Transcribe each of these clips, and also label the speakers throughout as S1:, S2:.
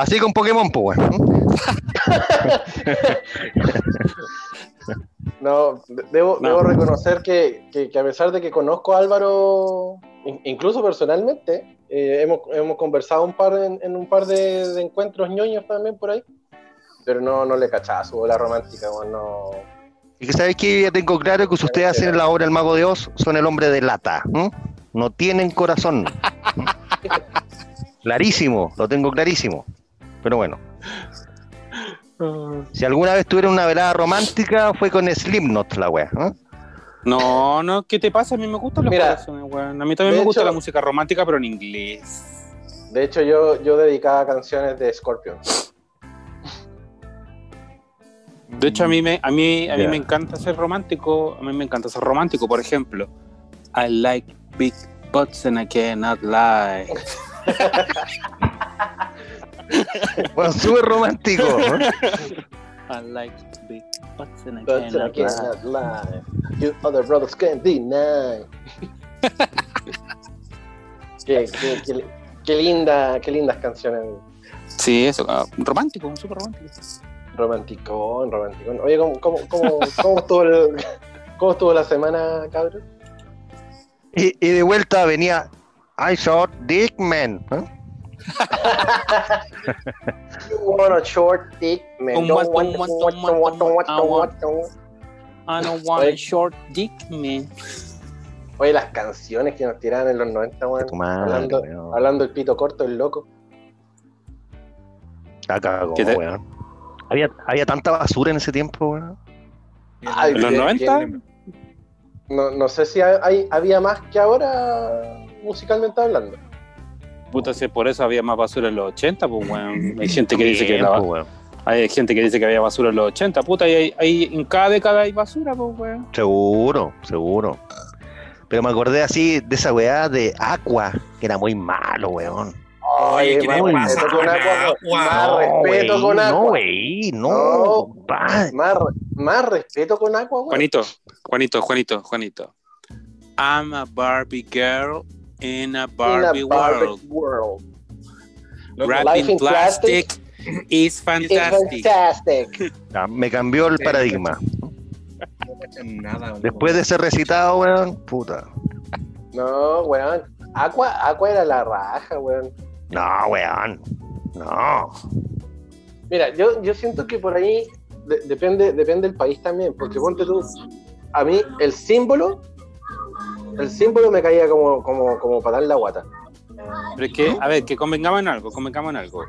S1: Así con Pokémon, pues.
S2: No, de- debo,
S3: No.
S2: debo reconocer que, que- que a pesar de que conozco a Álvaro, in- incluso personalmente, eh, hemos, hemos conversado un par en, en un par de, de encuentros ñoños también por ahí, pero no, no le cachaba su bola romántica, no.
S1: Y que sabes que ya tengo claro que si ustedes hacen la obra El Mago de Oz, son el hombre de lata. No tienen corazón. Clarísimo, lo tengo clarísimo. Pero bueno, si alguna vez tuvieron una velada romántica, fue con Slipknot la wea. ¿eh?
S3: No, no, ¿qué te pasa? A mí me gustan los
S2: Mira,
S3: corazones, weón. A mí también me gusta
S2: hecho-
S3: la música romántica, pero en inglés.
S2: De hecho, yo, yo dedicaba canciones de Scorpion.
S3: De hecho, a mí me, a mí, a mí me encanta ser romántico. A mí me encanta ser romántico, por ejemplo. I like big butts and I cannot lie.
S1: Bueno, súper romántico.
S3: I like big butts and I
S2: But I
S3: cannot lie.
S2: You other brothers can't deny. qué, qué, qué, qué linda, qué lindas canciones.
S3: Sí, eso, ah, romántico, súper romántico.
S2: Romanticón, romanticón. Oye, ¿cómo, cómo, cómo, cómo estuvo, el- cómo estuvo la semana, cabrón?
S1: Y, y de vuelta venía I saw Dick Man. ¿eh?
S2: You want a short dick, man. Don't want-
S3: guato,
S2: want-
S3: un
S2: want-
S3: guato,
S2: want-
S3: ah,
S2: want- want-
S3: I don't want
S2: Oye.
S3: a short dick, man.
S2: Oye, las canciones que nos tiraban en los 90, weón. Hablando,
S1: weón.
S2: hablando del pito corto, el loco.
S1: Cagó,
S3: ¿Qué te-
S1: weón. Había, había tanta basura en ese tiempo, weón.
S2: Ay,
S3: ¿En los
S2: que-
S3: 90?
S2: que- No, no sé si hay, había más que ahora musicalmente hablando.
S3: Puta, si por eso había más basura en los 80, pues, weón. Hay gente que dice que la,
S1: weón.
S3: hay gente que dice que había basura en los 80, puta, y hay, hay- en cada década hay basura, pues, weón.
S1: Seguro, seguro. Pero me acordé así de esa weá de Aqua, que era muy malo, weón.
S4: Oye, ¿qué le
S1: pasa
S2: con Aqua? Más
S1: No,
S2: respeto
S1: wey,
S2: con
S1: No,
S2: Aqua.
S1: wey, no,
S2: No.
S1: compadre.
S2: Más, más respeto con Aqua, weón.
S3: Juanito, Juanito, Juanito, Juanito. I'm a Barbie girl in a
S2: In a
S3: Barbie
S2: Barbie
S3: world.
S2: world.
S3: In
S2: in
S3: plastic is fantastic.
S2: fantastic.
S1: Ya, Me cambió el paradigma.
S4: nada. weón.
S1: Después de ese recitado, weón, puta.
S2: No, weón. Aqua, Aqua era la raja, weón.
S1: No, weón. No.
S2: Mira, yo, yo siento que por ahí de- depende, depende del país también, porque ponte tú, a mí el símbolo, el símbolo me caía como, como, como para dar la guata.
S3: Pero es que, a ver, que convengamos en algo, convengamos en algo.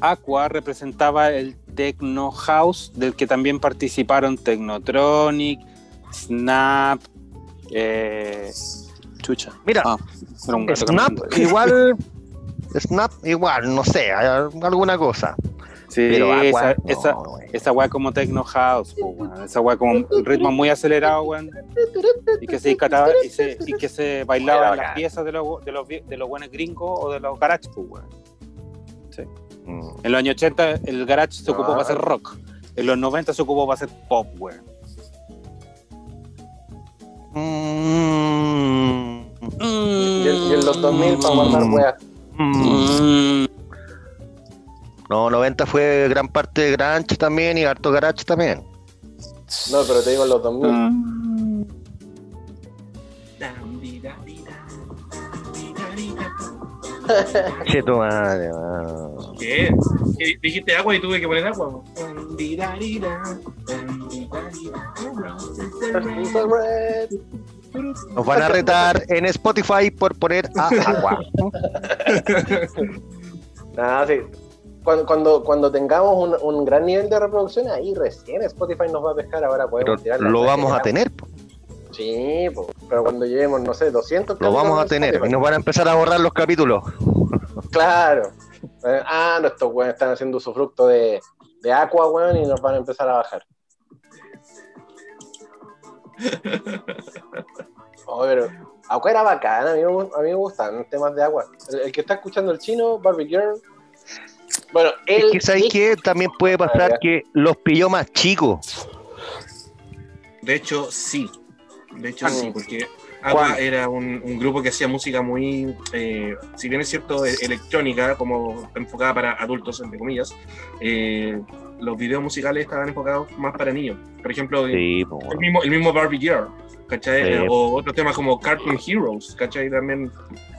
S3: Aqua representaba el Techno House, del que también participaron Technotronic, Snap, eh, Chucha.
S1: Mira,
S3: Ah,
S1: Snap igual. Snap igual, no sé, hay alguna cosa.
S3: Sí,
S1: Pero Aqua,
S3: esa,
S1: no,
S3: esa, esa weá como Techno House, po, esa weá como un ritmo muy acelerado, weón, y que se, y se, y que se bailaba en las piezas de los, de los, de los buenos gringos o de los garage, po, weón.
S1: Mm.
S3: En los años 80 el garage se ocupó
S2: Ah.
S3: para hacer rock, en los 90 se ocupó para hacer pop, weón.
S1: Mm.
S2: Y, en- y en los 2000 para guardar weas.
S1: No, 90 fue gran parte de Grunge también y harto Garage también.
S2: No, pero te digo los 2000.
S3: Mm.
S1: Che, tu madre, mano.
S4: ¿Qué? ¿Qué? Dijiste agua y tuve que poner agua.
S1: Nos van a retar en Spotify por poner a agua.
S2: Nada, sí. Cuando, cuando, cuando tengamos un, un gran nivel de reproducción, ahí recién Spotify nos va a pescar. Ahora
S1: Pero
S2: podemos tirar
S1: lo vamos a tener, po.
S2: Sí, po. pero cuando lleguemos, no sé, 200
S1: lo vamos a tener. Y nos van a empezar a borrar los capítulos.
S2: Claro. Eh, ah, no, estos weones están haciendo usufructo de, de Aqua, weón, y nos van a empezar a bajar. Oh, pero Aqua era bacana, a mí, me a mí me gustan temas de agua. El, el que está escuchando el chino, Barbie Girl. Bueno, él.
S1: Es que, ¿sabes qué? También puede
S2: Ah,
S1: pasar
S2: ya.
S1: que los pilló más chicos.
S4: De hecho, sí. De hecho,
S2: Ah,
S4: sí,
S2: no.
S4: porque
S1: ¿Cuál?
S4: era un, un grupo que hacía música muy, eh, si bien es cierto, e- electrónica, como enfocada para adultos, entre comillas, eh, los videos musicales estaban enfocados más para niños. Por ejemplo,
S1: Sí,
S4: el, mismo, el mismo Barbie Girl, ¿cachai?
S1: Sí.
S4: O otros temas como Cartoon Heroes, ¿cachai? También.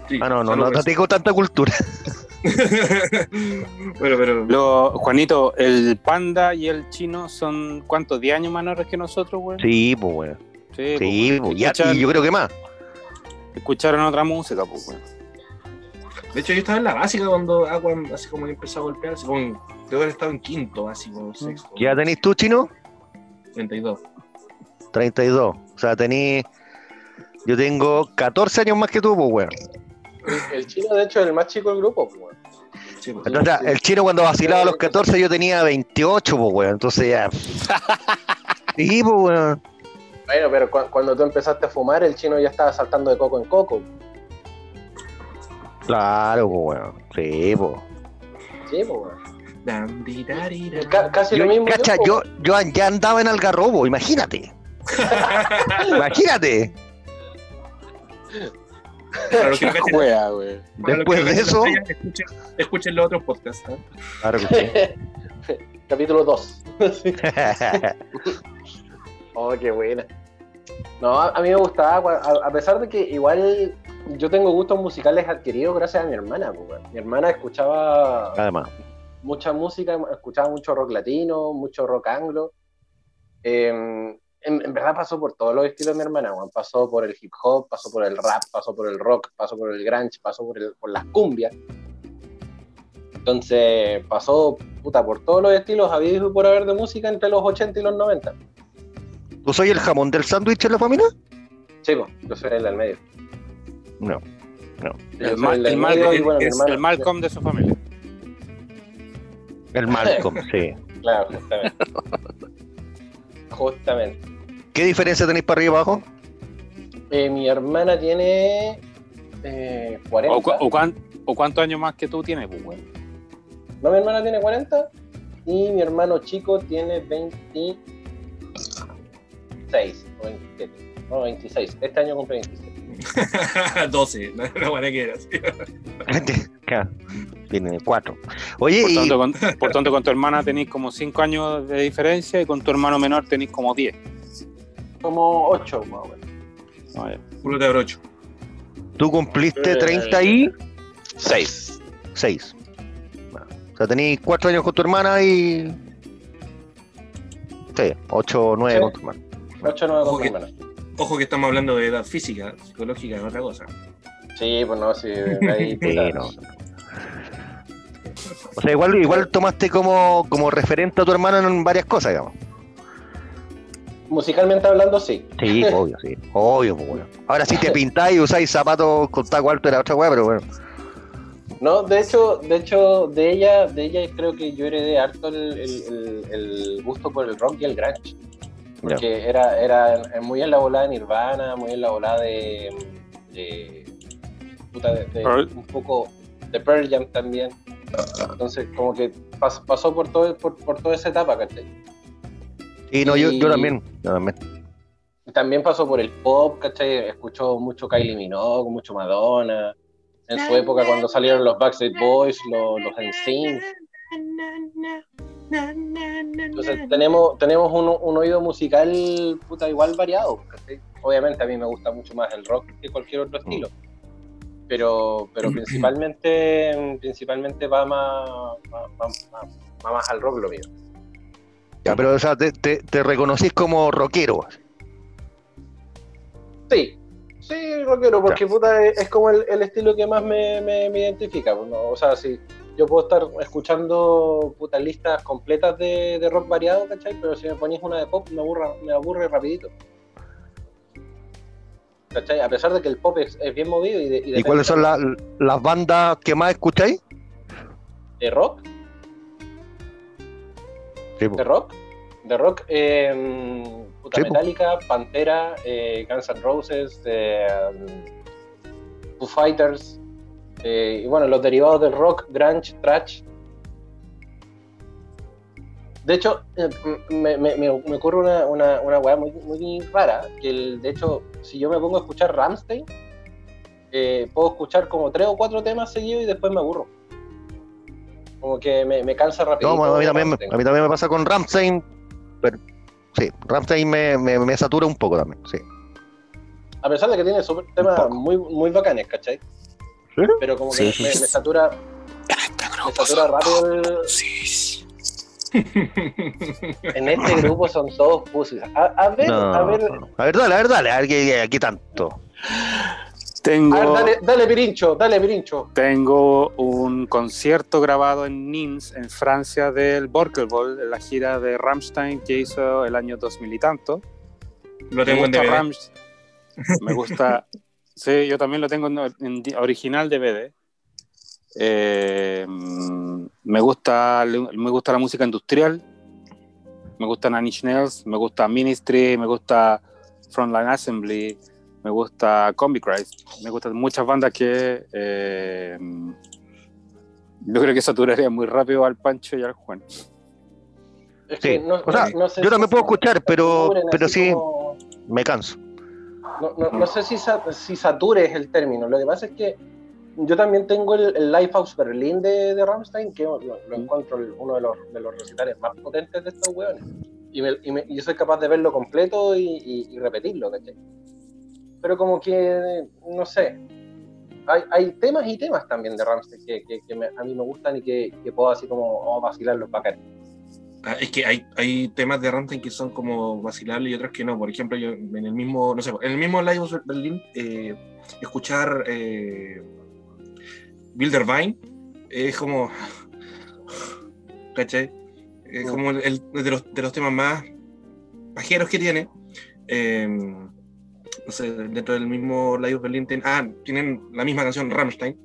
S4: sí,
S1: Ah, no, no, no, no tengo tanta cultura.
S4: pero, pero.
S3: Lo, Juanito, el panda y el chino son ¿cuántos? ¿10 años menores que nosotros, güey?
S1: Sí, pues, weón.
S3: Sí,
S1: Sí,
S3: pues,
S1: ya,
S3: escuchan-
S1: y yo creo que más.
S3: escucharon otra música, pues, güey.
S4: De hecho, yo estaba en la básica cuando Aqua así como que empezó a golpear, así como, debo haber estado en quinto, básico, sexto.
S1: ¿Ya tenés tú, chino?
S4: 32.
S1: 32. O sea, tenés. Yo tengo 14 años más que tú, pues, weón.
S2: El, el chino, de hecho, es el más chico del grupo. pues, weón.
S4: Sí, pues.
S1: Entonces, el chino cuando vacilaba a los 14 yo tenía 28, pues, weón. Entonces ya. Sí, pues, weón.
S2: Bueno, pero cu- cuando tú empezaste a fumar, el chino ya estaba saltando de coco en coco.
S1: Claro, pues, weón. Sí, pues.
S2: Sí, pues, weón. Casi
S1: Yo,
S2: lo mismo.
S1: cacha,
S2: yo,
S1: yo, yo ya andaba en Algarrobo, imagínate. Imagínate.
S4: Que
S3: Juega,
S4: que
S1: Después de eso.
S4: Escuchen, escuchen los otros podcasts. ¿eh?
S1: Claro que sí.
S2: Capítulo 2. Oh, qué buena. No, a, a mí me gustaba, a, a pesar de que igual yo tengo gustos musicales adquiridos gracias a mi hermana. pues. Mi hermana escuchaba
S1: Además.
S2: mucha música, escuchaba mucho rock latino, mucho rock anglo. Eh, en, en verdad pasó por todos los estilos de mi hermana, weón. pasó por el hip hop, pasó por el rap, pasó por el rock, pasó por el grunge, pasó por, el- por las cumbias. Entonces pasó puta, por todos los estilos habidos y por haber de música entre los 80 y los 90.
S1: ¿Tú soy el jamón del sándwich en la familia?
S2: Chico, yo soy el del medio.
S1: No.
S2: Yo
S3: El, Mal-
S2: medio bueno,
S3: es el Malcolm de su familia.
S1: El Malcolm, sí.
S2: Claro, justamente. justamente.
S1: ¿Qué diferencia tenéis para arriba y abajo?
S2: Eh, mi hermana tiene eh, 40.
S3: O, cu- o cuán- o cuántos años más que tú tienes, pues, güey.
S2: No, mi hermana tiene 40 y mi hermano chico tiene 26 o 27. No, 26. Este año cumple 26.
S4: 12, no, no buena que era. sí.
S1: Claro, Tiene cuatro. Oye,
S3: Por
S1: y
S3: tanto, con, por tanto, con tu hermana tenéis como 5 años de diferencia y con tu hermano menor tenéis como 10.
S2: Como 8 más o menos.
S3: Ah.
S4: Culo de abrocho.
S1: tú cumpliste 36.
S2: 6.
S1: O sea, tenéis cuatro años con tu hermana y. Sí, ocho o nueve
S2: Sí.
S1: con tu hermana.
S2: 8 o 9 con
S4: que-
S2: hermana.
S4: Ojo que estamos hablando de edad física, psicológica es otra cosa.
S2: Sí, pues no, sí. Ahí,
S1: Sí, no. O sea, igual, igual tomaste como, como referente a tu hermano en varias cosas, digamos.
S2: Musicalmente hablando, sí.
S1: Sí, obvio, sí. Obvio, pues bueno. Ahora sí te pintáis y usáis zapatos con taco alto era otra weá, pero bueno.
S2: No, de hecho, de hecho, de ella, de ella creo que yo heredé harto el, el- el- el gusto por el rock y el grunge. Porque era, era muy en la volada de Nirvana, muy en la volada de. de, puta, de- un poco de Pearl Jam también. Entonces, como que pas- pasó por, todo, por, por toda esa etapa, ¿cachai?
S1: Sí, no, yo, yo también. Yo también.
S2: También pasó por el pop, ¿cachai? Escuchó mucho Kylie Minogue, mucho Madonna. En su época, cuando salieron los Backstreet Boys, los, los NSYNC. Entonces tenemos, tenemos un, un oído musical puta, igual variado. ¿cachai? Obviamente a mí me gusta mucho más el rock que cualquier otro estilo. Pero, pero principalmente, principalmente va más, va, va- va- va más al rock lo mío.
S1: Ya, pero o sea, te, te, te reconocís como rockero.
S2: Sí, sí, rockero, porque puta, es, es como el, el estilo que más me, me- me identifica. pues, ¿no? O sea, si yo puedo estar escuchando puta, listas completas de, de rock variado, ¿cachai? Pero si me ponéis una de pop, me, aburra, me aburre rapidito. ¿Cachai? A pesar de que el pop es, es bien movido y de, y
S1: ¿Y cuáles son
S2: la,
S1: la- las bandas que más escucháis?
S2: de rock,
S1: Sí,
S2: de rock, de rock, eh, puta,
S1: Sí.
S2: Metallica, Pantera, eh, Guns N' Roses, eh, Foo Fighters, eh, y bueno, los derivados del rock, grunge, thrash. De hecho, me, me, me, me ocurre una, una, una weá muy, muy rara, que el- de hecho, si yo me pongo a escuchar Ramstein, eh, puedo escuchar como tres o cuatro temas seguidos y después me aburro. Como que me, me cansa rápido.
S1: No, a mí, también, me- a mí también me pasa con Ramstein, pero sí, Ramstein me, me, me satura un poco también, sí.
S2: A pesar de que tiene super- temas muy, muy bacanes, ¿cachai?
S1: ¿Sí?
S2: Pero como que
S3: Sí.
S2: me, me satura, me satura rápido el-
S3: Sí, sí.
S2: En este grupo son todos pussies. A, a ver,
S1: No,
S2: a ver,
S1: a ver, dale, a ver, dale, a ver qué, aquí tanto.
S3: Tengo,
S2: a ver, dale, dale, Pirincho, dale, Pirincho.
S3: tengo un concierto grabado en Nimes, en Francia, del Borkelball, en la gira de Rammstein que hizo el año 2000 y tanto.
S4: Lo tengo
S3: me
S4: en
S3: gusta
S4: DVD.
S3: Rams- me gusta. sí, yo también lo tengo en, en original DVD. Eh, me gusta me gusta la música industrial. Me gusta Nails, me gusta Ministry, me gusta Frontline Assembly, me gusta Combi Christ, me gustan muchas bandas que eh, yo creo que saturaría muy rápido al Pancho y al Juan.
S2: Es
S1: Sí,
S2: que no,
S1: o sea,
S2: no- no sé
S1: Yo
S2: si
S1: también puedo escuchar, pero, pero sí,
S2: como-
S1: me canso.
S2: No, no- no sé si, si sature es el término. Lo que pasa es que yo también tengo el, el Lifehouse Berlin de, de Rammstein, que lo, lo encuentro el- uno de los, de los recitales más potentes de estos hueones. Y, me- y me- y yo soy capaz de verlo completo y, y- y repetirlo, ¿cachai? Pero como que, no sé. Hay, hay temas y temas también de Rammstein que, que- que me- a mí me gustan y que, que puedo así como oh, vacilar los bacanes.
S4: Ah, es que hay, hay temas de Rammstein que son como vacilables y otros que no. Por ejemplo, yo en el mismo, no sé, en el mismo Live of Berlin, eh, escuchar eh, Bilderwein es como. ¿Cachai? Es como el, el- de, los, de los temas más pajeros que tiene. Eh, no sé, dentro del mismo Live of Berlin tienen, ah, tienen la misma canción Rammstein,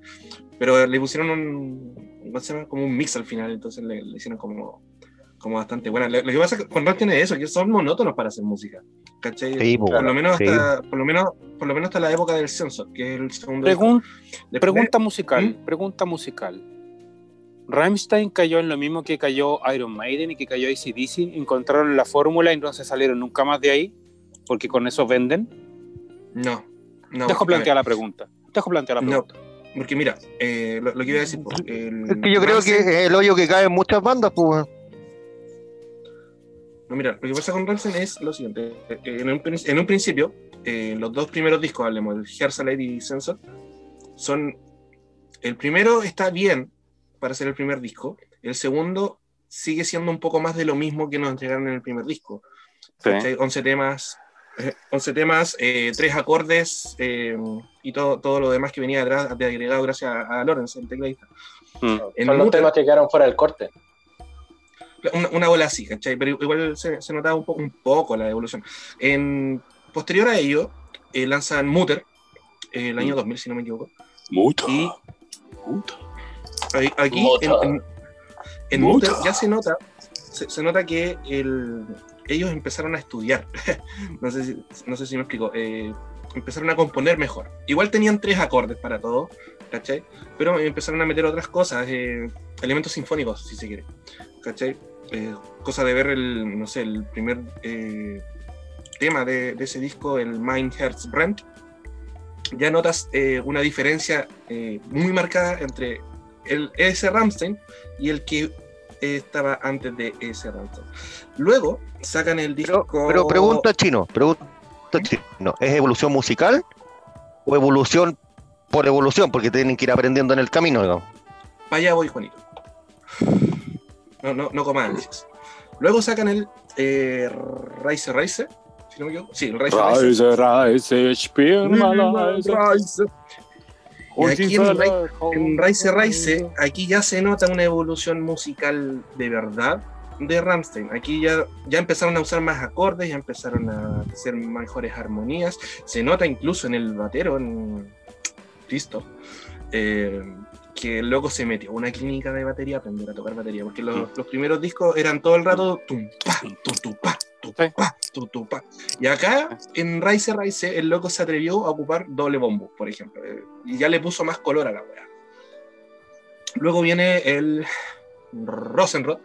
S4: pero le pusieron un, como un mix al final, entonces le, le hicieron como como bastante buena. Lo, lo que pasa con Rap tiene eso, que son monótonos para hacer música. ¿Cachai?
S1: Sí, po,
S4: por lo menos
S1: sí.
S4: hasta, por lo menos, por lo menos hasta la época del censo, que es el segundo.
S3: Pregun-.
S4: Después-
S3: pregunta musical,
S4: ¿Mm?
S3: pregunta musical. Rammstein cayó en lo mismo que cayó Iron Maiden y que cayó ACDC. Encontraron la fórmula y no se salieron nunca más de ahí, porque con eso venden.
S4: No, no.
S3: Dejo plantear la pregunta. Dejo plantear la
S4: No.
S3: pregunta.
S4: ver, Porque mira, eh, lo, lo que iba a decir. po, el-
S1: Es que yo creo que es el hoyo que cae en muchas bandas, pues.
S4: No, mira, lo que pasa con Rammstein es lo siguiente. eh, En un, prin- en un principio, eh, los dos primeros discos, hablemos, el Herzalid y Sensor, son... El primero está bien para ser el primer disco. El segundo sigue siendo un poco más de lo mismo que nos entregaron en el primer disco.
S3: Sí.
S4: ¿Cachai? 11 temas, 11 temas, eh, tres acordes eh, y todo, todo lo demás que venía atrás de agregado gracias a, a Lawrence, el tecladista.
S3: Mm.
S4: En
S2: Son los
S4: Mutter-
S2: temas que quedaron fuera del corte.
S4: una, una bola así, ¿cachai? Pero igual se, se notaba un poco, un poco la evolución. En, posterior a ello, eh, lanzan Mutter, eh, el año 2000, si no me equivoco.
S3: Mucho.
S4: Y aquí,
S2: Mutter.
S4: en, en- en
S3: Mutter.
S4: Mutter ya se nota, se, se nota que el, ellos empezaron a estudiar. no, sé si, no sé si me explico. eh, empezaron a componer mejor. Igual tenían tres acordes para todo, ¿cachai? Pero empezaron a meter otras cosas, eh, elementos sinfónicos, si se quiere, ¿cachai? Eh, cosa de ver el, no sé, el primer eh, tema de, de ese disco, el Mein Herz Brand, ya notas eh, una diferencia eh, muy marcada entre el, ese Ramstein y el que eh, estaba antes de ese Ramstein. Luego sacan el disco...
S1: pero pregunta chino, pregunta chino, ¿es evolución musical o evolución por evolución? Porque tienen que ir aprendiendo en el camino, digamos.
S4: Para allá voy, Juanito. No, no, no coma ansias. Luego sacan el eh, Rise Rise, si no me equivoco. Sí, el Rise Rise.
S3: Spiel mal leise.
S4: Y aquí en,
S3: kommt.
S4: en aquí ya se nota una evolución musical de verdad de Ramstein. Aquí ya, ya empezaron a usar más acordes, ya empezaron a hacer mejores armonías. Se nota incluso en el batero, en Cristo, eh, que el loco se metió a una clínica de batería a aprender a tocar batería, porque los, los primeros discos eran todo el rato tum, pa, tum, tum, pa, Y acá, en Rise Rise, el loco se atrevió a ocupar doble bombo, por ejemplo, eh, y ya le puso más color a la weá. Luego viene el Rosenrod,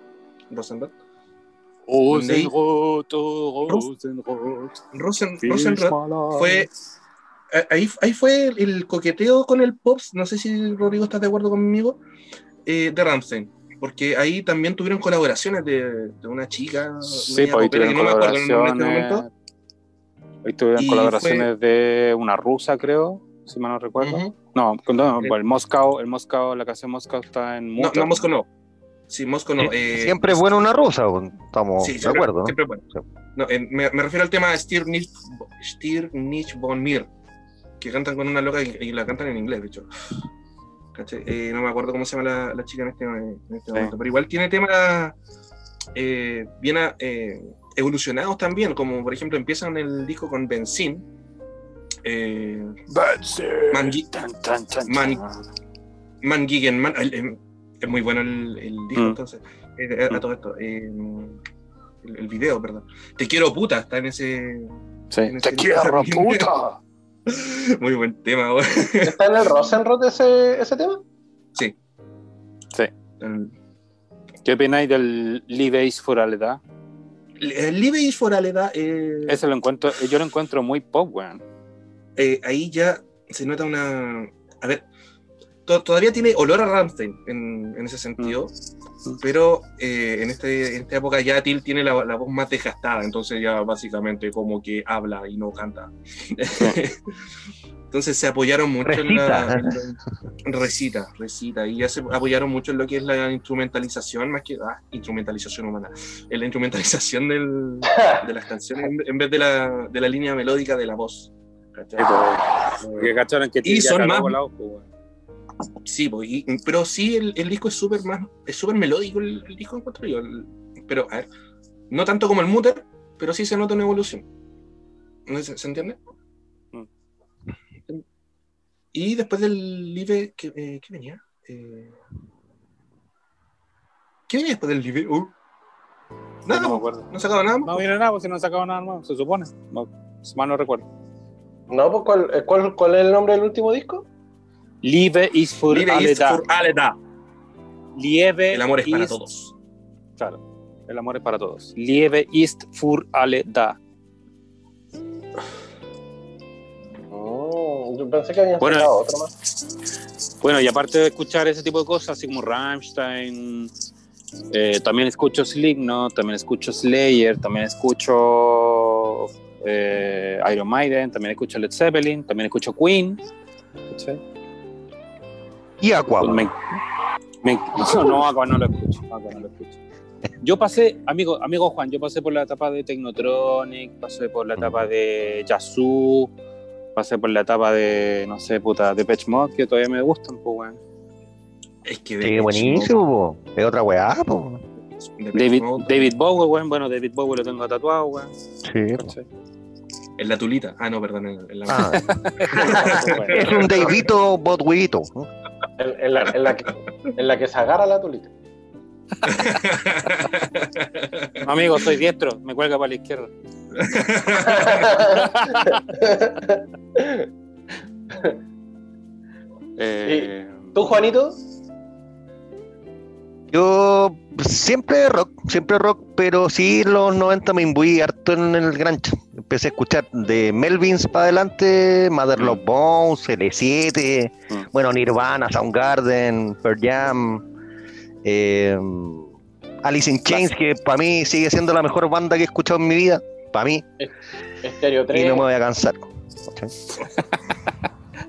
S4: Rosenrod. Rosen, Rosenrod
S3: my life.
S4: fue. Ahí, ahí fue el, el coqueteo con el Pops, no sé si Rodrigo estás de acuerdo conmigo, eh, de Ramstein. Porque ahí también tuvieron colaboraciones de, de una chica.
S3: Sí, pues ahí
S4: que
S3: tuvieron
S4: no me acuerdo el nombre en este
S3: colaboraciones. Ahí tuvieron
S4: Y
S3: colaboraciones de una rusa, creo, si mal no recuerdo.
S4: Ujú.
S3: No, no,
S4: Sí.
S3: el Moscow, el Moscow, la canción Moscow está en
S4: No,
S3: Mutter.
S4: no, Mosco no. Sí, Mosco no. eh,
S1: Siempre es bueno una rusa, pues, estamos
S4: Sí,
S1: de
S4: siempre,
S1: acuerdo. ¿no?
S4: siempre bueno. No, eh, me, me refiero al tema de Stier Nicht, Stier Nicht von Mir, que cantan con una loca y, y la cantan en inglés, de hecho. ¿Cachai? Eh, no me acuerdo cómo se llama la, la chica en este, en este momento, pero igual tiene temas eh, bien eh, evolucionados también, como por ejemplo empiezan el disco con Benzin. Eh, Man, Man-. Man es muy bueno el, el disco,
S3: Mm.
S4: entonces, eh, a, a todo esto. eh, el, el video, perdón. Te quiero puta, está en ese.
S3: Sí.
S4: en
S3: Te quiero, puta.
S4: Muy buen tema, güey.
S2: ¿Está en el Rosenrot ese, ese tema?
S3: Sí. ¿Qué opináis del Live Ace for Aleda?
S4: El Live is for Aleda, eh,
S3: Ese lo encuentro, yo lo encuentro muy pop, weón.
S4: eh, ahí ya se nota una. A ver, to- todavía tiene olor a Rammstein en, en ese sentido,
S3: Mm.
S4: pero eh, en, este, en esta época ya Till tiene la, la voz más desgastada, entonces ya básicamente como que habla y no canta. entonces se apoyaron mucho en la.
S1: Recita.
S4: en la- recita, recita, y ya se apoyaron mucho en lo que es la instrumentalización, más que. Ah, instrumentalización humana. En la instrumentalización del, de las canciones en, en vez de la, de la línea melódica de la voz. ¿cachai?
S3: Que cacharon que
S4: Y son más-
S3: volado, pues.
S4: Sí, pues, y- pero sí, el, el disco es súper más, es súper melódico el, el disco encuentro yo. el- pero, a ver, no tanto como el Mutter, pero sí se nota una evolución. ¿No ¿Se, se entiende?
S3: Mm.
S4: Y después del Live, ¿qué, eh, ¿qué venía? Eh, ¿Qué venía después del Live? Uh. Nada,
S3: No me
S4: no,
S3: acuerdo.
S4: no sacaba nada más.
S3: No viene nada, pues si no sacado nada nuevo, se supone. No, si mal no recuerdo.
S2: No, pues ¿cuál, eh, cuál, cuál es el nombre del último disco?
S3: Live is for
S4: Live is
S3: Aleda.
S4: for Aleda.
S3: Lieve
S4: El amor es para
S3: ist-
S4: todos.
S3: Claro, el amor es para todos. Lieve ist für alle da.
S2: Oh, yo pensé que habían
S3: Bueno,
S2: otro más.
S3: Bueno, y aparte de escuchar ese tipo de cosas, así como Rammstein, eh, también escucho Slipknot, también escucho Slayer, también escucho eh, Iron Maiden, también escucho Led Zeppelin, también escucho Queen. ¿cachai?
S1: Y Aqua.
S3: Me- me- no, no, Aqua no lo escucho. Aqua no lo escucho. Yo pasé, amigo, amigo Juan, yo pasé por la etapa de Technotronic, pasé por la etapa de Yazoo, pasé por la etapa de, no sé, puta, de Pitch Mod, que todavía me gustan, pues, weón.
S4: Es que
S1: Sí, buenísimo, po. Es otra weá, po.
S3: David, David Bowie, weón, bueno, David Bowie lo tengo tatuado, weón.
S1: Sí.
S4: En la tulita. Ah, no, perdón. En, en la
S1: Ah, es un Davidito Botwito.
S2: En, en la, en, la que, en la que se agarra la tulita.
S3: Amigo, soy diestro, me cuelga para la izquierda. Eh,
S2: ¿Tú, Juanito?
S1: Yo siempre rock, siempre rock, pero sí los 90 me imbuí harto en el grancho. Empecé a escuchar de Melvins para adelante, Mother Love Bones, L7,
S3: Mm.
S1: bueno, Nirvana, Soundgarden, Pearl Jam, eh, Alice in Chains, que para mí sigue siendo la mejor banda que he escuchado en mi vida, para mí,
S2: Estéreo
S1: y
S2: 3.
S1: no me voy a cansar.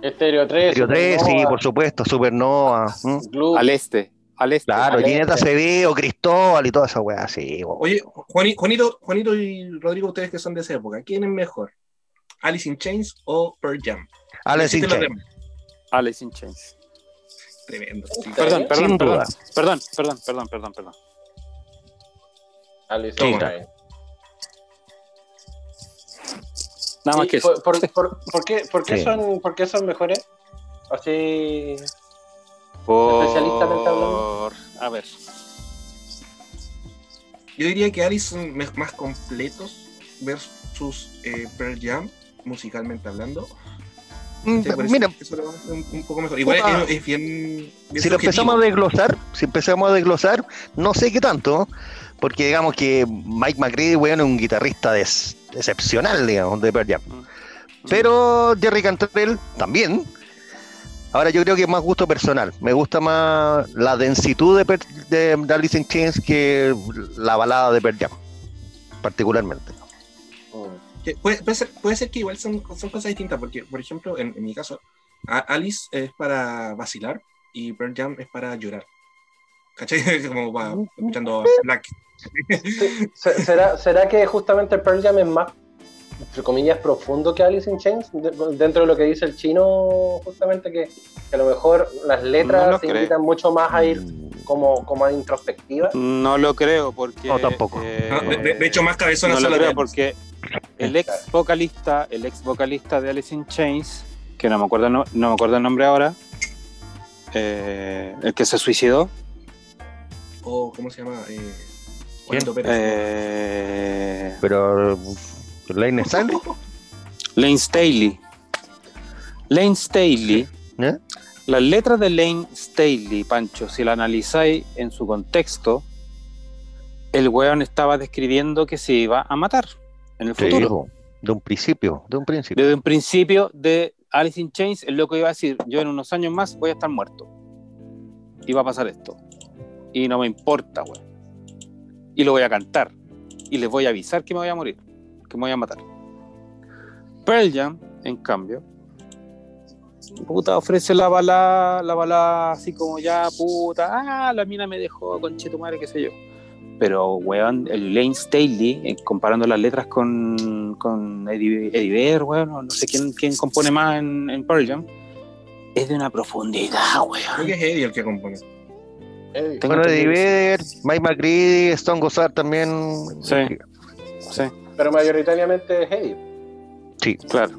S2: Estéreo 3.
S1: Stereo 3, sí, por supuesto, Supernova,
S3: al este, al este.
S1: claro. Gineta CD o Cristóbal y toda esa weá, sí.
S4: Oye, Juani- Juanito, Juanito y Rodrigo, ustedes que son de esa época, ¿quién es mejor? ¿Alice in Chains o Pearl Jam?
S1: Alice in
S3: este
S1: Chains.
S3: Alice in Chains.
S4: Tremendo.
S3: Perdón, perdón,
S1: Sin
S3: perdón,
S1: duda.
S3: perdón, perdón, perdón, perdón, perdón.
S2: Alice in Chains.
S3: Nada más
S2: Sí,
S3: que eso.
S2: por, por- por- por qué, por, qué
S1: Sí.
S2: son, ¿Por qué son mejores? Así.
S3: Por...
S2: especialistamente hablando.
S3: A ver.
S4: Yo diría que Alice son más completos versus eh, Pearl Jam, musicalmente hablando.
S1: Mm,
S4: Sí,
S1: Mira,
S4: eso lo va a hacer un, un poco mejor. Igual
S1: Ah.
S4: es, es bien, bien
S1: si lo empezamos a desglosar, si empezamos a desglosar, no sé qué tanto, porque digamos que Mike McCready, weón, es un guitarrista des- excepcional, digamos, de Pearl Jam.
S3: Mm.
S1: Pero Jerry Cantrell también. Ahora yo creo que es más gusto personal. Me gusta más la densitud de, Per- de, de Alice in Chains que la balada de Pearl Jam, particularmente.
S4: Que puede, puede ser, puede ser que igual son, son cosas distintas, porque, por ejemplo, en, en mi caso, Alice es para vacilar y Pearl Jam es para llorar. ¿Cachai? Como va escuchando Black.
S2: Se- ¿Será, ¿Será que justamente Pearl Jam es más, entre comillas, profundo que Alice in Chains? De- dentro de lo que dice el chino, justamente que, que a lo mejor las letras
S3: No lo
S2: se
S3: creo.
S2: invitan mucho más a ir
S1: Mm,
S2: como, como a introspectiva.
S3: No lo creo porque.
S1: No, tampoco.
S3: eh,
S4: No, de, de- hecho, más cabezona
S3: no lo
S4: solo
S3: creo porque el ex vocalista, el ex vocalista de Alice in Chains, que no me acuerdo, no, no me acuerdo el nombre ahora, eh, el que se suicidó,
S4: O, ¿cómo se llama? Eh, Pérez.
S3: eh,
S1: Pero Lane Stanley,
S3: Lane Staley. Lane Staley,
S1: ¿eh?
S3: las letras de Lane Staley, Pancho, si la analizáis en su contexto, el weón estaba describiendo que se iba a matar en el
S1: Sí,
S3: futuro.
S1: de un principio, de un principio.
S3: Desde un principio de Alice in Chains, el loco iba a decir, yo en unos años más voy a estar muerto. Y va a pasar esto. Y no me importa, weón. Y lo voy a cantar. Y les voy a avisar que me voy a morir. Que me voy a matar. Pearl Jam, en cambio, puta, ofrece la balada, la balada así como ya, puta, ah, la mina me dejó, con madre, qué sé yo. Pero, weón, el Lane Staley, eh, comparando las letras con, con Eddie, Eddie Vedder, weón, no sé quién, quién compone más en, en Pearl Jam, es de una profundidad,
S4: Creo
S3: weón.
S4: que es Eddie el que compone.
S2: Eddie.
S3: Tengo
S1: Bueno, Eddie Vedder, Mike McCready, Stone Gossard también.
S3: Sí. Sí,
S2: Pero mayoritariamente es Eddie.
S1: Sí.
S3: claro.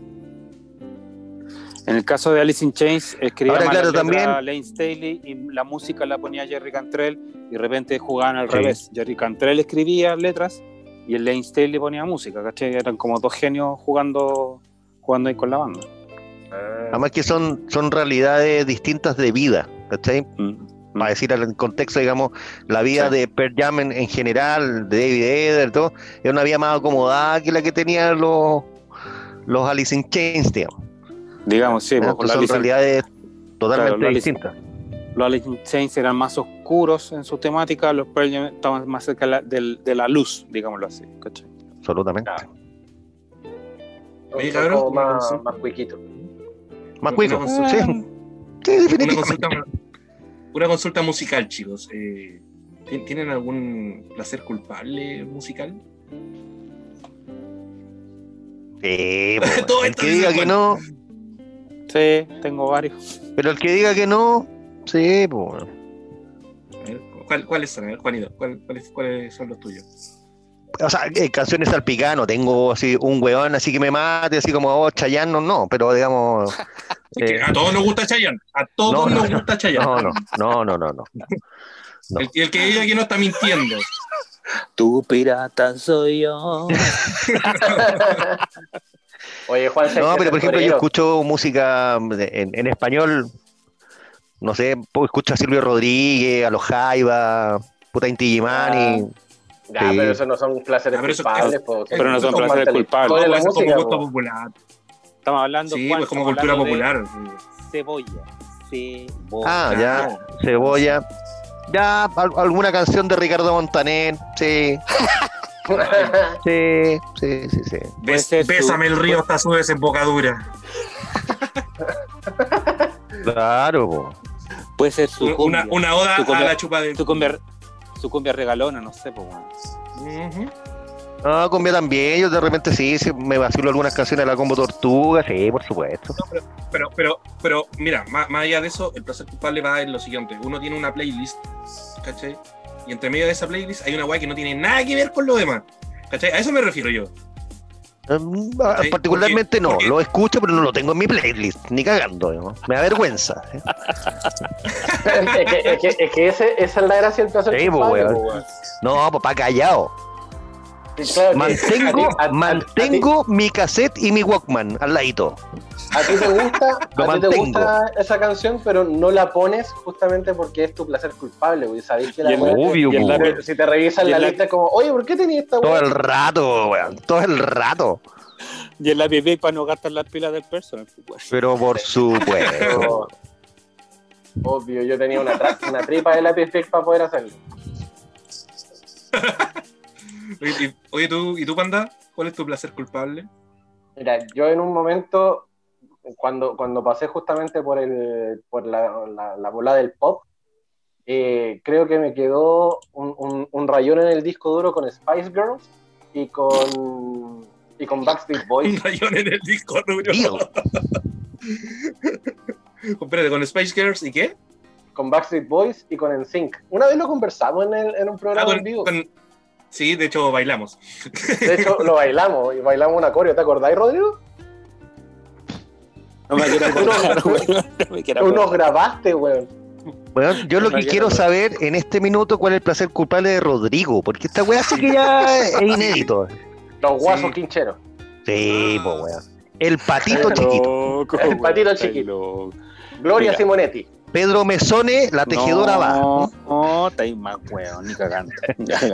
S3: En el caso de Alice in Chains, escribía
S1: Ahora, claro, también-
S3: Lane Staley y la música la ponía Jerry Cantrell y de repente jugaban al
S1: Sí.
S3: revés. Jerry Cantrell escribía letras y el Lane Staley ponía música, ¿cachai? Eran como dos genios jugando, jugando ahí con la banda.
S1: Además que son, son realidades distintas de vida, ¿cachai?
S3: Mm.
S1: Para decir el contexto, digamos, la vida
S3: Sí.
S1: de Pearl Jam en, en general, de David Eder, todo, es una vida más acomodada que la que tenían los, los Alice in Chains, digamos.
S3: Digamos, sí, pues,
S1: son
S3: Alice in-
S1: realidades totalmente
S3: Claro, los Alice-
S1: distintas.
S3: los Alice in Chains eran más oscuros en su temática, los Pearl Jam estaban más cerca de la, del- de la luz, digámoslo así, ¿cachai?
S1: Absolutamente.
S3: Claro.
S4: Oye, cabrón, una
S2: más, más cuiquitos.
S1: Más
S4: Una
S1: cuico. Sí, sí,
S4: Una
S1: definitivamente.
S4: consulta, una consulta musical, chicos. Eh, ¿tien- ¿Tienen algún placer culpable musical?
S1: Sí,
S4: Todo
S1: el que diga que no,
S3: Sí, tengo varios.
S1: pero el que diga que no, sí, pues.
S4: A ver, ¿cuál- ¿Cuáles son? A ver, Juanito, ¿cuál- cuáles, ¿cuáles son los tuyos?
S1: O sea, eh, canciones salpicano, tengo así un weón así que me mate, así como, oh, Chayanne, no, no, pero digamos. Eh,
S4: a todos nos gusta Chayanne. A todos
S1: no,
S4: nos
S1: no,
S4: gusta Chayanne.
S1: no, no, no, no, no, no.
S4: El, el que diga que no está mintiendo.
S3: Tu pirata soy yo.
S2: Oye, Juan,
S1: No, pero por ejemplo, yo escucho música en, en español, no sé, pues, escucho a Silvio Rodríguez, a los Jaiba, puta Inti Gimani.
S2: Ya,
S1: Sí.
S2: pero eso no son placeres
S4: Ah, pero eso-
S2: culpables. po.
S3: Pero no son placeres culpables.
S4: No, es como gusto
S2: po.
S4: popular.
S3: Estamos hablando,
S4: Sí,
S3: Juan,
S4: pues como cultura
S3: hablando de
S4: popular.
S3: Cebolla. Cebolla.
S1: Ah, ya. Cebolla. Ya, al- alguna canción de Ricardo Montaner, sí, sí, sí, sí, sí.
S3: Su-
S4: Bésame el río hasta su desembocadura.
S1: Claro, po.
S3: Puede ser su
S4: Una,
S3: cumbia.
S4: una oda
S3: Su
S4: a la chupa de.
S3: Su cumbia, su cumbia regalona, no sé, pues, weón.
S4: Ujú.
S1: No, cumbia también, yo de repente sí, sí, me vacilo algunas canciones de la Combo Tortuga, sí, por supuesto.
S4: Pero, pero, pero, mira, más, más allá de eso, el placer culpable va en lo siguiente. Uno tiene una playlist, ¿cachai? Y entre medio de esa playlist hay una guay que no tiene nada que ver con lo demás. ¿Cachai? A eso me refiero yo. Sí,
S1: Particularmente
S4: porque-
S1: no,
S4: porque-
S1: lo escucho, pero no lo tengo en mi playlist, ni cagando, me da vergüenza. ¿eh?
S2: es, que, es, que, es que ese, esa es la gracia del placer
S1: Sí, po,
S2: culpable, po, weón.
S1: No, papá, callado.
S2: Claro
S1: Mantengo,
S2: a ti- a- a-
S1: mantengo mi cassette y mi Walkman al ladito.
S2: A ti te gusta, a ti te gusta esa canción, pero no la pones justamente porque es tu placer culpable, güey. Sabéis que la
S3: Y el-
S1: Obvio,
S2: si te revisan
S3: y
S2: la
S3: la-
S2: lista es como, oye, ¿por qué tenías esta
S1: Todo el rato, weón. Todo el rato.
S3: Y el lápiz Big para no gastar las pilas del personal. pues.
S1: Pero por supuesto.
S2: Obvio, yo tenía una, una tripa de Bic para poder hacerlo.
S4: Oye, y- oye, tú, ¿y tú, Panda? ¿Cuál es tu placer culpable?
S2: Mira, yo en un momento, cuando, cuando pasé justamente por, el, por la, la, la bola del pop, eh, creo que me quedó un, un, un rayón en el disco duro con Spice Girls y con, y con Backstreet
S4: Un
S2: Boys.
S4: rayón en el disco duro. Espérate, ¿con Spice Girls y qué?
S2: con Backstreet Boys y con NSYNC. Una vez lo conversamos en, el- en un
S4: Ah,
S2: programa
S4: con-
S2: en vivo.
S4: con- Sí, de hecho bailamos.
S2: De hecho, lo bailamos y bailamos una coreo. ¿Te acordáis, Rodrigo?
S3: No me quiero acordar, weón. No me quiero
S2: Tú nos
S3: acordar.
S2: grabaste, weón.
S1: Weón, yo lo que quiero saber en este minuto cuál es el placer culpable de Rodrigo, porque esta weá sí que ya es inédito.
S2: Los guasos
S4: Sí.
S2: quincheros.
S1: Sí, po weón. El patito chiquito.
S3: Loco,
S2: El
S3: weón,
S2: patito
S3: está
S2: chiquito.
S3: loco.
S2: Gloria
S3: Mira.
S2: Simonetti.
S1: Pedro Mesone, la tejedora
S3: no,
S1: va.
S3: No, está ahí más weón, ni cagando.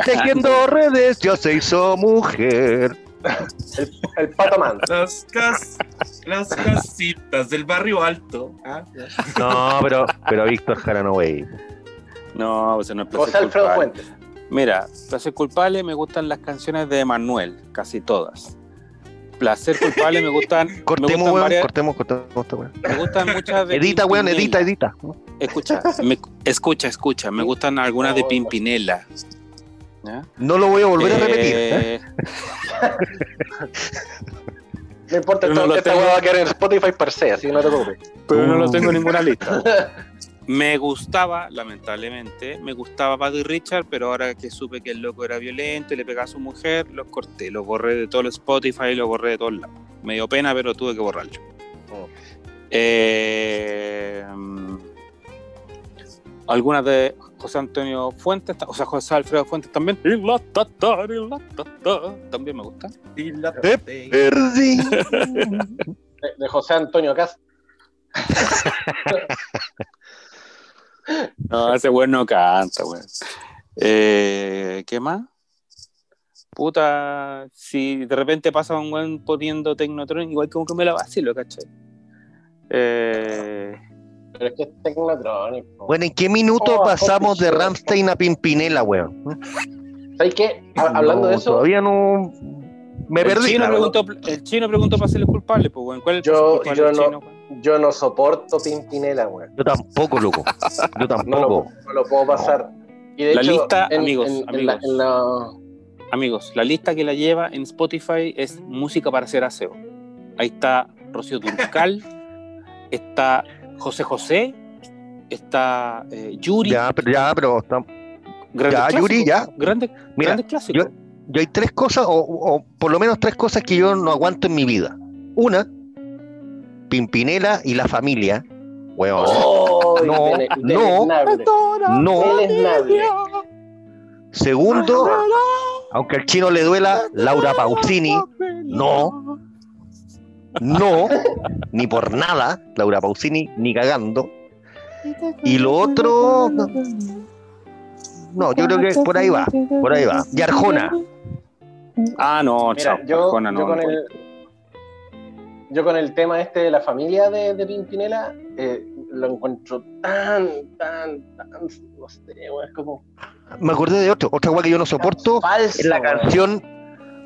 S1: Tejiendo redes, ya se hizo mujer.
S2: El Pato Man.
S4: Las, cas- las casitas del barrio alto. Ah.
S1: No, pero, pero Víctor Jara no, wey.
S3: No, pues no es placer
S2: José Alfredo
S3: culpable.
S2: Fuentes.
S3: Mira, placer culpable me gustan las canciones de Manuel, casi todas. Placer culpable me gustan, me
S1: Cortemos,
S3: gustan,
S1: weón,
S3: varias-
S1: cortemos, cortemos esta weá.
S3: me gustan muchas de
S1: Edita, weón, edita, edita.
S3: Escucha, me- escucha, escucha, me gustan algunas de. Pimpinela. ¿Ya?
S1: No lo voy a volver a repetir. ¿eh?
S3: Eh,
S2: No importa,
S3: no
S2: esta,
S3: lo
S2: esta
S3: tengo.
S2: weá va a quedar en Spotify per se, así que no te preocupes.
S3: pero no lo tengo en ninguna lista. Me gustaba, lamentablemente, me gustaba Buddy Richard, pero ahora que supe que el loco era violento y le pegaba a su mujer, los corté, los borré de todo el Spotify, los borré de todos lados. Me dio pena, pero tuve que borrarlo.
S2: Oh.
S3: Eh, algunas de José Antonio Fuentes, o sea, José Alfredo Fuentes también. Y la ta, ta, y la ta, ta, también me gusta.
S4: Y la-
S1: Perdí.
S2: De, de José Antonio Cast.
S3: No, ese weón no canta, weón. Eh, ¿Qué más? Puta, si de repente pasa un weón poniendo Technotronic, igual como que me la vacilo, ¿cachai? Eh,
S2: Pero es que es Technotronic. po.
S1: Bueno, ¿en qué minuto
S2: Oh,
S1: pasamos de
S2: oh,
S1: Ramstein a Pimpinela, weón?
S2: ¿Sabes qué? Ha- Hablando
S1: No,
S2: de eso,
S1: Todavía no. Me
S3: el,
S1: perdí.
S3: chino preguntó, el chino preguntó para ser el culpable, pues, weón. ¿Cuál es el
S2: Yo-
S3: culpable
S2: yo
S3: del
S2: no-
S3: chino, weón?
S2: Yo no soporto Pimpinela, weón.
S1: Yo tampoco, loco. Yo
S2: No
S1: tampoco.
S2: lo, no lo puedo pasar. Y de
S3: La
S2: hecho,
S3: lista,
S2: en-
S3: amigos,
S2: en- en
S3: amigos.
S2: la- en la-
S3: Amigos, la lista que la lleva en Spotify es música para hacer aseo. Ahí está Rocío Turcal, está José José, está eh, Yuri.
S1: Ya, pero, ya, pero está-
S3: grandes
S1: ya,
S3: clásicos,
S1: Yuri, ya.
S3: Grandes,
S1: Mira,
S3: grandes clásicos.
S1: yo hay tres cosas, o, o por lo menos tres cosas que yo no aguanto en mi vida. Una, Pimpinela y la familia. Weón.
S2: ¡Oh!
S1: No, no. No. Segundo, aunque al chino le duela, Laura Pausini. No. No, ni por nada, Laura Pausini, ni cagando. Y lo otro, no, no, yo creo que por ahí va, por ahí va. Y Arjona,
S3: Ah, no,
S2: Mira,
S3: chao.
S2: yo,
S3: Arjona, no,
S2: yo con
S3: no.
S2: el, yo con el tema este de la familia de, de Pimpinela, eh, lo encuentro tan, tan, tan, no sé, es como
S1: me acordé de otro, otra cosa que yo no soporto,
S2: falso.
S1: es la canción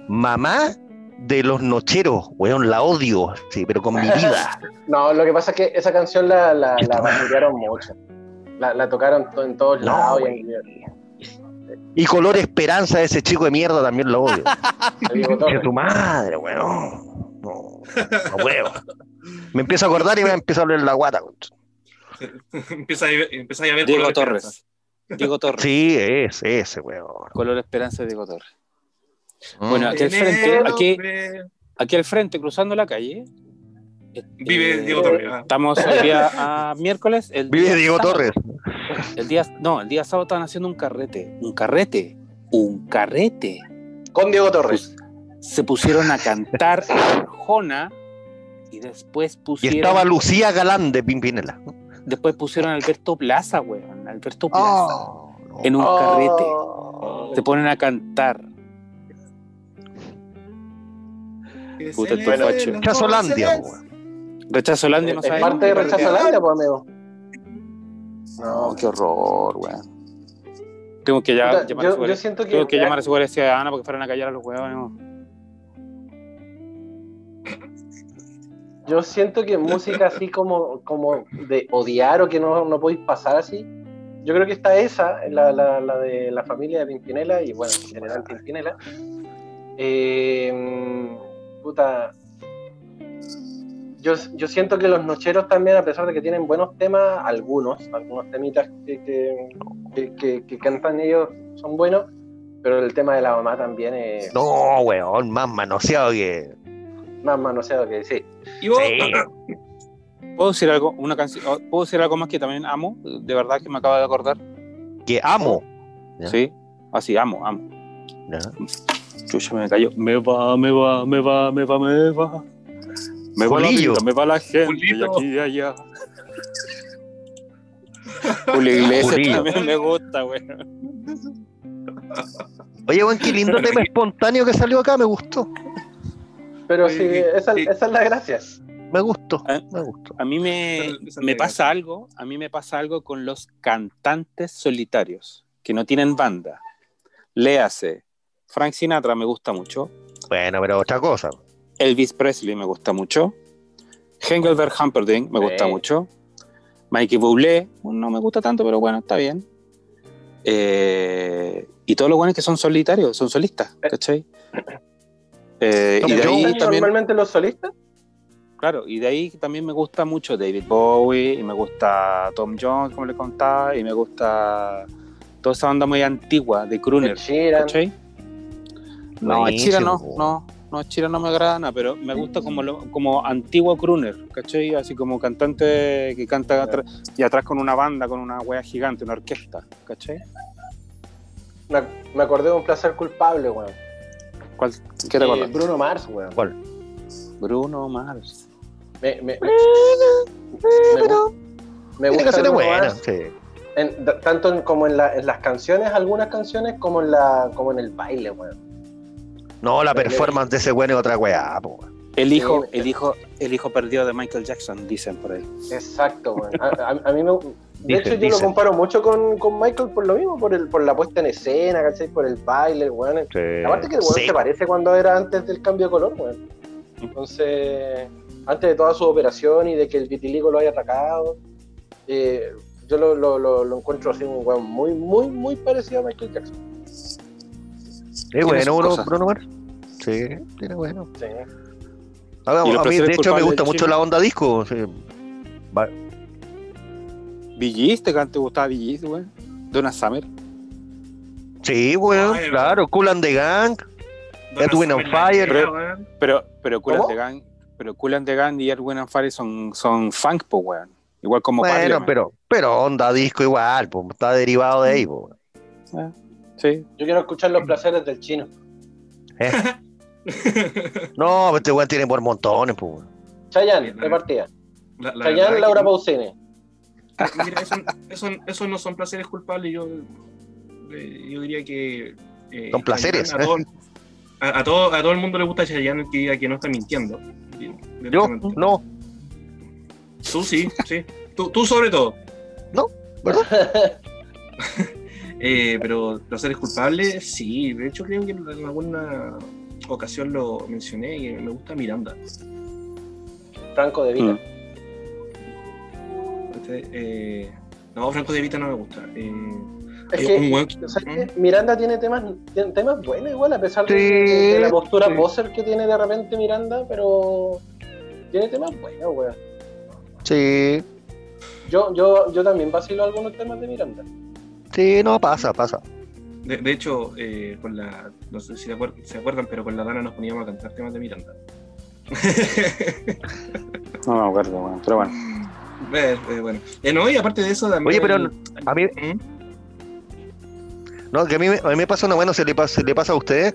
S1: Mamá de los Nocheros, weón, la odio, sí, pero con mi vida.
S2: No, lo que pasa es que esa canción la, la, la mucho. La, la tocaron to- en todos lados. y
S1: Y Color Esperanza, ese chico de mierda, también lo odio.
S2: en-
S1: Que tu madre, weón. No, no puedo. Me empiezo a acordar y me empiezo a hablar la guata.
S4: empieza, a, ver- empieza a ver
S3: Diego
S4: color
S3: Torres.
S4: esperanza.
S3: Diego Torres.
S1: Sí, es ese, weón.
S3: Color Esperanza de Diego Torres.
S1: Mm.
S3: Bueno, aquí al frente, aquí, al frente, cruzando la calle. este,
S4: Vive Diego Torres, ah.
S3: Estamos el día a miércoles. El
S1: Vive
S3: día
S1: Diego
S3: sábado-
S1: Torres.
S3: El día, no, el día sábado estaban haciendo un carrete. Un carrete. Un carrete.
S2: Con Diego Torres.
S3: Se pusieron a cantar Arjona y después
S1: Y
S3: pusieron.
S1: estaba Lucía Galán de Pimpinela.
S3: Después pusieron a Alberto Plaza, weón. Alberto Plaza.
S1: Oh, no.
S3: En un
S2: Oh.
S3: carrete. Se ponen a cantar. Puta, el
S4: Bueno,
S3: facho.
S1: Chazolandia, po, weón.
S3: Rechazo Holandia no
S2: Es
S3: sabe.
S2: parte de Rechazo Holandia, pues, amigo.
S3: No, qué horror, weón. Tengo que ya, llamar a
S2: yo,
S3: su
S2: yo
S3: guardia-
S2: siento que.
S3: tengo que llamar a su guardia ciudadana porque fueron a callar a los huevos.
S2: Yo siento que música así como, como de odiar o que no, no podéis pasar así. Yo creo que está esa, la, la, la de la familia de Pimpinela y bueno, en general Pimpinela. Eh, puta. Yo, yo siento que los nocheros también, a pesar de que tienen buenos temas, algunos, algunos temitas que, que, que- que- cantan ellos son buenos, pero el tema de la mamá también es
S1: No, weón, más manoseado que.
S2: Más manoseado que sí.
S4: ¿Y vos?
S1: Sí.
S3: ¿Puedo decir algo? Una canción. oh, ¿Puedo decir algo más que también amo? De verdad que me acabo de acordar.
S1: que amo. Ya.
S3: Sí. Así, amo, amo.
S1: Ya.
S3: Chucha, me cayó. Me va, me va, me va, me va, me va. Me va la
S1: Julillo.
S3: vida, me va la gente
S4: Julito.
S3: de aquí y allá. Julio Iglesias también me gusta, güey.
S1: Oye, weón, qué lindo tema espontáneo que salió acá, me gustó.
S2: Pero
S4: Sí,
S2: esa, esa es la gracia.
S1: Me gustó,
S3: ¿Eh?
S1: me gustó.
S3: A mí me, me pasa algo, a mí me pasa algo con los cantantes solitarios que no tienen banda. Léase, Frank Sinatra me gusta mucho,
S1: Bueno, pero otra cosa.
S3: Elvis Presley me gusta mucho, Engelbert Humperdinck me gusta mucho, Mikey Bublé no me gusta tanto, pero bueno, está bien. Eh, y todos los buenos que son solitarios, son solistas, ¿cachai? Eh, y de
S1: yo,
S3: ahí
S2: ¿Gustan
S3: también,
S2: normalmente los solistas?
S3: claro, y de ahí también me gusta mucho David Bowie, y me gusta Tom Jones, como le contaba, y me gusta toda esa banda muy antigua de
S2: Sheeran.
S3: ¿cachai? No, Chira no, no, no, Chira no me agrada nada, pero me gusta como, lo- como antiguo crooner, ¿cachai? Así como cantante que canta atrás, y atrás con una banda, con una wea gigante, una orquesta, ¿cachai?
S2: Me, me acordé de un placer culpable, weón.
S3: ¿Cuál, ¿Qué te
S2: Eh? Bruno Mars, weón.
S1: ¿Cuál?
S3: Bruno Mars.
S2: Me, me, me, me me
S1: Tiene
S2: gusta Bruno
S1: buenas,
S2: Mars,
S1: sí.
S2: en- tanto en- como en, la- en las canciones, algunas canciones, como en la como en el baile, weón.
S1: No, la performance de ese weón es otra weá, po, weón.
S3: El hijo,
S2: Sí,
S3: el hijo, el hijo perdido de Michael Jackson, dicen por ahí.
S2: Exacto, weón. A, a- a mí me, de
S1: Dicen,
S2: hecho, yo lo comparo mucho con, con Michael por lo mismo, por, el, por la puesta en escena, ¿cachai? Por el baile.
S1: Sí.
S2: Aparte que el weón
S1: Sí.
S2: se parece cuando era antes del cambio de color, weón. Entonces, antes de toda su operación y de que el vitiligo lo haya atacado, eh, yo lo, lo, lo, lo encuentro así un weón muy, muy, muy parecido a Michael Jackson.
S1: Es bueno, Bruno. Bruno Mars. Sí, tiene bueno.
S2: Sí.
S1: A,
S3: ¿Y los
S1: a mí, de hecho, me gusta mucho la onda disco. sí.
S3: ¿te, te gustaba Billys, güey? Donna Summer.
S1: Sí, weón,
S4: Ay,
S1: claro. Cool and the Gang. Edwin on Fire.
S4: Pero,
S3: Pero, pero Cool and the Gang, pero Cool and the Gang y Erwin and Fire son, son funk, po, weón. Igual como
S1: Bueno,
S3: Parliament.
S1: pero, pero onda disco igual, pues está derivado de ahí, po.
S3: Sí.
S2: Yo quiero escuchar los placeres del chino.
S1: ¿eh? No, este weón tiene por montones, pues.
S2: Chayanne, de partida.
S4: la, la
S2: Chayanne,
S4: verdad
S2: Laura
S4: que-
S2: Pausini.
S4: Mira, eso, eso, eso no son placeres culpables. Yo, eh, yo diría que. eh,
S1: Son placeres,
S4: A,
S1: ¿eh?
S4: todo, a, a todo, a todo el mundo le gusta Chayanne el que diga que no está mintiendo.
S1: Yo, no,
S4: Tú sí, sí. Tú, tú sobre todo.
S1: ¿verdad?
S4: Eh, pero placeres culpables, sí. De hecho, creo que en alguna ocasión lo mencioné y me gusta Miranda.
S2: Franco de Vita.
S3: Mm.
S4: Este, eh, no, Franco de Vita no me gusta. Eh,
S2: Es que,
S4: un buen-
S2: ¿sabes qué? Miranda tiene temas, tiene temas buenos igual, a pesar de la postura
S1: sí.
S2: poser que tiene de repente Miranda, pero tiene temas buenos, weón.
S1: Sí,
S2: Yo, yo, yo también vacilo algunos temas de Miranda.
S1: sí, no, pasa, pasa.
S4: De, de hecho, eh, con la, no sé si se acuer- se acuerdan, pero con la Dana nos poníamos a cantar temas de Miranda.
S3: No me acuerdo, weón. Pero bueno.
S4: Eh, eh, bueno, Eh, no, y aparte de eso también.
S1: Oye, pero a mí,
S4: ¿Mm?
S1: no, que a mí, me- a mí me pasa una bueno, se le pasa, se le pasa a ustedes,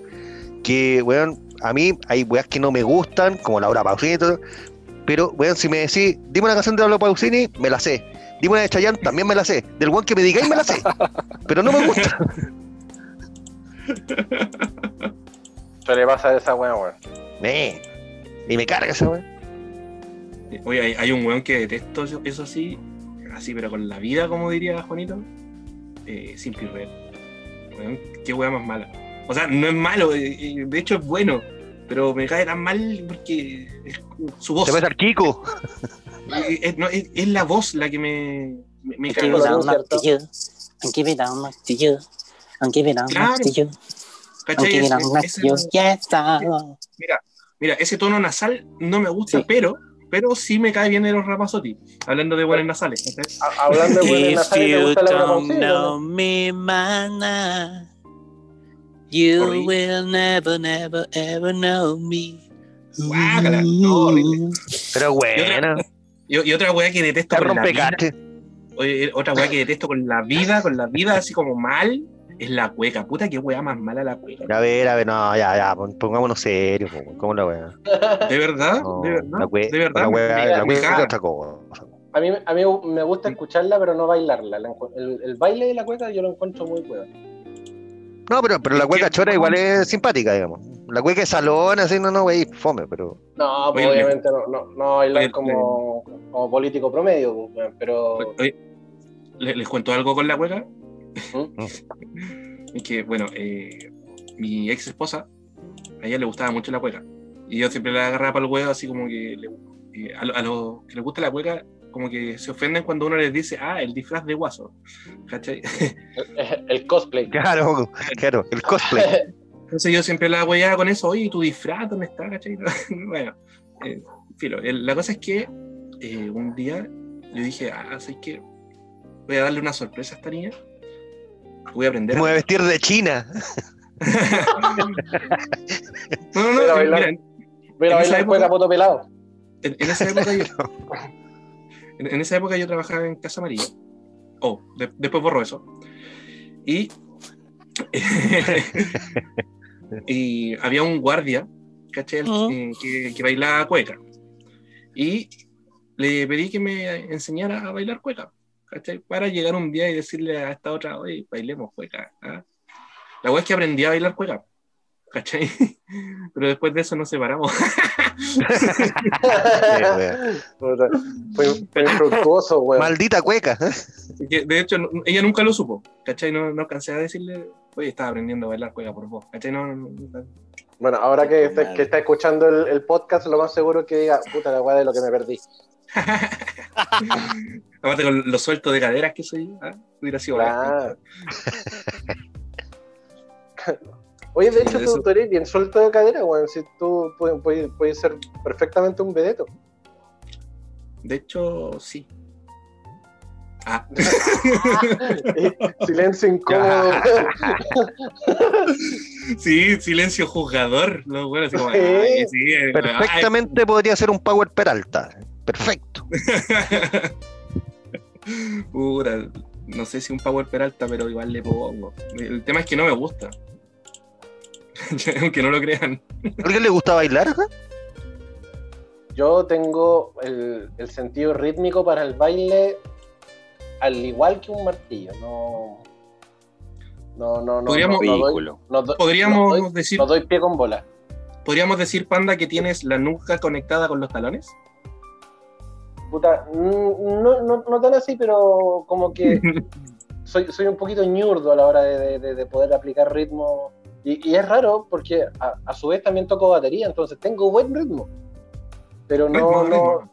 S1: que, weón, a mí hay weas que no me gustan, como Laura Pausini y todo, pero, weón, si me decís, dime una canción de Laura Pausini, me la sé. Dime una de Chayanne, también me la sé. Del weón que me digáis, me la sé. Pero no me gusta.
S2: Se le pasa a esa weá, weón.
S1: Eh, y me carga esa weón.
S4: Oye, hay, hay un weón que detesto eso, eso sí, así, pero con la vida, como diría Juanito. Eh, Simple Red. Weón, qué weá más mala. O sea, no es malo, eh, eh, de hecho es bueno, pero me cae tan mal porque es su voz.
S1: Se va a Kiko.
S4: Eh, es, no, es- es la voz la que me, me, me
S3: Give
S4: caga.
S3: it
S2: Claro,
S3: down
S2: ¿cierto?
S3: to you. And give it it down
S4: Claro.
S3: Yes, I-
S4: mira, ese tono nasal no me gusta,
S3: Sí.
S4: pero, pero sí me cae bien de los Ramazotti, hablando de buenos nasales.
S2: Hablando de buenas nasales, ¿te
S3: you
S2: gusta Pausini?
S3: know
S2: no?
S3: me, mana, you
S4: Horrible.
S3: will never, never, ever know me.
S4: Guácala, no, horrible.
S1: Pero bueno,
S4: Y, y otra weá que detesto con la vida, oye, otra weá que detesto con la vida, con la vida así como mal, es la cueca. Puta, qué weá más mala la cueca.
S1: A ver, a ver, no, ya, ya, pon- pongámonos serios, ¿cómo la weá?
S4: ¿De verdad?
S1: No,
S4: ¿De verdad?
S1: la cue-
S4: ¿De verdad?
S1: La weá, la weá es otra cosa.
S2: A mí, a mí me gusta escucharla, pero no bailarla. El, el baile de la cueca yo lo encuentro muy bueno.
S1: No, pero, pero la
S4: Es
S1: cueca chora igual es simpática, digamos. La cueca de salón, así, no, no, wey, fome, pero.
S2: No, pues
S4: Oye,
S2: obviamente no, no, no bailar
S4: oye,
S2: como, como político promedio, pues, weón, pero
S4: Oye, ¿les, les cuento algo con la cueca?
S2: ¿Mm?
S4: es que, bueno, eh, mi ex esposa, a ella le gustaba mucho la cueca. Y yo siempre la agarraba para el huevo, así como que le- eh, a, lo- a los que les gusta la cueca, como que se ofenden cuando uno les dice, ah, el disfraz de guaso. ¿Cachai?
S2: el, el cosplay.
S1: Claro, claro, el cosplay.
S4: Entonces yo siempre la hueaba con eso, oye, ¿y tu disfraz dónde está? ¿Cachai? bueno, eh, filo. El- la cosa es que eh, un día yo dije, ah, ¿sabes qué? Voy a darle una sorpresa a esta niña. Voy a aprender.
S1: Me voy a vestir de China.
S4: No, no,
S2: Voy a
S4: no,
S2: bailar.
S4: mira,
S2: Voy a
S4: En esa
S2: bailar cueca poto pelado.
S4: en, en esa época yo, en, en esa época yo trabajaba en Casa Amarilla. Oh, de- después borro eso. Y, y había un guardia, ¿cachai?
S3: Ujú.
S4: Eh, que, que bailaba cueca. Y le pedí que me enseñara a bailar cueca, ¿cachai? Para llegar un día y decirle a esta otra, oye, bailemos cueca. ¿ah?". La wea es que aprendí a bailar cueca, ¿cachai? Pero después de eso nos separamos.
S2: Fue, fue infructuoso, weón.
S1: Maldita cueca.
S4: De hecho, ella nunca lo supo, ¿cachai? No, no alcancé a decirle, oye, estaba aprendiendo a bailar cueca por vos, ¿cachai? No, no, no.
S2: Bueno, ahora que, está- que está escuchando el, el podcast, lo más seguro es que diga, puta la weá de lo que me perdí.
S4: Aparte con lo suelto de caderas que soy, ¿ah? hubiera sido
S2: Claro. Oye, de hecho,
S4: Eso.
S2: tú, tú eres bien suelto de cadera, weón. Si tú puedes, puedes, puedes ser perfectamente un vedeto.
S4: De hecho, sí. Ah,
S2: Silencio incómodo.
S4: sí, silencio juzgador. Los buenos, así como,
S2: Sí.
S4: ay, sí,
S1: Perfectamente podría ser un Power Peralta. Perfecto.
S4: puta, no sé si un Power Peralta, pero igual le pongo. El tema es que no me gusta. Aunque no lo crean.
S1: ¿A alguien le gusta bailar acá?
S2: Yo tengo el, el sentido rítmico para el baile al igual que un martillo. No. No, no, no.
S4: Podríamos-
S2: no, no doy- no
S4: Podríamos
S2: no doy-
S4: decir,
S2: no doy pie con bola.
S4: podríamos decir, Panda, que tienes la nuca conectada con los talones.
S2: Puta, no, no, no tan así, pero como que soy, soy un poquito ñurdo a la hora de, de- de- de poder aplicar ritmo. Y, y es raro porque a, a su vez también toco batería, entonces tengo buen ritmo. Pero no,
S4: Ritmo,
S2: no,
S4: ritmo.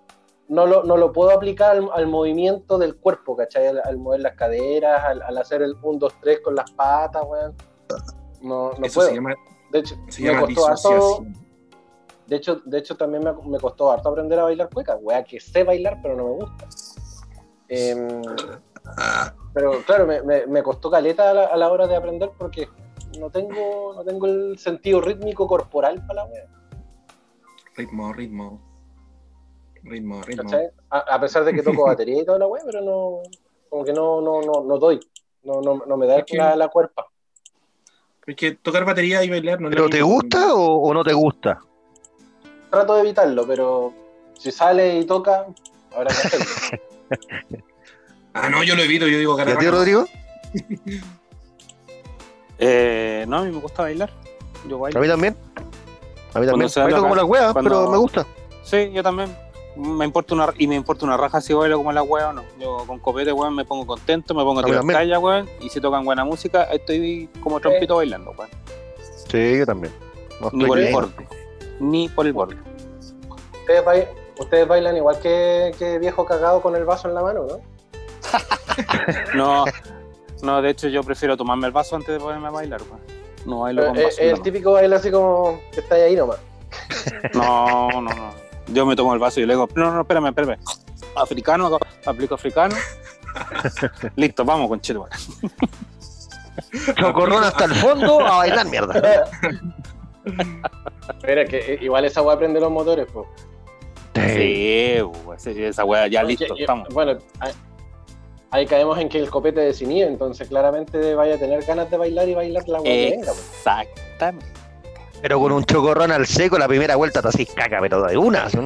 S2: no, lo, no lo puedo aplicar al, al movimiento del cuerpo, ¿cachai? Al, al mover las caderas, al, al hacer el 1, 2, 3 con las patas, weón. No, no
S4: Eso
S2: puedo.
S4: se llama,
S2: de hecho,
S4: se
S2: me
S4: llama
S2: costó harto. De hecho, de hecho, también me, me costó harto aprender a bailar cueca, wea, que sé bailar, pero no me gusta. Em, pero claro, me, me- me costó caleta a la, a la hora de aprender porque no tengo, no tengo el sentido rítmico corporal para la wea,
S4: ritmo, ritmo. Ritmo, ritmo.
S2: A, a pesar de que toco batería y toda la wea, pero no, como que no, no, no, no doy, no, no, no me da
S4: Es que-
S2: la, la cuerpa.
S4: Es que tocar batería y bailar no
S1: ¿Pero te gusta o, o no te gusta?
S2: Trato de evitarlo, pero si sale y toca, habrá que hacerlo.
S4: Ah, no, yo lo evito, yo digo
S1: ¿Y a ti. Rodrigo?
S3: Eh, no, a mí me gusta bailar. Yo
S1: ¿A
S3: bailo.
S1: mí también? A mí también. Bailo
S3: la
S1: como las weas,
S3: cuando-
S1: pero me gusta.
S3: Sí, yo también. Me importa una, y me importa una raja si bailo como la wea o no. Yo con copete, weón, me pongo contento, me pongo a
S1: A
S3: tirar talla, weón. Y si tocan buena música, estoy como trompito bailando, weón.
S1: Sí, yo también. No
S3: Ni
S1: estoy
S3: por el borde. Ni por el borde.
S2: Ustedes, bai- ustedes bailan igual que, que viejo cagado con el vaso en la mano, ¿no?
S3: No, no, de hecho yo prefiero tomarme el vaso antes de ponerme a bailar, weón. No bailo con
S2: Eh,
S3: vaso.
S2: eh, el
S3: no.
S2: típico baile así como que está ahí nomás.
S3: No, no, no. Yo me tomo el vaso y le digo, no, no, espérame, espérame. Africano, aplico africano. Listo, vamos con chile, weón.
S1: Chocorrón hasta el fondo a bailar mierda.
S2: Mira, que eh, igual esa weá prende los motores, pues.
S3: Sí, esa weá, ya listo,
S2: Porque,
S3: estamos.
S2: Bueno, ahí, ahí caemos en que el copete desinhibe, entonces claramente vaya a tener ganas de bailar y bailar la weá que venga.
S3: Exactamente.
S1: Pero con un chocorrón al seco, la primera vuelta te así caca, pero de una. ¿sí?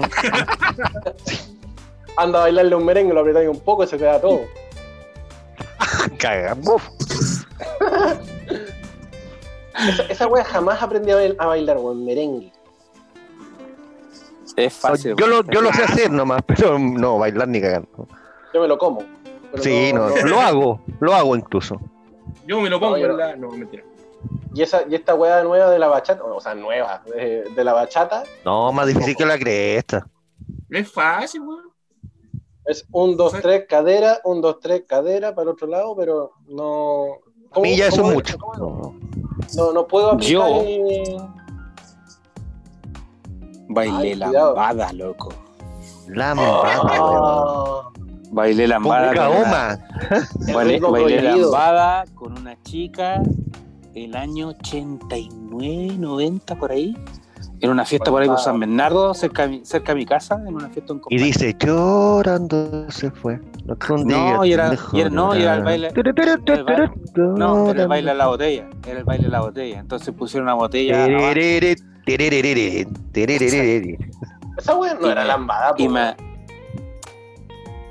S2: Anda a bailarle un merengue, lo apretáis un poco y se te da todo.
S1: Caga.
S2: Esa, esa wea jamás aprendí a, bail- a bailar, weón, merengue.
S3: Es fácil.
S1: Yo lo, yo lo sé hacer nomás, pero no bailar ni cagando.
S2: Yo me lo como.
S1: Sí, no, lo hago, lo hago incluso.
S4: Yo me lo pongo
S2: No, no.
S4: la. No, mentira.
S2: Y, esa, y esta weá nueva de la bachata, o sea, nueva, de, de la bachata,
S1: No, más difícil que la cresta.
S4: Es fácil, weón.
S2: es un, dos, tres, cadera, un, dos, tres, cadera para el otro lado, pero no.
S1: A mí ya eso mucho. No.
S2: No, no puedo aplicar
S3: Yo-
S2: el-
S3: Bailé
S2: Ay,
S3: lambada, loco.
S1: La embarra, weón.
S2: Ah,
S3: Bailé lambada. Con
S1: oma.
S2: el
S3: Bailé, bailé lambada con una chica el año 89, 90 por ahí. En una fiesta por ahí por San Bernardo, cerca de mi, cerca de mi casa, en una fiesta en
S1: Y dice, llorando se fue. No,
S3: y era-
S1: dejó
S3: y era- no, y era el baile- No, era el baile de
S1: llorando.
S3: la botella. Era el baile de la botella. Entonces pusieron una botella.
S2: Esa weá no era lambada,
S3: y
S2: po,
S3: me.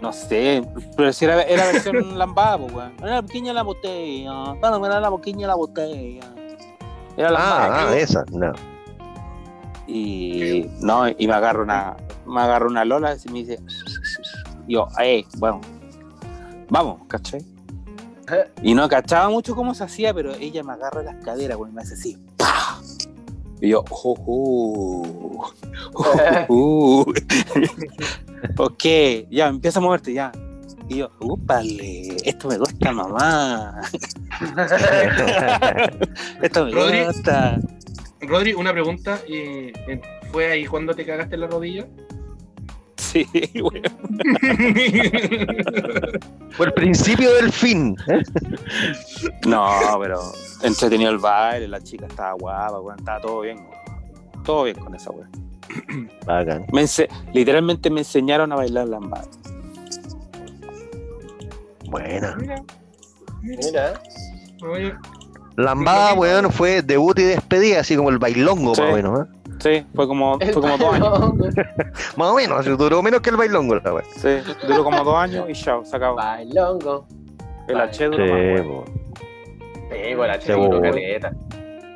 S3: No sé, pero si era, era versión lambada, pues, weón. Era la pequeña la botella. Era la pequeña la botella. Era lambada.
S1: Ah, ah, esa, no.
S3: Y no, y me agarro una, me agarro una lola y me dice, yo, eh, bueno, vamos, ¿cachai?
S2: Eh.
S3: Y no cachaba mucho cómo se hacía, pero ella me agarra las caderas, güey, y me hace así, ¡pah! Y yo, oh, oh, oh, oh. ok, ya, empieza a moverte, ya. Y yo, upale, esto me gusta, mamá. esto me
S4: Rodri.
S3: gusta.
S4: Rodri, una pregunta. eh, eh, ¿Fue ahí cuando te cagaste en la rodilla?
S3: Sí, güey.
S1: Fue el principio del fin. ¿eh?
S3: No, pero entretenido el baile, la chica estaba guapa, weón, estaba todo bien, weón. Todo bien con esa weón.
S1: Bacán.
S3: Me ense- literalmente me enseñaron a bailar lambada.
S1: Buena.
S4: Mira.
S2: Mira,
S4: Oye,
S1: Lambada, weón, fue debut y despedida, así como el bailongo,
S3: Sí.
S1: más o menos. ¿eh?
S3: Sí, fue como,
S2: el
S3: fue como dos años.
S2: bailongo.
S1: Más o menos, duró menos que el bailongo, la.
S3: Sí, duró como dos años y chao, se acabó.
S2: Bailongo.
S3: El H duró más.
S2: Sí, bueno,
S1: Seguro.
S2: chico, caleta.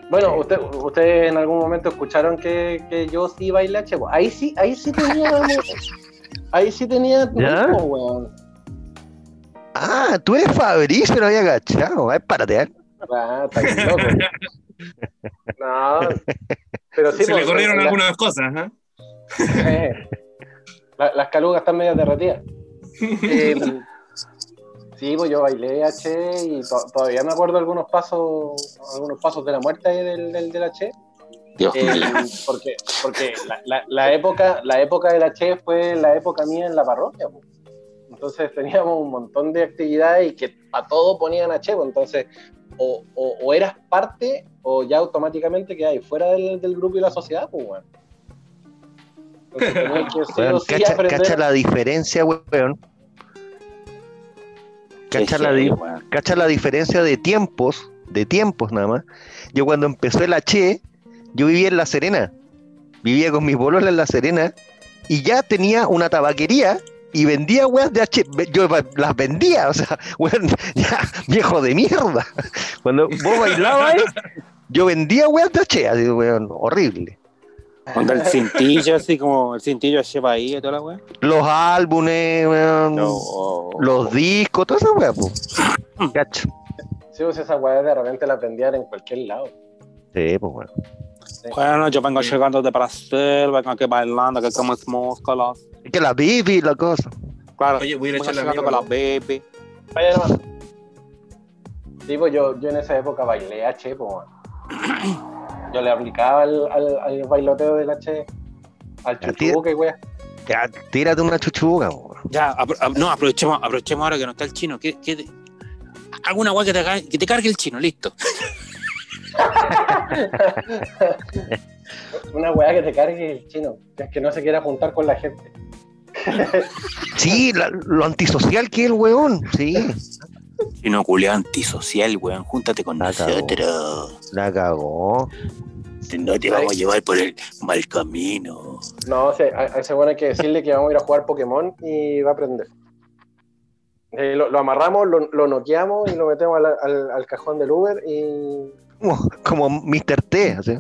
S2: Bueno, usted, ustedes en algún momento escucharon que, que yo sí bailé H. po. Ahí sí, ahí sí tenía. ahí sí tenía
S1: ¿Ya?
S2: ritmo, weón.
S1: Ah, tú eres Fabricio, lo había agachado. Ay, párate, ¿eh?
S2: Ah, está loco. No, pero sí,
S4: se le
S2: pues,
S4: corrieron
S2: la-
S4: algunas cosas, ¿ah?
S2: eh, la- las calugas están medio derretidas. Eh, sí, pues yo bailé H y to- todavía me acuerdo algunos pasos, algunos pasos de la muerte ahí del, del, del H.
S3: Dios
S2: Eh, porque porque la, la- la época la época del H fue la época mía en la parroquia. po. Entonces teníamos un montón de actividades y que a todo ponían H. po. Entonces o, o- o eras parte o ya automáticamente quedáis fuera del, del grupo y la sociedad. Pues, weón. Que sí
S1: cacha,
S2: aprender-
S1: cacha la diferencia, weón. Cacha la, di-
S3: weón.
S1: cacha la diferencia de tiempos de tiempos nada más. Yo cuando empezó el H, yo vivía en La Serena. Vivía con mis bololas en La Serena y ya tenía una tabaquería y vendía weas de H. Yo las vendía, o sea, weón, ya, viejo de mierda. Cuando vos bailabas, yo vendía weas de H, así, weón, horrible.
S3: Cuando el cintillo, así como el cintillo lleva ahí y toda la weá.
S1: Los álbumes, weón,
S3: No.
S1: los discos, todas esas weas, po. Cacho.
S2: Sí, pues esas weas de repente las vendían en cualquier lado.
S1: Sí, pues bueno.
S3: Bueno, yo vengo llegando de Brasil, vengo aquí bailando, que como músculos.
S1: Es que la bibi, la cosa.
S3: Claro,
S4: Oye, voy a ir a la
S3: con la baby.
S2: Vaya. Sí, pues yo, yo en esa época bailé H, pues, weón. Yo le aplicaba al, al, al bailoteo del H, al chuchuque, wea.
S1: Ya, tírate una chuchuga.
S3: Ya, apro- no, aprovechemos, aprovechemos ahora que no está el chino. ¿Qué, qué te- Alguna weá que te, que te cargue el chino, listo.
S2: Una weá que te cargue el chino, que es que no se quiera juntar con la gente.
S1: Sí, la- lo antisocial que es el weón. Sí,
S3: Chino culiao antisocial, weón. Júntate con
S1: La cagó.
S3: nosotros.
S1: la cagó.
S3: No te
S2: vamos a
S3: llevar por el mal camino.
S2: No, o sea, a, a ese bueno hay que decirle que vamos a ir a jugar Pokémon y va a aprender. Eh, lo, lo amarramos, lo, lo noqueamos y lo metemos al, al- al cajón del Uber y.
S1: Como, como Mr. T, así.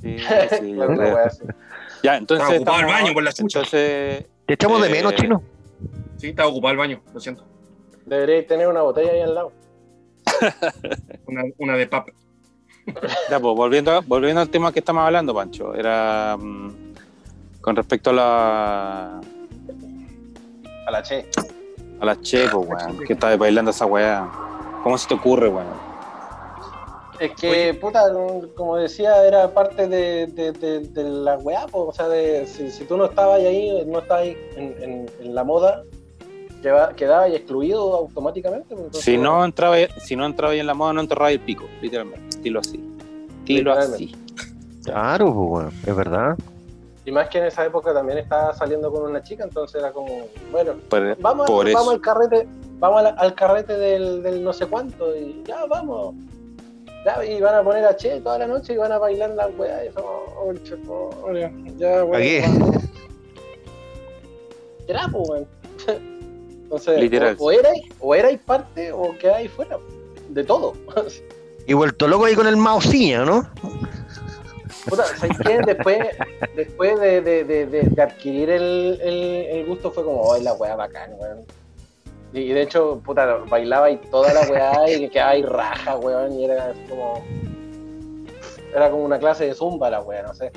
S3: Sí, sí,
S2: Claro.
S3: Ya, entonces.
S4: Estaba ocupado el baño por la chucha.
S3: Entonces,
S1: Te echamos de
S3: Eh,
S1: menos, chino.
S4: Sí, estaba ocupado el baño, lo siento.
S2: Deberíais tener una botella ahí al lado.
S4: Una, una de pap.
S3: ya, pues, volviendo, a- volviendo al tema que estamos hablando, Pancho, era mm, con respecto a la
S2: A la che.
S3: a la Che, pues, weón, que estás bailando esa weá. ¿Cómo se te ocurre, weón?
S2: Es que,
S4: Oye.
S2: puta, como decía, era parte de, de, de- de la weá, po. o sea, de, si, si tú no estabas ahí, no estabas ahí en, en- en la moda, quedaba, quedabas excluido automáticamente. pues, entonces,
S3: Si no entraba, si no entraba ahí en la moda, no entraba ahí el pico, literalmente. Dilo así. Dilo así.
S1: Claro, pues weón, es verdad.
S2: Y más que en esa época también estaba saliendo con una chica, entonces era como, bueno,
S3: Por,
S2: vamos,
S3: por
S2: vamos
S3: eso.
S2: al carrete, vamos al, al carrete del, del no sé cuánto, y ya vamos. Ya, y van a poner a Che toda la noche y van a bailar las weas. Y eso, oh, oh, ya, bueno, Era, pues, weón. Entonces,
S3: Literal.
S2: O, o erais, o erais parte o quedáis fuera de todo.
S1: Y vuelto loco ahí con el mausiña, ¿no?
S2: Puta, ¿sabes qué? Después, después de, de, de, de- de adquirir el, el, el gusto fue como, ¡ay, la weá bacán, weón! Y de hecho, puta, bailaba y toda la weá y quedaba ahí raja, weón, y era como... Era como una clase de zumba la weá, no sé.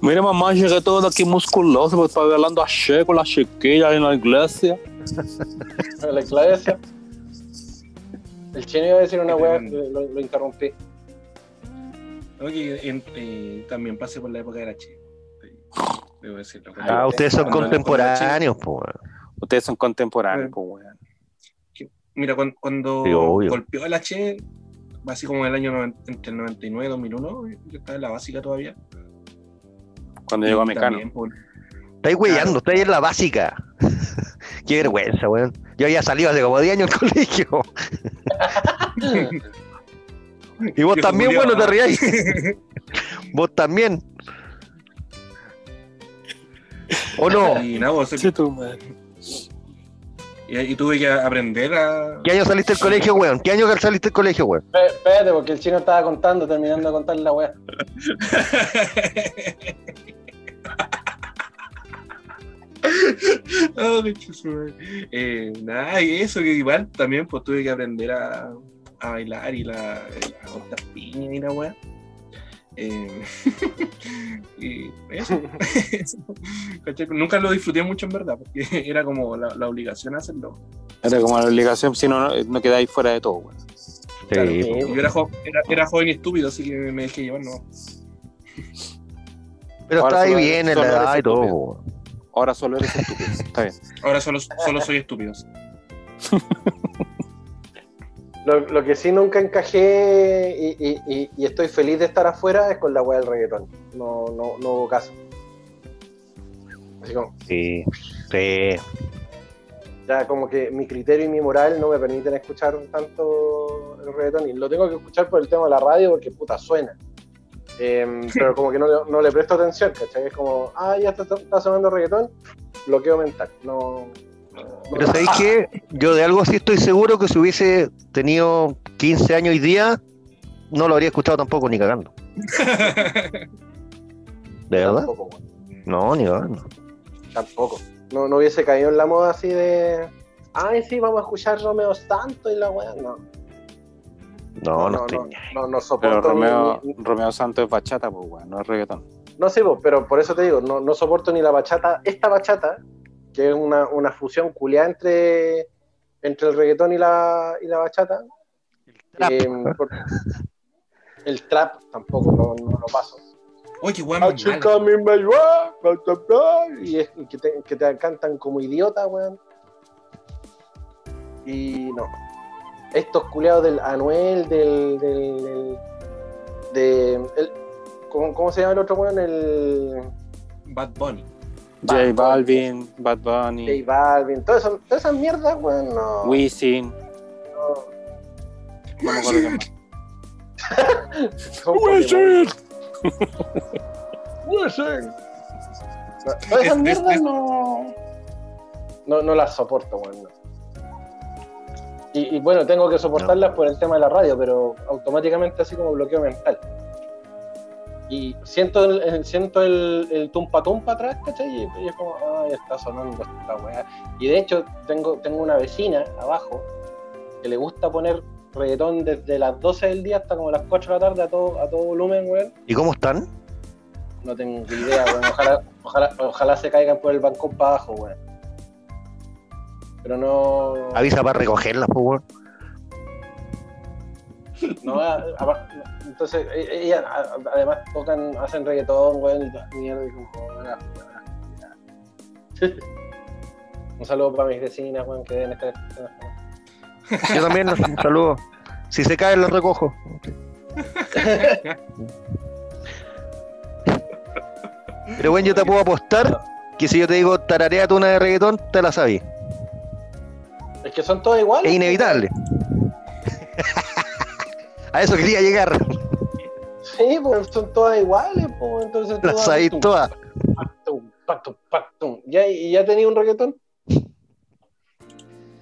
S3: Mira, mamá, llegué todo aquí musculoso porque estaba bailando a Che con la chiquilla en la iglesia.
S2: La iglesia. El chino iba a decir una weá, lo, lo interrumpí.
S4: Oye, en- eh, también pasé por la época de la Che. Debo decirlo.
S1: Ah, ustedes son
S4: Cuando-
S1: contemporáneos, weón.
S3: Ustedes son contemporáneos, weón.
S4: Mira, cuando, cuando
S1: Sí,
S4: golpeó el H, así como en el año entre el 99 y 2001, yo estaba en la básica todavía.
S3: Cuando llegó a Mecano.
S4: también, pues,
S1: Estáis weyando, estáis en la básica. Qué vergüenza, weón. Yo había salido hace como 10 años del colegio. Y vos también, bueno, te ríais. Vos también. ¿O no?
S4: Y
S3: Sí, tú,
S4: y, y tuve que aprender a.
S1: ¿Qué año saliste del colegio, weón? ¿Qué año saliste del colegio, weón?
S2: Espé- Espérate, porque el chino estaba contando, terminando de contar la weá.
S4: Oh, chuzo, eh, nada, y eso que igual también pues tuve que aprender a, a bailar y la, la piña y la weá. Eh, y eso. Nunca lo disfruté mucho en verdad, porque era como la, la obligación hacerlo.
S3: Era como la obligación, si no, no, quedáis fuera de todo, weón.
S4: Claro,
S1: Sí,
S4: y yo era, jo- era, era joven y estúpido, así que me dejé llevar, no.
S1: Pero está ahí bien en la edad y todo.
S3: Ahora solo eres estúpido. Está bien.
S4: Ahora solo, solo soy estúpido.
S2: Lo, lo que sí nunca encajé y, y- y- y estoy feliz de estar afuera es con la weá del reggaetón. No, no, no hubo caso. Así como,
S1: Sí, sí.
S2: ya como que mi criterio y mi moral no me permiten escuchar tanto el reggaetón y lo tengo que escuchar por el tema de la radio porque puta suena. Em, pero como que no, le- no le presto atención, ¿cachai? Es como, ah, ya está, está sonando reggaetón, bloqueo mental. No. no-
S1: Pero ¿sabéis qué? Yo de algo así estoy seguro que si hubiese tenido 15 años hoy día, no lo habría escuchado tampoco ni cagando. ¿De verdad?
S2: Tampoco,
S1: No, ni cagando.
S2: tampoco. No, no hubiese caído en la moda así de, ay, sí, vamos a escuchar Romeo Santos y la weá. No,
S1: No, no,
S2: no,
S1: estoy.
S2: no, no, no soporto.
S3: Pero Romeo,
S2: ni- ni-
S3: Romeo Santos es bachata, pues, weón, no es reggaetón.
S2: No sé, po, pero por eso te digo, no, no soporto ni la bachata, esta bachata, que es una, una fusión culiada entre, entre el reggaetón y la, y la bachata.
S1: Trap.
S2: Eh, por- el trap tampoco no, no lo paso.
S4: Oye, weón
S2: Ah, bla, Y es que te, que te cantan como idiota, weón. Y no. Estos culiados del Anuel, del. del, del- de, el- ¿cómo, cómo se llama el otro weón? El.
S4: Bad Bunny.
S3: J Balvin, Bad
S2: J
S3: Bunny,
S2: Balvin, todas esas, todas esas mierdas, weón, no.
S3: Wisin,
S2: no. Son Pokémon. No, Todas esas
S4: Es- es-
S2: mierdas no, no. No las soporto, weón. no. Y, y bueno, tengo que soportarlas por el tema de la radio, pero automáticamente así como bloqueo mental. Y siento el, el- siento el, el tumpa tumpa atrás, ¿cachai? Y, y es como, ay, está sonando esta weá. Y de hecho, tengo, tengo una vecina abajo que le gusta poner reggaetón desde las 12 del día hasta como las 4 de la tarde a todo, a todo volumen, weón.
S1: ¿Y cómo están?
S2: No tengo idea, weón. Ojalá, ojalá, ojalá se caigan por el balcón para abajo, weón. Pero no.
S1: Avisa para recogerlas, pues, weón.
S2: no a- a- entonces, e- ella, a- además tocan, hacen reggaetón, weón, y mierda. Y como, weón. Un saludo para mis vecinas, weón, que deben estar.
S1: Yo también, un saludo. Si se caen, los recojo. Pero bueno, yo te puedo apostar que si yo te digo tarareate una de reggaetón, te la sabí.
S2: Es que son todas iguales.
S1: Es inevitable. A eso quería llegar.
S2: Sí, pues son todas iguales, pues entonces.
S1: La
S2: todas- tum,
S1: todas.
S2: pactum, pactum, pactum. Ya, y ya tenía un reggaetón.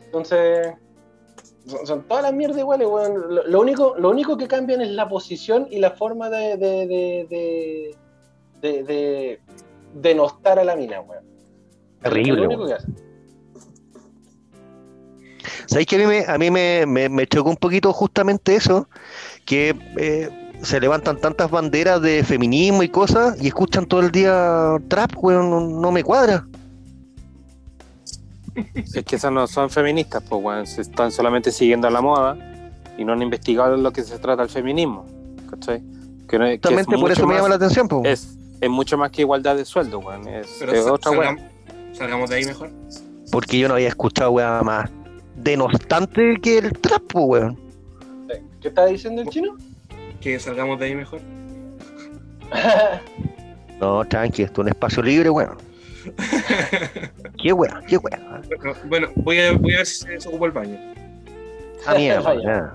S2: Entonces, son, son todas las mierdas iguales, weón. Lo, lo único, lo único que cambian es la posición y la forma de, de, de, de, de, de denostar a la mina, weón.
S1: Terrible,
S2: Es lo único que hacen.
S1: ¿Sabéis que a mí, me, a mí me, me- me chocó un poquito justamente eso? Que eh, se levantan tantas banderas de feminismo y cosas y escuchan todo el día trap, weón, no, no me cuadra.
S3: Es que esas no son feministas, pues, weón. Se están solamente siguiendo la moda y no han investigado lo que se trata el feminismo. ¿Cachai? Que, no- que es
S1: Justamente por eso me llama la atención, pues.
S3: Es, es mucho más que igualdad de sueldo, weón. Es,
S4: Pero
S3: es otra weón.
S4: salgamos, salgamos de ahí mejor.
S1: Porque yo no había escuchado weá más denostante que el trap, weón.
S2: ¿Qué está diciendo el chino?
S4: Que salgamos de ahí mejor.
S1: No, tranqui, esto es un espacio libre, weón. Qué weón, qué weón.
S4: No, Bueno, voy a, voy a ver si se desocupa el baño.
S1: Ah, mierda,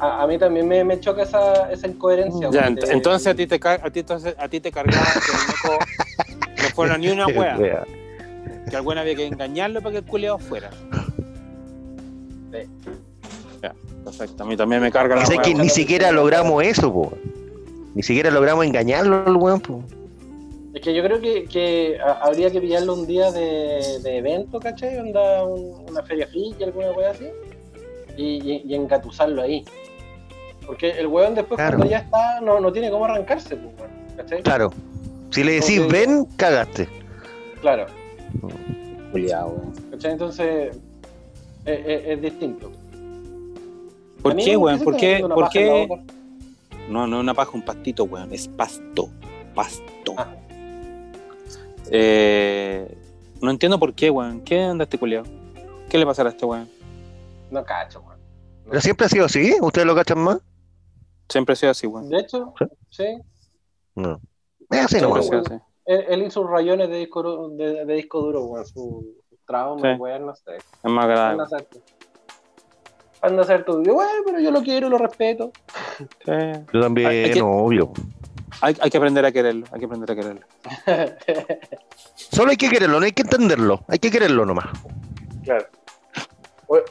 S2: a, a mí también me, me choca esa, esa incoherencia.
S3: Ya,
S2: weón,
S3: ent-
S2: de-
S3: entonces a ti te a ti, entonces, a ti te cargaba que el loco no fuera ni una wea. Que al weón había que engañarlo para que el culeado fuera. Ya, perfecto. A mí también me carga la
S1: sé que ni siquiera logramos eso, po. Ni siquiera logramos engañarlo al weón, po.
S2: Es que yo creo que, habría que pillarlo un día de, de evento, ¿cachai? Onda un- una feria friki, alguna wea así. Y, y, y engatusarlo ahí. Porque el weón después
S1: Claro.
S2: cuando ya está, no, no tiene cómo arrancarse, pues, ¿cachai?
S1: Claro. Si le decís ven, cagaste.
S2: Claro,
S3: Culeado, weón.
S2: ¿cachai? Entonces es, es- es distinto.
S3: ¿Por qué, weón? ¿Por qué? ¿Por qué? No, no es una paja, un pastito, weón. Es pasto. Pasto.
S2: Ah.
S3: Eh, no entiendo por qué, weón. ¿Qué anda este culeado? ¿Qué le pasará a este weón?
S2: No cacho, weón.
S1: Pero siempre ha sido así, ¿ustedes lo cachan más?
S3: Siempre ha sido así, weón.
S2: De hecho,
S1: ¿Sí?
S2: sí.
S1: No. Es así
S3: sido
S2: weón. Él, él hizo rayones de disco, de, de disco duro, weón. Su trauma,
S3: Sí.
S2: weón, no sé.
S3: Es más grave.
S2: Anda a hacer tu video. Bueno, pero yo lo quiero, lo respeto.
S3: Sí.
S1: Yo también,
S3: Hay que-
S1: obvio.
S3: Hay, hay que aprender a quererlo, hay que aprender a quererlo.
S1: Solo hay que quererlo, no hay que entenderlo. Hay que quererlo nomás.
S2: claro. Oye,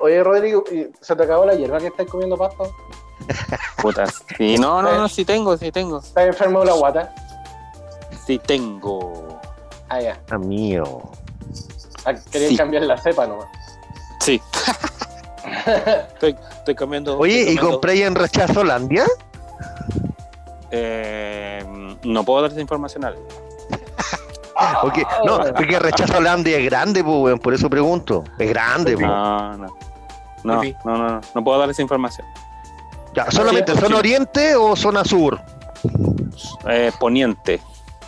S2: oye, Rodrigo, ¿y ¿se te acabó la hierba que estás comiendo pasta?
S3: Putas. Sí, no, no, no, sí tengo, sí tengo.
S2: ¿Estás enfermo de la guata?
S3: Sí tengo.
S2: Ah, ya.
S1: Amigo.
S2: Ah, Querías
S3: Sí.
S2: cambiar la cepa nomás.
S3: Sí. estoy, estoy comiendo.
S1: Oye,
S3: estoy
S1: ¿y compré en Rechazo Holandia?
S3: Eh, no puedo dar esa información a.
S1: Porque, no, porque Rechazo Holandia es grande, pues, por eso pregunto. Es grande, pues.
S3: No, no. No, no, no, no, no puedo dar esa información.
S1: Ya, ¿Solamente zona
S3: sí.
S1: oriente o zona sur?
S3: Eh, poniente.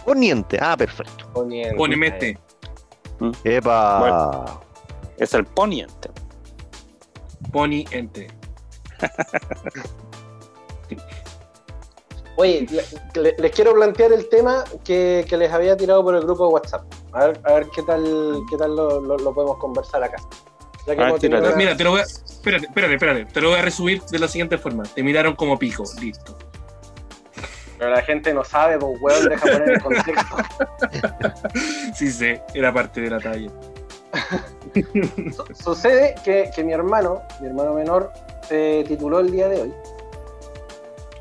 S1: Poniente. Ah, perfecto.
S2: Poniente.
S4: Póneme este.
S1: Epa.
S3: Es el poniente.
S4: Pony ente.
S2: Oye, le- le- les quiero plantear el tema que, que les había tirado por el grupo de WhatsApp. A ver, a ver qué tal, qué tal lo, lo- lo podemos conversar acá. Ya que
S3: ver,
S2: tenido
S4: Mira, te lo voy a. Espérate, espérate, espérate. Te lo voy a resumir de la siguiente forma. Te miraron como pico. Listo.
S2: Pero la gente no sabe, pues weón, deja poner el contexto.
S4: Sí sé, era parte de la talla.
S2: Su- Sucede que, que mi hermano, mi hermano menor, se tituló el día de hoy.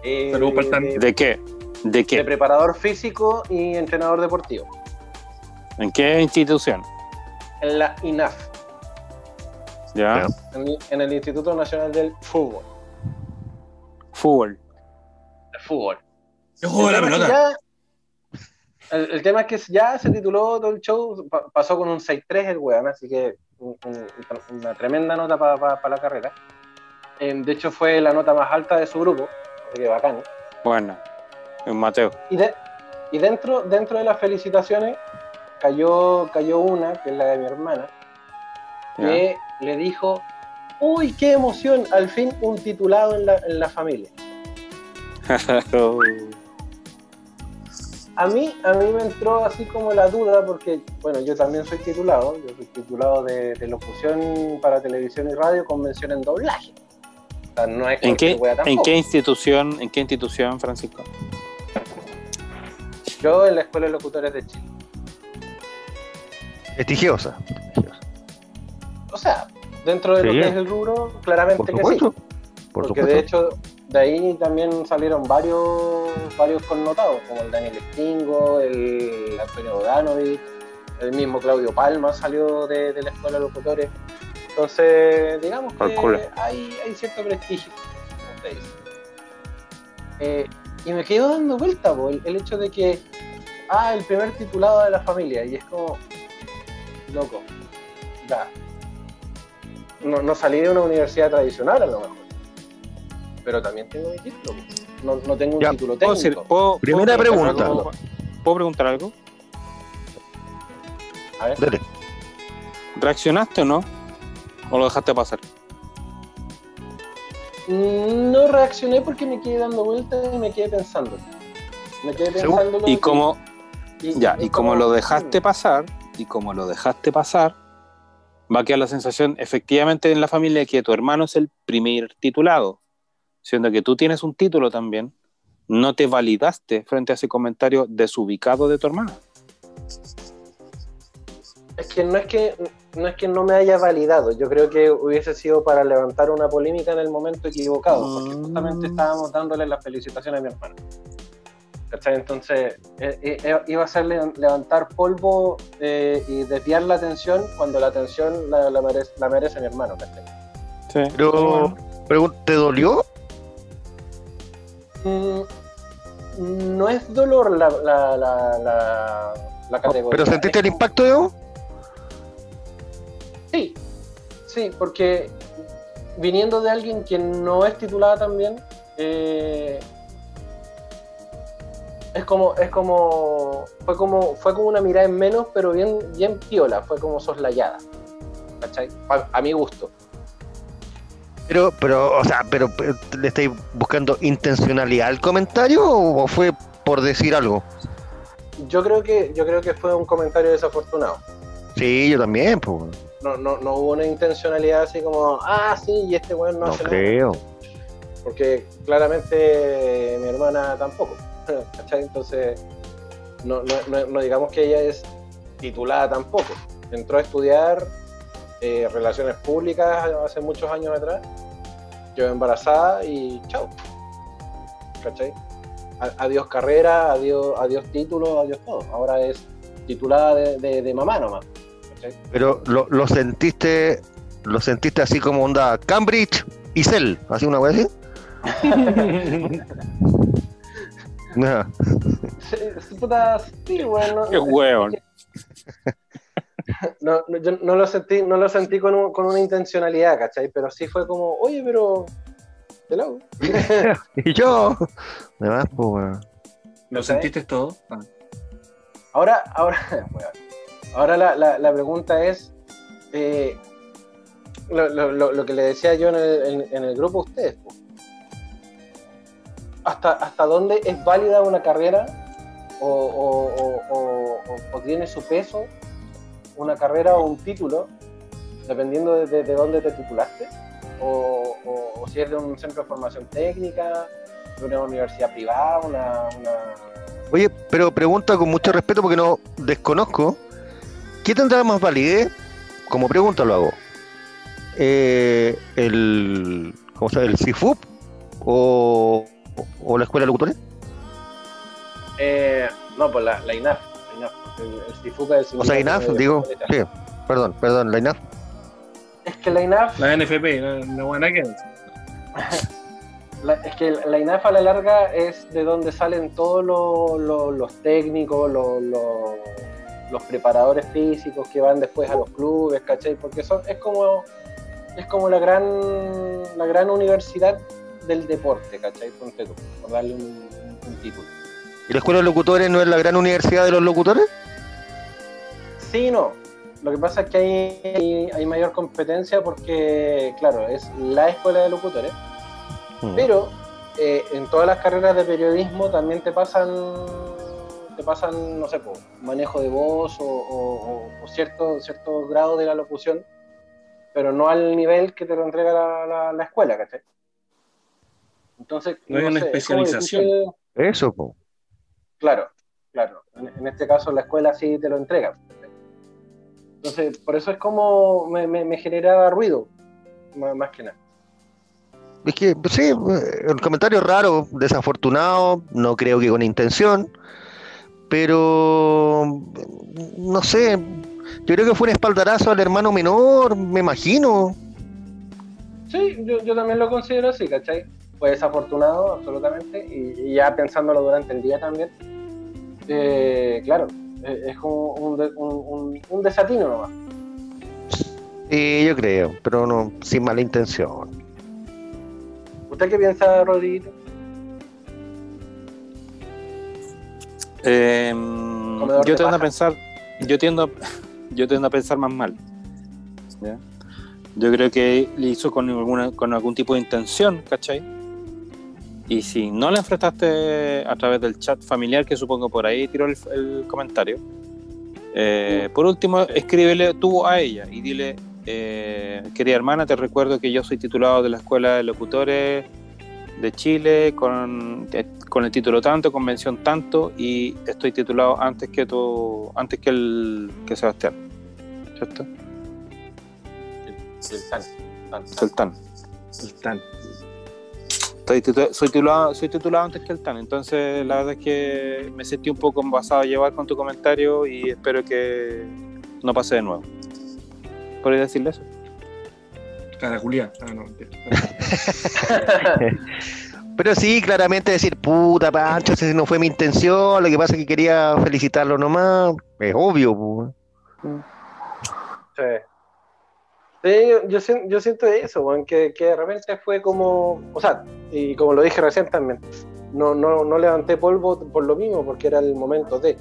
S2: Eh,
S4: Saludos para el Tan.
S2: de,
S3: ¿De qué? ¿De
S2: de
S3: qué?
S2: preparador físico y entrenador deportivo.
S3: ¿En qué institución?
S2: En la INAF,
S3: ¿Ya?
S2: En, en el Instituto Nacional del Fútbol.
S3: Fútbol.
S2: De fútbol.
S4: La
S2: El tema es que
S4: pelota.
S2: ya- el, el tema es que ya se tituló todo el show, pa- pasó con un 6-3 el weón, así que un- un- una tremenda nota para la carrera. Eh, de hecho, fue la nota más alta de su grupo, así que bacán.
S3: Bueno, un Mateo.
S2: Y, de- y dentro, dentro de las felicitaciones cayó, cayó una, que es la de mi hermana, que le dijo, uy, qué emoción, al fin un titulado en la, en la familia. A mí, a mí me entró así como la duda, porque, bueno, yo también soy titulado, yo soy titulado de, de locución para televisión y radio con mención en doblaje. O sea, no es
S3: ¿En qué, ¿En qué institución, en qué institución, Francisco?
S2: Yo en la Escuela de Locutores de Chile.
S1: Prestigiosa.
S2: O sea, dentro de
S1: Sí.
S2: lo que es el rubro, claramente
S1: Por
S2: que sí.
S1: Por
S2: porque
S1: supuesto.
S2: de hecho, de ahí también salieron varios, varios connotados, como el Daniel Stingo, el Antonio Bodanovich, el mismo Claudio Palma salió de, de la Escuela de Locutores. Entonces, digamos que hay, hay cierto prestigio, como usted dice. Eh, y me quedo dando vuelta po, el, el hecho de que, ah, el primer titulado de la familia, y es como, loco. No, no salí de una universidad tradicional a lo mejor, pero también tengo mi título. No, no tengo un
S1: Ya,
S2: título
S3: ¿Puedo,
S2: técnico.
S3: puedo-
S1: Primera
S3: puedo
S1: pregunta.
S3: algo? ¿Puedo preguntar algo?
S2: A ver.
S1: Dale.
S3: ¿Reaccionaste o no? ¿O lo dejaste pasar?
S2: No reaccioné porque me quedé dando vueltas y me quedé pensando. Me quedé
S1: Según-
S2: pensando.
S3: Y como, ya, y como lo dejaste pasar, y como lo dejaste pasar, va a quedar la sensación efectivamente en la familia de que tu hermano es el primer titulado, siendo que tú tienes un título también, no te validaste frente a ese comentario desubicado de tu hermano.
S2: Es que no es que no es que no me haya validado. Yo creo que hubiese sido para levantar una polémica en el momento equivocado, porque
S3: Mm.
S2: justamente estábamos dándole las felicitaciones a mi hermano. ¿Cachai? Entonces eh, eh, iba a ser le- levantar polvo eh, y desviar la atención cuando la atención la, la merece, la merece mi hermano. ¿cachai?
S3: Sí.
S1: Pero, ¿te dolió?
S2: Mm, no es dolor la, la, la, la, la categoría.
S1: ¿Pero sentiste el impacto, Diego?
S2: Sí, sí, porque viniendo de alguien que no es titulada también, eh, es como, es como, fue como, fue como una mirada en menos, pero bien, bien piola, fue como soslayada, ¿cachai? A, a mi gusto.
S1: Pero, pero, o sea, pero, pero, ¿le estáis buscando intencionalidad al comentario o fue por decir algo?
S2: Yo creo que, yo creo que fue un comentario desafortunado.
S1: Sí, yo también, pues.
S2: no, no, no hubo una intencionalidad así como, ah, sí, y este weón no,
S1: No
S2: hace nada.
S1: creo.
S2: Porque claramente mi hermana tampoco. ¿cachai? Entonces, no, no- no digamos que ella es titulada tampoco. Entró a estudiar eh, relaciones públicas hace muchos años atrás, quedó embarazada y chao. ¿Cachai? Adiós carrera, adiós, adiós título, adiós todo. Ahora es titulada de, de- de mamá nomás. ¿cachai?
S1: Pero lo, lo sentiste, lo sentiste así como onda Cambridge y Cell, así una wea así.
S2: Sí, sí, puta, sí, bueno,
S3: Qué hueón.
S2: No, no, yo no lo sentí, no lo sentí con, un- con una intencionalidad, ¿cachai? Pero sí fue como, oye, pero de lado.
S1: Y yo, además, pues, weón.
S4: ¿Lo sentiste todo? Ah.
S2: Ahora, ahora, weón. ahora la, la- la pregunta es, eh, lo, lo- lo- lo que le decía yo en el, en- en el grupo a ustedes. ¿Hasta, ¿hasta dónde es válida una carrera o, o- o- o- o- o tiene su peso una carrera o un título, dependiendo de, de- de dónde te titulaste? O, o- o si es de un centro de formación técnica, de una universidad privada, una- una
S1: Oye, pero pregunta con mucho respeto porque no desconozco. ¿Qué tendrá más validez? Como pregunta lo hago. Eh, el, ¿Cómo se llama? ¿El CIFUP o, o la Escuela de Locutores?
S2: Eh, no, pues la, la INAF. La INAF, el, el CIFUCA es
S1: O sea, INAF, digo. Sí, perdón, perdón, la INAF.
S2: Es que la INAF,
S4: La NFP, no, no buena que
S2: la- es que la INAF a la larga es de donde salen todos los, técnicos, los, preparadores físicos que van después a los clubes, ¿cachai? Porque son, es como es como la gran la gran universidad del deporte, ¿cachai? Ponte tú, por darle un, un- un título.
S1: ¿Y la Escuela de Locutores no es la gran universidad de los locutores?
S2: Sí no. Lo que pasa es que hay, mayor competencia porque, claro, es la escuela de locutores,
S1: Mm.
S2: pero eh, en todas las carreras de periodismo también te pasan, te pasan, no sé, po, manejo de voz o, o- o- o cierto, cierto grado de la locución, pero no al nivel que te lo entrega la, la- la escuela, ¿cachai? Entonces,
S4: No hay una
S2: sé, es como
S4: especialización.
S2: difícil-
S1: Eso, po.
S2: Claro, claro. En, en este caso la escuela sí te lo entrega. Entonces, por eso es como me, me, me generaba ruido, más, más que nada.
S1: Es que, sí, el comentario raro, desafortunado, no creo que con intención, pero no sé, yo creo que fue un espaldarazo al hermano menor, me imagino.
S2: Sí, yo, yo también lo considero así, ¿cachai? Fue desafortunado, absolutamente, y, y ya pensándolo durante el día también. eh, claro, eh, es como un, un, un- un desatino nomás.
S1: Sí, yo creo, pero no, sin mala intención.
S2: ¿Usted qué piensa, Rodriguito?
S3: Eh, yo tiendo a pensar, yo tiendo, a- yo tiendo a pensar más mal. ¿ya? Yo creo que le hizo con, alguna, con algún tipo de intención, ¿cachai? Y si no le enfrentaste a través del chat familiar, que supongo por ahí tiró el, el comentario, eh, por último, escríbele tú a ella y dile, eh, querida hermana, te recuerdo que yo soy titulado de la Escuela de Locutores de Chile con, eh, con el título tanto, convención tanto, y estoy titulado antes que tu, antes que el que Sebastián. ¿Cierto?
S2: El tan, tan,
S3: Estoy titu- soy, titulado, soy titulado antes que el TAN, entonces la verdad es que me sentí un poco envasado a llevar con tu comentario y espero que no pase de nuevo. ¿Podría decirle eso?
S4: Cara Julián. Ah, no.
S1: Pero sí, claramente decir, puta Pancho, esa no fue mi intención, lo que pasa es que quería felicitarlo nomás, es obvio. po.
S2: Sí. Sí, yo, yo sien- yo siento eso, weón, que, que de repente fue como, o sea, y como lo dije recién también, no, no, no levanté polvo por lo mismo, porque era el momento de.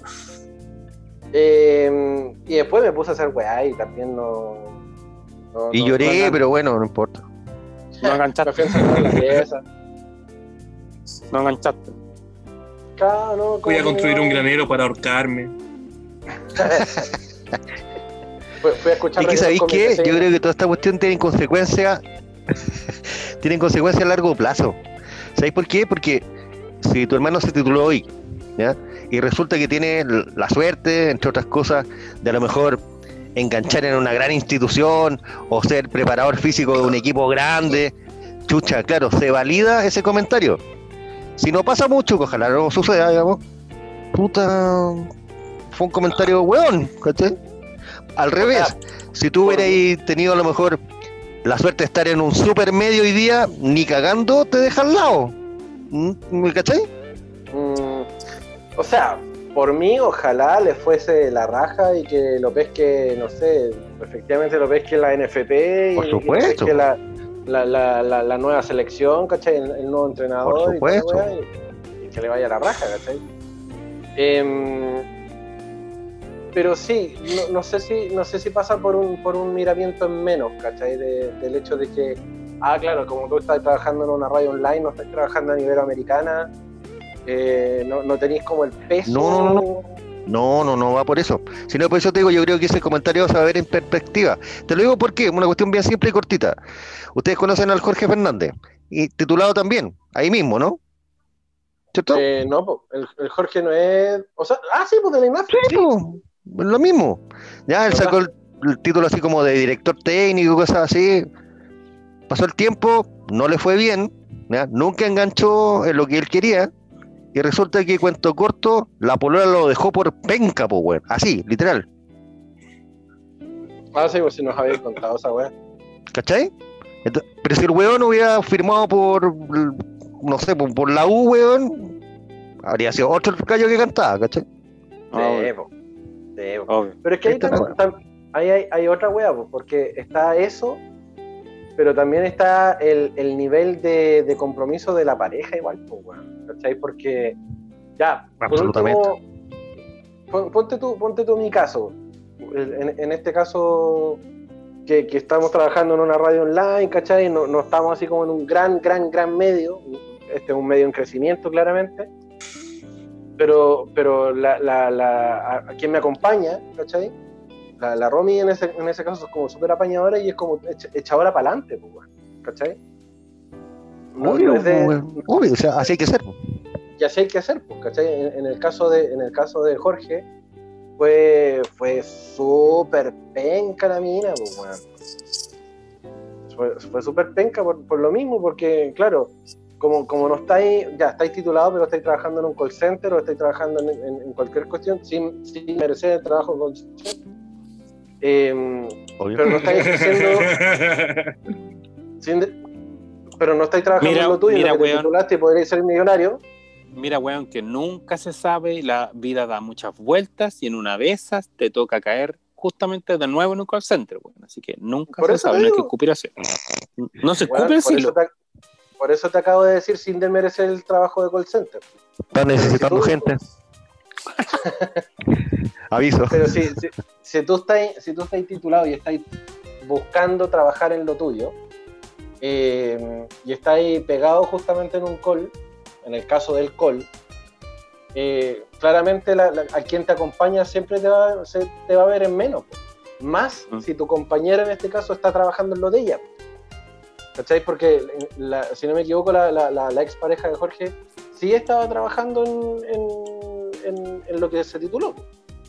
S2: Eh, y después me puse a hacer weá y también no. no-
S1: Y
S2: no-
S1: lloré,
S2: no-
S1: pero bueno, no importa.
S3: No enganchaste. No enganchaste.
S2: Claro, no,
S4: Voy a construir un granero para ahorcarme.
S2: Fui, a escuchar
S1: Y que sabéis
S2: PC.
S1: yo creo que toda esta cuestión tiene consecuencias tienen consecuencias a largo plazo. ¿Sabéis por qué? Porque si tu hermano se tituló hoy, ¿ya? Y resulta que tiene la suerte, entre otras cosas, de a lo mejor enganchar en una gran institución o ser preparador físico de un equipo grande, chucha, claro, se valida ese comentario. Si no pasa mucho, que ojalá no suceda, digamos, puta, fue un comentario weón, ¿cachai? Al revés, si tú hubierais tenido a lo mejor la suerte de estar en un super medio hoy día, ni cagando te deja al lado. ¿Mm? ¿Me cachai?
S2: Mm, o sea, por mí, ojalá le fuese la raja y que lo pesque, no sé, efectivamente lo pesque la NFP
S1: Por
S2: y,
S1: supuesto.
S2: lo pesque la, la, la, la, la nueva selección, ¿cachai? El, el nuevo entrenador
S1: Por supuesto.
S2: y, y que le vaya la raja, ¿cachai? Em, pero sí, no, no sé si no sé si pasa por un, por un miramiento en menos, ¿cachai? De- del hecho de que, ah, claro, como tú estás trabajando en una radio online, no estás trabajando a nivel americana, eh, no, no tenéis como el peso.
S1: No, no, no, No, no, no va por eso. Si no, por eso te digo, yo creo que ese comentario se va a ver en perspectiva. Te lo digo porque una cuestión bien simple y cortita. Ustedes conocen al Jorge Fernández, y titulado también, ahí mismo, ¿no? ¿Cierto?
S2: Eh, no, el, el Jorge no es. O sea, ah, sí, pues de la imagen.
S1: Sí, es lo mismo. Ya él sacó el, el título así como de director técnico, cosas así. Pasó el tiempo, no le fue bien, ¿ya? nunca enganchó en lo que él quería. Y resulta que, cuento corto, la polola lo dejó por penca, po, weón. Así, literal.
S2: Ah, sí, pues si nos habéis contado esa weá.
S1: ¿Cachai? Pero si el weón hubiera firmado por, no sé, por, por la U, weón, habría sido otro el gallo que cantaba, ¿cachai?
S2: Sí, po.
S3: Obvio.
S2: Pero es que ahí,
S1: Esta
S2: tam-
S1: weá.
S2: tam- ahí hay, hay otra po, porque está eso, pero también está el, el nivel de, de compromiso de la pareja igual, po, weón, ¿cachai? Porque, ya, por
S1: Absolutamente.
S2: último, pon- ponte tú, ponte tú mi caso, en, en este caso que, que estamos trabajando en una radio online, ¿cachai? No, no estamos así como en un gran, gran, gran medio, este es un medio en crecimiento claramente, pero, pero la, la, la, a, a quien me acompaña, ¿cachai? La, la Romy en ese, en ese caso es como súper apañadora y es como echa- echadora para adelante, pues, ¿cachai? No,
S1: Obvio,
S2: no de-.
S1: Obvio, o sea, así hay que ser.
S2: y así hay que hacer, pues, ¿cachai? En, en el caso de, en el caso de Jorge, fue, fue súper penca la mina, pues, weón. Fue, fue súper penca por, por lo mismo, porque, claro, como, como no estáis, ya estáis titulados, pero estáis trabajando en un call center o estáis trabajando en, en- en cualquier cuestión sin, sin merecer el trabajo de call center. Em,
S1: Obvio.
S2: pero no estáis de- pero no estáis trabajando
S3: Mira-
S2: en lo tuyo,
S3: mira,
S2: en lo que te
S3: weón.
S2: titulaste y podréis ser millonario.
S3: Mira, weón, que nunca se sabe, la vida da muchas vueltas y en una de esas te toca caer justamente de nuevo en un call center, weón. Así que nunca
S2: Por
S3: se sabe,
S2: te
S3: no hay que escupir así. No se escupe el
S2: por, eso
S3: siglo.
S2: te, por eso te acabo de decir sin desmerecer el trabajo de call center.
S1: Están necesitando
S2: Si tú-
S1: gente. Aviso.
S2: Pero si, si, si tú estás, si tú estás titulado y estás buscando trabajar en lo tuyo, eh, y estáis pegado justamente en un call, en el caso del call, eh, claramente la- la- a quien te acompaña siempre te va, se- te va a ver en menos. Más
S3: Mm.
S2: si tu compañera en este caso está trabajando en lo de ella. ¿Cachai? Porque, la- si no me equivoco, la, la, la, la ex pareja de Jorge sí estaba trabajando en, en, en- en lo que se tituló,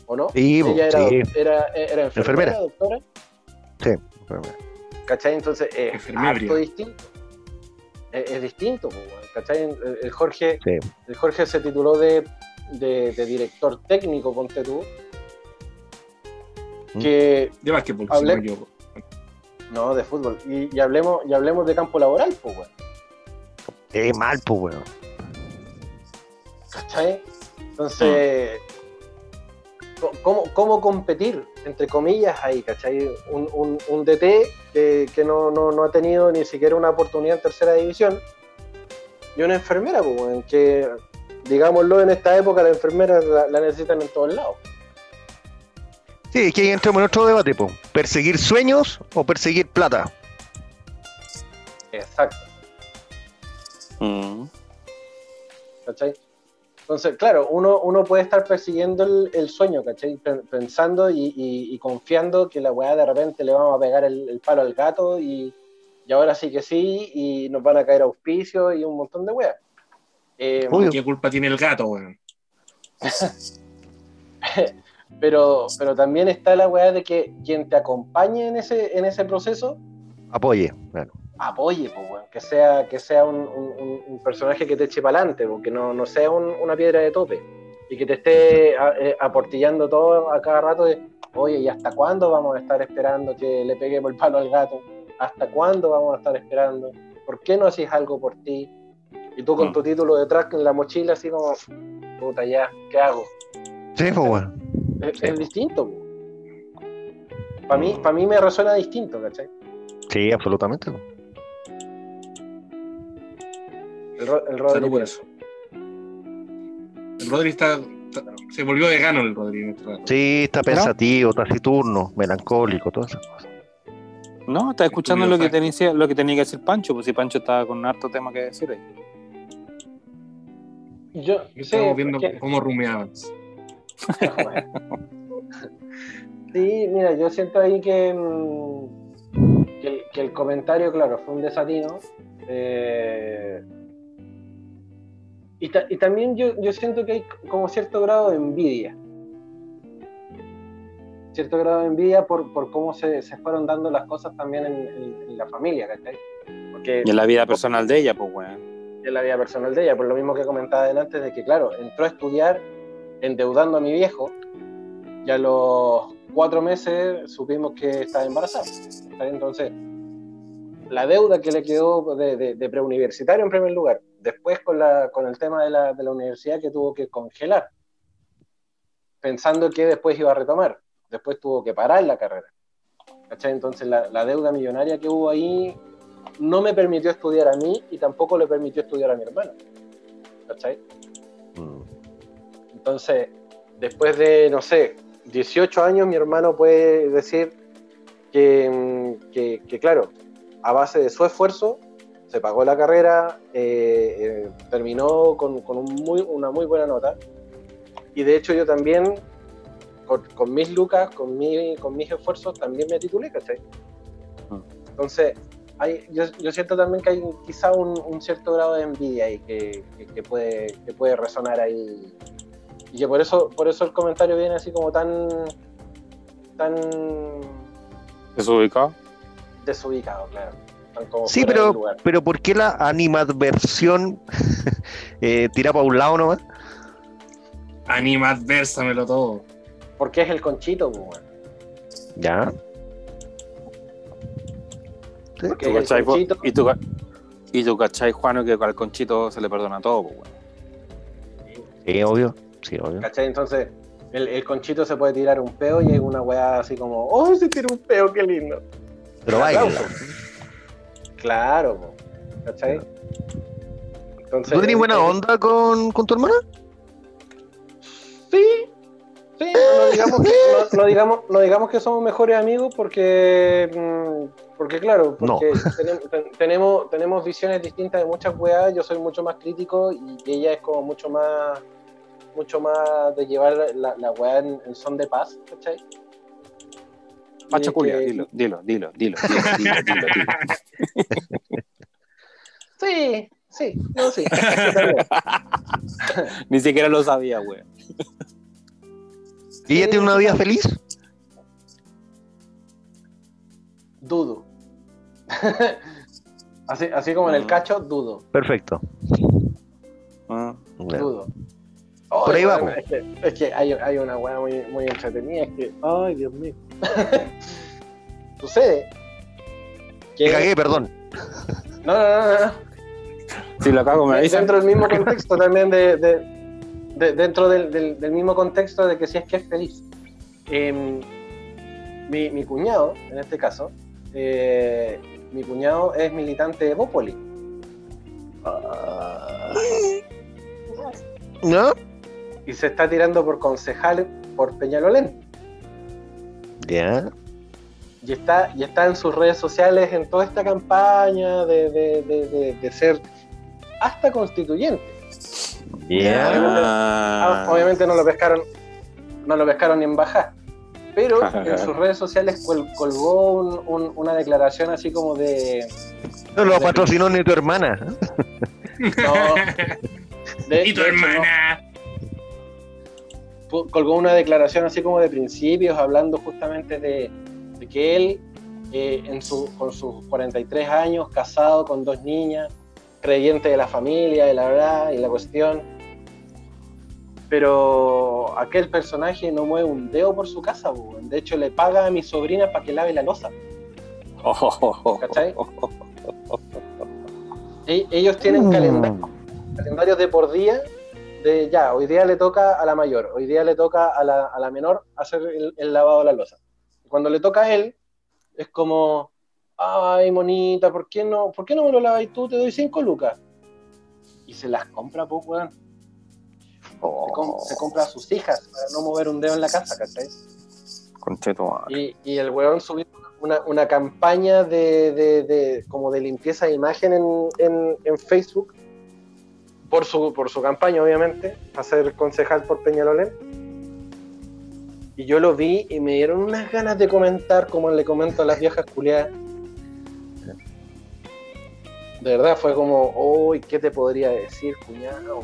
S2: ¿o no?
S1: Sí,
S2: ella era,
S1: sí.
S2: era, era enfermera,
S1: Enfermera.
S2: doctora. ¿Cachai? Entonces es
S4: Enfermebria.
S2: harto distinto. Es, es distinto, ¿cachai? El, el Jorge,
S1: Sí.
S2: el Jorge se tituló de, de, de director técnico, ponte tú.
S1: Mm.
S2: Que,
S4: De básquetbol,
S2: Hablé-
S4: si no.
S2: No, de fútbol. Y, y hablemos, y hablemos de campo laboral, pues, weón.
S1: Es mal, pues, weón.
S2: ¿Cachai? Entonces, ¿cómo, ¿cómo competir, entre comillas, ahí, ¿cachai? Un, un, un DT que, que no, no, no ha tenido ni siquiera una oportunidad en tercera división y una enfermera, pues, que, digámoslo, en esta época la enfermera la, la necesitan en todos lados.
S1: Sí, es que ahí entramos en otro debate, po. ¿Perseguir sueños o perseguir plata?
S2: Exacto,
S3: Mm.
S2: ¿cachai? Entonces, claro, uno, uno puede estar persiguiendo el, el sueño, ¿cachai? Pen- Pensando y, y- y confiando que la weá de repente le vamos a pegar el, el palo al gato y, y ahora sí que sí, y nos van a caer auspicios y un montón de weas. Eh.
S4: ¿Qué culpa tiene el gato, weón?
S2: pero, pero también está la weá de que quien te acompañe en ese, en ese proceso
S1: Apoye. Bueno,
S2: apoye, pues, weón. que sea, que sea un, un- personaje que te eche para adelante, que no, no sea un- una piedra de tope y que te esté a- eh, aportillando todo a cada rato de, oye, ¿y hasta cuándo vamos a estar esperando que le peguemos el palo al gato? ¿Hasta cuándo vamos a estar esperando? ¿Por qué no haces algo por ti? Y tú con
S3: Mm.
S2: tu título detrás en la mochila, así como, puta, ya, ¿qué hago?
S1: sí, pues bueno.
S2: Es,
S1: Sí.
S2: es distinto. Para mí, para mí me resuena distinto, ¿cachai?
S1: Sí, absolutamente.
S2: El, ro- el Rodri
S4: por eso. El Rodri está, está- se volvió vegano el Rodri en este rato.
S1: Sí, está pensativo, taciturno, melancólico, todas esas cosas.
S3: No, está escuchando lo que,
S4: fact.
S3: tenía, lo que tenía que decir Pancho, pues si Pancho estaba con harto tema que decir ahí.
S2: Yo, sí,
S4: Estamos viendo
S2: porque-
S4: cómo rumeaban.
S2: Sí, mira, yo siento ahí que, mm, que, el, que el comentario, claro, fue un desatino. eh, y, ta- y también yo, yo siento que hay como cierto grado de envidia. Cierto grado de envidia por, por cómo se, se fueron dando las cosas también en, en- en la familia, ¿cachai? Porque
S3: Y en la vida personal de ella, pues, weón.
S2: en la vida personal de ella, por lo mismo que comentaba antes, de que, claro, entró a estudiar endeudando a mi viejo y a los cuatro meses supimos que estaba embarazada. Entonces, la deuda que le quedó de, de- de preuniversitario en primer lugar, después con, la, con el tema de la, de la universidad que tuvo que congelar, pensando que después iba a retomar, después tuvo que parar la carrera. ¿cachai? Entonces, la, la deuda millonaria que hubo ahí no me permitió estudiar a mí y tampoco le permitió estudiar a mi hermano. ¿Cachai? Entonces, después de, no sé, 18 años, mi hermano puede decir que, mm, que, que, claro, a base de su esfuerzo, se pagó la carrera, eh, eh, terminó con, una muy buena nota. Y de hecho yo también, con, mis lucas, con, mi, con mis esfuerzos, también me titulé, ¿cachai? Entonces, hay, yo, siento también que hay quizá un, cierto grado de envidia ahí que puede, que puede resonar ahí. Y que por eso, por eso el comentario viene así como tan, tan
S3: Desubicado.
S2: desubicado, claro. Tan como
S1: Sí, pero,
S2: lugar.
S1: pero ¿por qué la animadversión eh, tira para un lado nomás?
S4: Anima, advérsamelo todo.
S2: Porque es el conchito, pues.
S1: Ya. Sí.
S3: ¿Tú
S2: es el
S3: cachai, po?
S2: conchito.
S3: y, tú, y tú cachai, Juano, que al conchito se le perdona todo, pues, weón.
S1: Sí, obvio. Sí, obvio.
S2: ¿Cachai? Entonces, el, el conchito se puede tirar un peo y hay una weá así como, ¡oh, se tira un peo, qué lindo!
S1: Pero baila.
S2: Claro, po. ¿cachai? Entonces,
S1: ¿Tú tenés buena
S2: eh,
S1: onda con, con tu hermana?
S2: Sí, sí, no, digamos que, no, no digamos, no digamos que somos mejores amigos porque, mm, porque claro, porque tenem- ten- tenemos, tenemos visiones distintas de muchas weas, yo soy mucho más crítico y ella es como mucho más mucho más de llevar la, la weá en, en son de paz, ¿cachai?
S3: Pacha
S2: Y
S3: culia,
S2: que-
S3: dilo, dilo, dilo, dilo, dilo, dilo, dilo, dilo.
S2: Sí, sí, no, sí.
S3: Ni siquiera lo sabía, weón.
S1: ¿Y ella tiene una vida feliz?
S2: Dudo. así, así como en el
S3: Mm.
S2: cacho, dudo.
S1: Perfecto.
S3: Ah.
S1: Ya.
S2: Dudo.
S1: Por ahí
S2: Ay,
S1: vamos.
S2: Es que, es que hay, hay una weá muy, muy entretenida. Es que, ay, Dios mío. Sucede. Que,
S1: Me cagué, perdón.
S2: No, no, no, no.
S3: Si lo cago, me avisan.
S2: Dentro del mismo contexto también, de, de- de- dentro del, del- del mismo contexto de que si es que es feliz. Em, mi, mi cuñado, en este caso, eh, mi cuñado es militante de Bópoli.
S1: ¿No?
S2: Y se está tirando por concejal por Peñalolén.
S1: Ya.
S2: Y está, y está en sus redes sociales en toda esta campaña de, de- de- de- de ser hasta constituyente.
S1: Ya.
S2: Ah,
S3: Ah,
S2: obviamente no lo pescaron, no lo pescaron ni en baja. Pero en sus redes sociales col- colgó un- un- una declaración así como de.
S1: No lo patrocinó ni tu hermana.
S2: No, de-
S4: y tu
S2: de hecho, no.
S4: hermana.
S2: Colgó una declaración así como de principios, hablando justamente de, de que él, eh, en su, con sus 43 años, casado con dos niñas, creyente de la familia, de la verdad y la cuestión, pero aquel personaje no mueve un dedo por su casa, de hecho le paga a mi sobrina para que lave la losa. ¿Cachai? E- ellos tienen
S1: Mm.
S2: calendario calendarios de por día, de ya, hoy día le toca a la mayor, hoy día le toca a la, a la menor hacer el, el lavado de la losa. Cuando le toca a él, es como, ay, monita, ¿por qué no, ¿por qué no me lo lavas tú? Te doy cinco lucas. Y se las compra, pues, weón. Se, com- se compra a sus hijas para no mover un dedo en la casa, ¿cachai? Y, y el weón subió una, una campaña de, de- de- como de limpieza de imagen en, en- en Facebook por su, por su campaña, obviamente, a ser concejal por Peñalolén. Y yo lo vi y me dieron unas ganas de comentar como le comento a las viejas culiadas. De verdad, fue como, uy, ¿qué te podría decir, cuñado?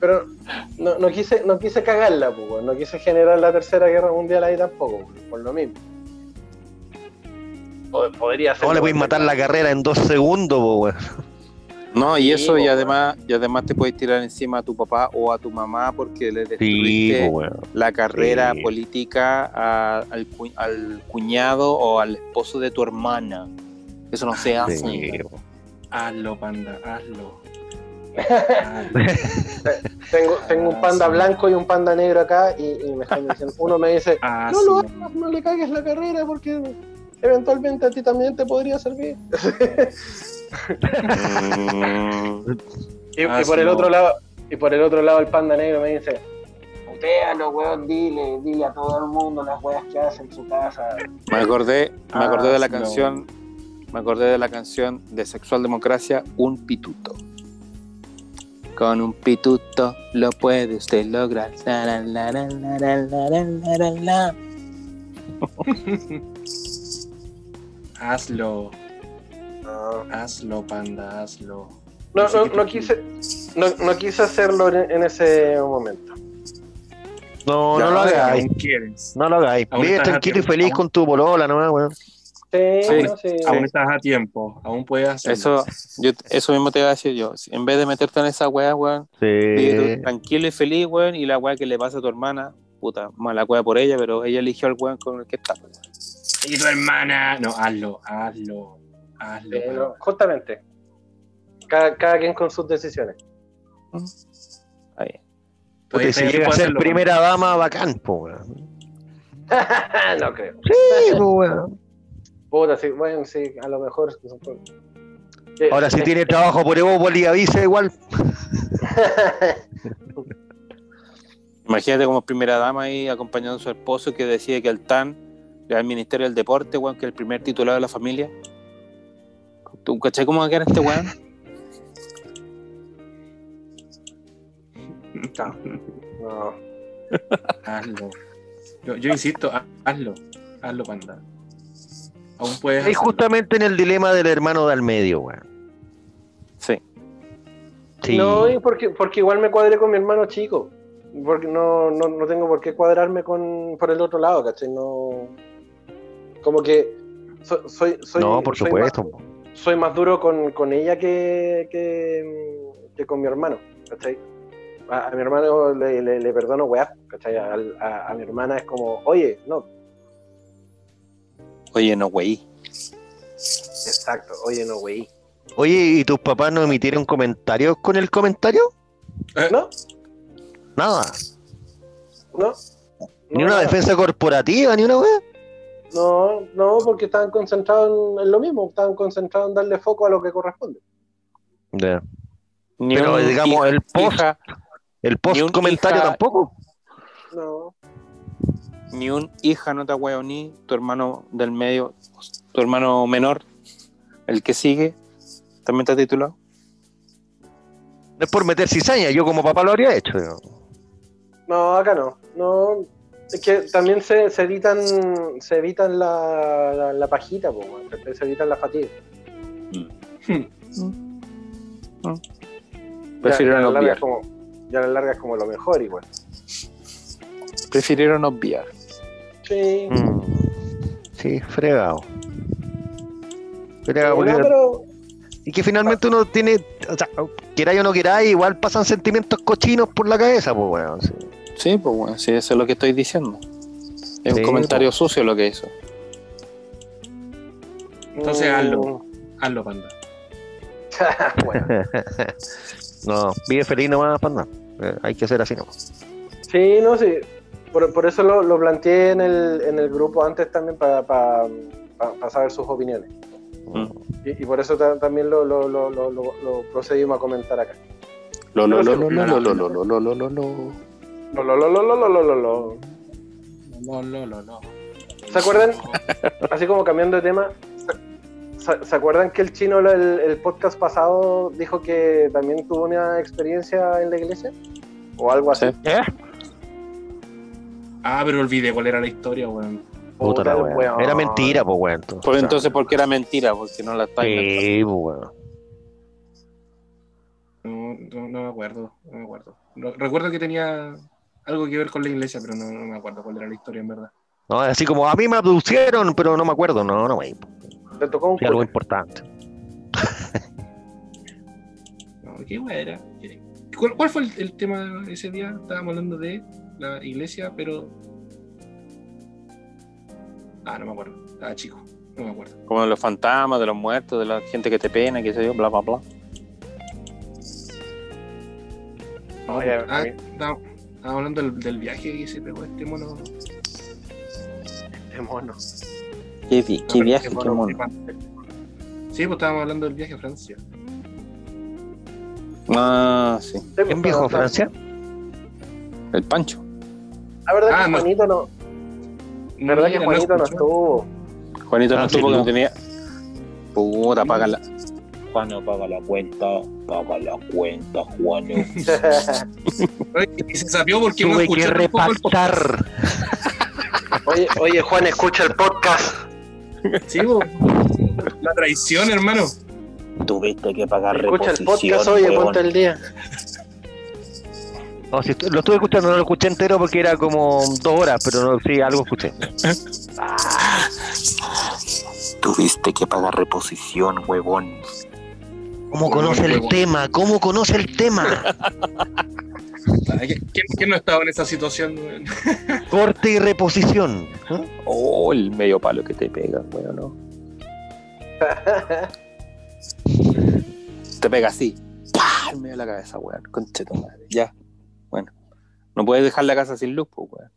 S2: Pero no, no quise, no quise cagarla, pues, no quise generar la tercera guerra mundial ahí tampoco, por lo mismo. Podría ser.
S1: ¿Cómo le puedes matar la carrera en dos segundos, po, weón?
S3: No, y
S2: Sí,
S3: eso, y además, y además te puedes tirar encima a tu papá o a tu mamá porque le
S1: Sí,
S3: destruiste
S1: po,
S3: la carrera
S1: Sí.
S3: política a- al, cu- al cuñado o al esposo de tu hermana. Eso no se hace.
S4: Hazlo, panda, hazlo.
S2: Tengo, tengo un
S4: Ah,
S2: panda blanco y un panda negro acá y, y me están diciendo, uno me dice, no lo hagas, no le cagues la carrera porque eventualmente a ti también te podría servir. Y, y
S4: Ah,
S2: por
S4: sí,
S2: el
S4: no.
S2: otro lado, y por el otro lado el panda negro me dice, putealo, weón, dile, dile a todo el mundo las weas que hace en su casa.
S3: Me acordé, me acordé de la
S4: Ah, sí,
S3: canción, me acordé de la canción de Sexual Democracia, Un Pituto. Con un pituto lo puede usted lograr. La, la, la,
S4: Hazlo,
S2: No,
S4: hazlo, panda, hazlo.
S2: no, no, no quise, no, no quise hacerlo en, en ese momento.
S1: No, no lo hagáis.
S4: quieres.
S1: No lo hagáis. Vive tranquilo y feliz
S4: aún-
S1: con tu polola nomás, weón.
S2: Sí,
S3: Sí,
S2: no, sí.
S4: Aún estás a tiempo, aún puedes hacerlo.
S3: Eso, yo, eso mismo te iba a decir yo. En vez de meterte en esa weá, weón,
S1: Sí.
S3: tranquilo y feliz, weón, y la weá que le pasa a tu hermana, puta, mala weá por ella, pero ella eligió al weón con el que está. weón.
S4: Y tu hermana. No, hazlo, hazlo, hazlo.
S2: No, justamente. Cada, cada quien con sus decisiones.
S3: Ahí.
S1: Puta,
S4: Todavía
S1: y si llega a ser
S4: hacerlo,
S1: primera dama, bacán, po,
S2: no creo.
S1: Sí, po, weón.
S2: Puta, sí, bueno, sí, a lo mejor. Eh,
S1: Ahora, si
S2: eh,
S1: tiene trabajo por Evo, avisa igual.
S3: Imagínate como primera dama ahí acompañando a su esposo que decide que el TAN al Ministerio del Deporte, weón, que es el primer titulado de la familia. ¿Tú cachai cómo va a quedar este weón?
S2: no.
S4: Hazlo. Yo, yo insisto, ha- hazlo, hazlo, panda. Aún puedes
S1: Y
S4: hacerlo.
S1: justamente en el dilema del hermano de al medio, weón.
S3: Sí.
S1: Sí.
S2: No, y porque, porque igual me cuadré con mi hermano chico. Porque no, no, no tengo por qué cuadrarme con por el otro lado, ¿cachai? No. Como que so- soy, soy.
S1: no, por
S2: soy
S1: supuesto.
S2: Más, soy más duro con, con ella que, que, que con mi hermano, ¿cachai? A, a mi hermano le, le, le perdono weá, ¿cachai? A, a- a mi hermana es como, oye, no,
S3: Oye, no, güey.
S2: exacto, oye, no, güey.
S1: Oye, ¿y tus papás no emitieron comentarios con el comentario?
S2: ¿No?
S1: Nada.
S2: ¿No?
S1: Ni una
S2: nada.
S1: defensa corporativa, ni una weá.
S2: No, no, porque estaban concentrados en, en lo mismo, estaban concentrados en darle foco a lo que corresponde.
S1: Pero, digamos,
S3: hija-
S1: el post-
S3: hija,
S1: El
S3: Ni
S1: post
S3: un
S1: comentario
S3: hija-
S1: tampoco.
S2: No.
S3: ni un hija no te huevo ni tu hermano del medio, tu hermano menor, el que sigue, también está titulado.
S1: es por meter cizaña, yo como papá lo habría hecho. digo.
S2: No, acá no. No. Es que también se, se evitan se evitan la, la, la pajita, po, se, evitan la fatiga.
S3: Prefirieron
S2: ya, a la larga
S3: obviar.
S2: como, ya la larga es como lo mejor igual.
S3: Prefirieron obviar.
S2: Sí.
S1: Mm. Sí, fregado.
S2: Sí,
S1: Fregado,
S2: no,
S1: porque-
S2: pero
S1: Y que finalmente uno tiene, o sea, queráis o no queráis, igual pasan sentimientos cochinos por la cabeza, pues weón. sí.
S3: Sí, pues bueno, sí, eso es lo que estoy diciendo. Es
S1: Sí,
S3: un comentario sucio lo que hizo.
S4: Entonces
S2: mm,
S4: hazlo. Hazlo, panda.
S2: bueno,
S1: No, vive feliz nomás, panda. Eh, hay que ser así nomás.
S2: sí, no, sí. Por, por eso lo, lo planteé en el, en el grupo antes también para saber sus opiniones.
S3: Mm.
S2: Y, y por eso ta- también lo, lo, lo, lo, lo- lo procedimos a comentar acá.
S3: Lo, lo, lo, lo,
S4: Pero
S3: lo,
S4: sí,
S3: lo, lo, lo, lo, lo, lo, lo,
S2: lo, lo, lo, lo, lo. Lo, lo, lo, lo. ¿Se acuerdan? Así como cambiando de tema, ¿se, acuerdan que el chino el, el, podcast pasado dijo que también tuvo una experiencia en la iglesia? O algo así.
S3: ¿Eh?
S4: Ah, pero olvidé cuál era la historia, weón.
S1: Puta la weón.
S2: Weón.
S1: Era mentira, pues weón. Entonces,
S3: pues entonces, ¿por qué era mentira? Porque no la está
S1: Sí, pues weón.
S4: No, no, no, me acuerdo, no me acuerdo. Recuerdo que tenía algo que ver con la iglesia, pero no, no me acuerdo cuál era la historia en verdad.
S1: No, así como a mí me abducieron, pero no me acuerdo. No, no, wey.
S2: Le tocó un
S1: Sí, algo importante.
S4: No, ¿Qué weá era? ¿Qué- ¿Cuál, cuál fue el, el tema ese día? Estábamos hablando de la iglesia, pero. Ah, no me acuerdo. Estaba chico. No me acuerdo.
S3: Como de los fantasmas, de los muertos, de la gente que te pena, qué sé yo, bla, bla, bla.
S2: No,
S4: Ah, estábamos hablando del, del viaje que se pegó este mono.
S2: Qué mono.
S3: Qué, vi- qué
S4: No,
S3: viaje,
S4: este
S3: qué mono.
S4: Sí, pues estábamos hablando del viaje a Francia.
S3: Ah, sí.
S1: ¿Quién viajó a Francia?
S3: El Pancho.
S2: La verdad
S4: Ah,
S2: que
S4: no.
S2: Juanito no. La verdad que Juanito no estuvo.
S3: Juanito no
S1: Ah,
S3: estuvo porque no tenía. Puta, paga la. Juano, paga la cuenta, paga la cuenta, Juano.
S4: Oye, Y se sapió porque no
S1: Tuve que
S4: el podcast.
S1: repactar.
S2: Oye, oye, Juan, escucha el podcast.
S4: Sí, pues. La traición, hermano.
S3: Tuviste que pagar
S2: Escucha el podcast, oye,
S3: huevón.
S2: ponte el día.
S1: No, estu- lo estuve escuchando, no lo escuché entero porque era como dos horas, pero no, sí, algo escuché.
S3: Tuviste que pagar reposición, huevón.
S1: ¿Cómo conoce el tema? ¿Cómo conoce el tema?
S4: ¿Quién, quién no ha estado en esa situación? weón?
S1: Corte y reposición. ¿eh?
S3: Oh, el medio palo que te pega, weón, no. Te pega así. ¡Pah! En medio de la cabeza, weón. Conche tu madre. Ya. Bueno. No puedes dejar la casa sin luz, pues, weón.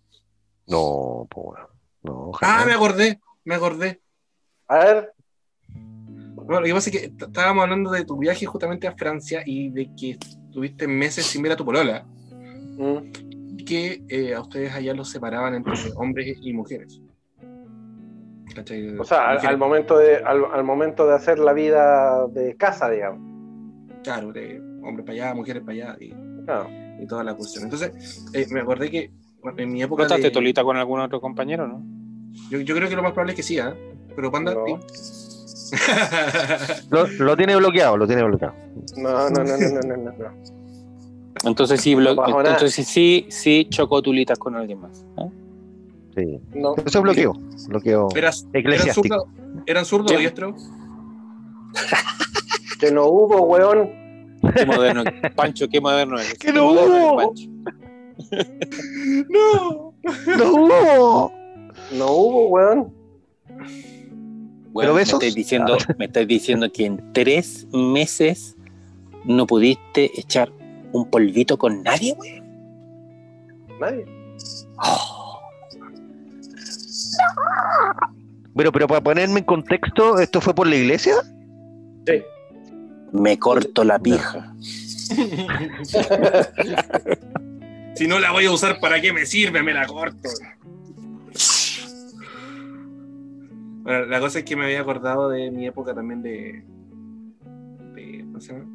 S1: No, pues no.
S4: Ah, me acordé, me acordé.
S2: A ver,
S4: Bueno, lo que pasa es que estábamos hablando de tu viaje justamente a Francia y de que tuviste meses sin ver a tu polola.
S2: mm,
S4: Y que eh, a ustedes allá los separaban entre hombres y mujeres. ¿Cachai?
S2: o sea, al, momento de, al, al momento de hacer la vida de casa, digamos.
S4: Claro, de hombres para allá, mujeres para allá y,
S2: Claro.
S4: y toda la cuestión. Entonces, eh, me acordé que bueno, en mi
S3: ¿No
S4: época.
S3: estás
S4: de-
S3: tolita con algún otro compañero, no?
S4: yo, yo creo que lo más probable es que sí, ¿ah? Pero Panda.
S2: No.
S1: Lo, lo tiene bloqueado, lo tiene bloqueado.
S2: No, no, no, no, no, no, no.
S3: Entonces sí, blo-
S2: No
S3: entonces sí, sí chocó tulitas con alguien más. ¿eh?
S1: Sí.
S2: No.
S1: Eso es bloqueo. Bloqueo
S4: ¿Eras, ¿Eran
S1: eclesiástico.
S4: zurdos ¿Eran zurdos o diestros?
S2: Que no hubo, weón.
S3: Qué moderno. Pancho, qué moderno es.
S1: Que no hubo.
S3: Pancho.
S4: No.
S1: ¡No hubo!
S2: No hubo, weón.
S3: Bueno, me estáis diciendo, me estáis diciendo que en tres meses no pudiste echar un polvito con nadie, güey.
S2: Nadie.
S1: Pero, pero para ponerme en contexto, ¿esto fue por la iglesia?
S2: Sí.
S3: Me corto la pija.
S4: Si no la voy a usar, ¿para qué me sirve? Me la corto. Bueno, la cosa es que me había acordado de mi época también de. de ¿Cómo se llama?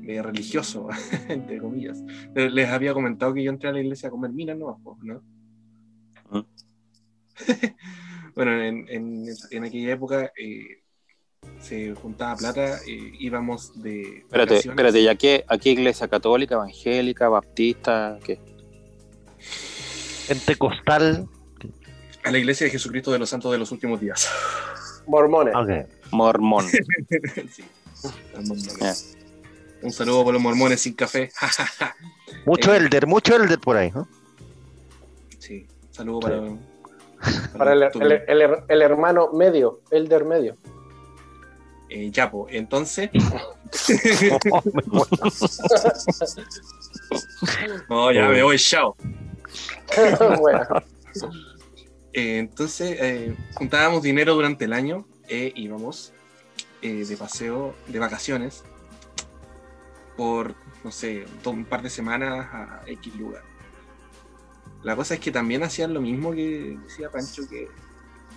S4: de religioso, entre comillas. Les había comentado que yo entré a la iglesia a comer minas, ¿no? ¿no?
S3: Mm.
S4: bueno, en, en, en, aquella época eh, se juntaba plata, eh, íbamos de.
S3: Espérate,
S4: vacaciones.
S3: espérate, ¿y a qué, a qué iglesia católica, evangélica, baptista? ¿Qué?
S1: Pentecostal.
S4: A la iglesia de Jesucristo de los Santos de los Últimos Días.
S2: Mormones.
S1: Ok.
S3: Mormón.
S4: sí, los mormones. Un saludo por los mormones sin café.
S1: Mucho
S4: Eh.
S1: elder, mucho elder por ahí, ¿no?
S4: sí, saludo para.
S2: Para el, el- el- el hermano medio, elder medio.
S4: eh, Yapo. Entonces. No, ya me voy, chao.
S2: bueno,
S4: Eh, entonces, eh, juntábamos dinero durante el año e íbamos de paseo, de vacaciones, por, no sé, un par de semanas a X lugar. La cosa es que también hacían lo mismo que decía Pancho, que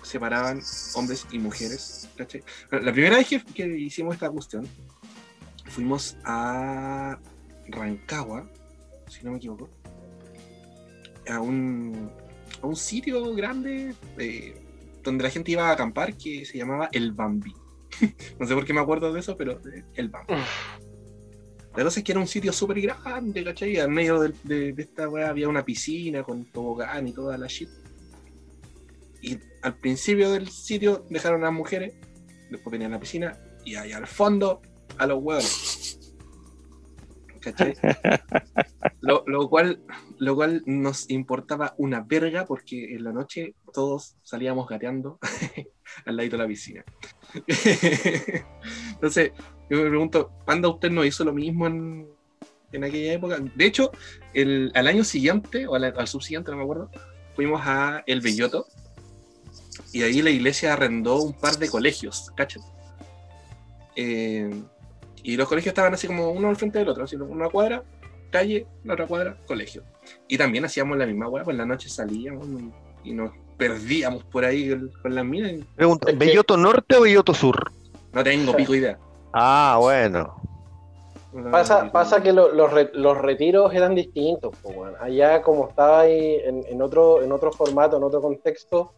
S4: separaban hombres y mujeres. La primera vez que, que hicimos esta cuestión, fuimos a Rancagua, si no me equivoco, a un, a un sitio grande eh, donde la gente iba a acampar que se llamaba El Bambi. no sé por qué me acuerdo de eso, pero eh, El Bambi. La cosa es que era un sitio súper grande, ¿cachai? Al medio de, de esta weá había una piscina con tobogán y toda la shit. Y al principio del sitio dejaron a las mujeres, después venía la piscina y ahí al fondo a los huevos. ¿Cachai? Lo, lo cual, lo cual nos importaba una verga porque en la noche todos salíamos gateando al ladito de la piscina. Entonces, yo me pregunto, ¿Panda usted no hizo lo mismo en, en aquella época? De hecho, el, al año siguiente, o al, al subsiguiente, no me acuerdo, fuimos a El Belloto y ahí la iglesia arrendó un par de colegios, ¿cachai? Eh, y los colegios estaban así como uno al frente del otro, así una cuadra, calle, la otra cuadra, colegio. Y también hacíamos la misma hueá, pues en la noche salíamos y nos perdíamos por ahí con las minas.
S1: Pregunta, ¿Belloto Norte o Belloto Sur?
S4: No tengo pico idea.
S1: Ah, bueno.
S2: Pasa, pasa que lo- los, re- los retiros eran distintos. po, weón. Allá como estaba ahí en, en otro, en otro formato, en otro contexto,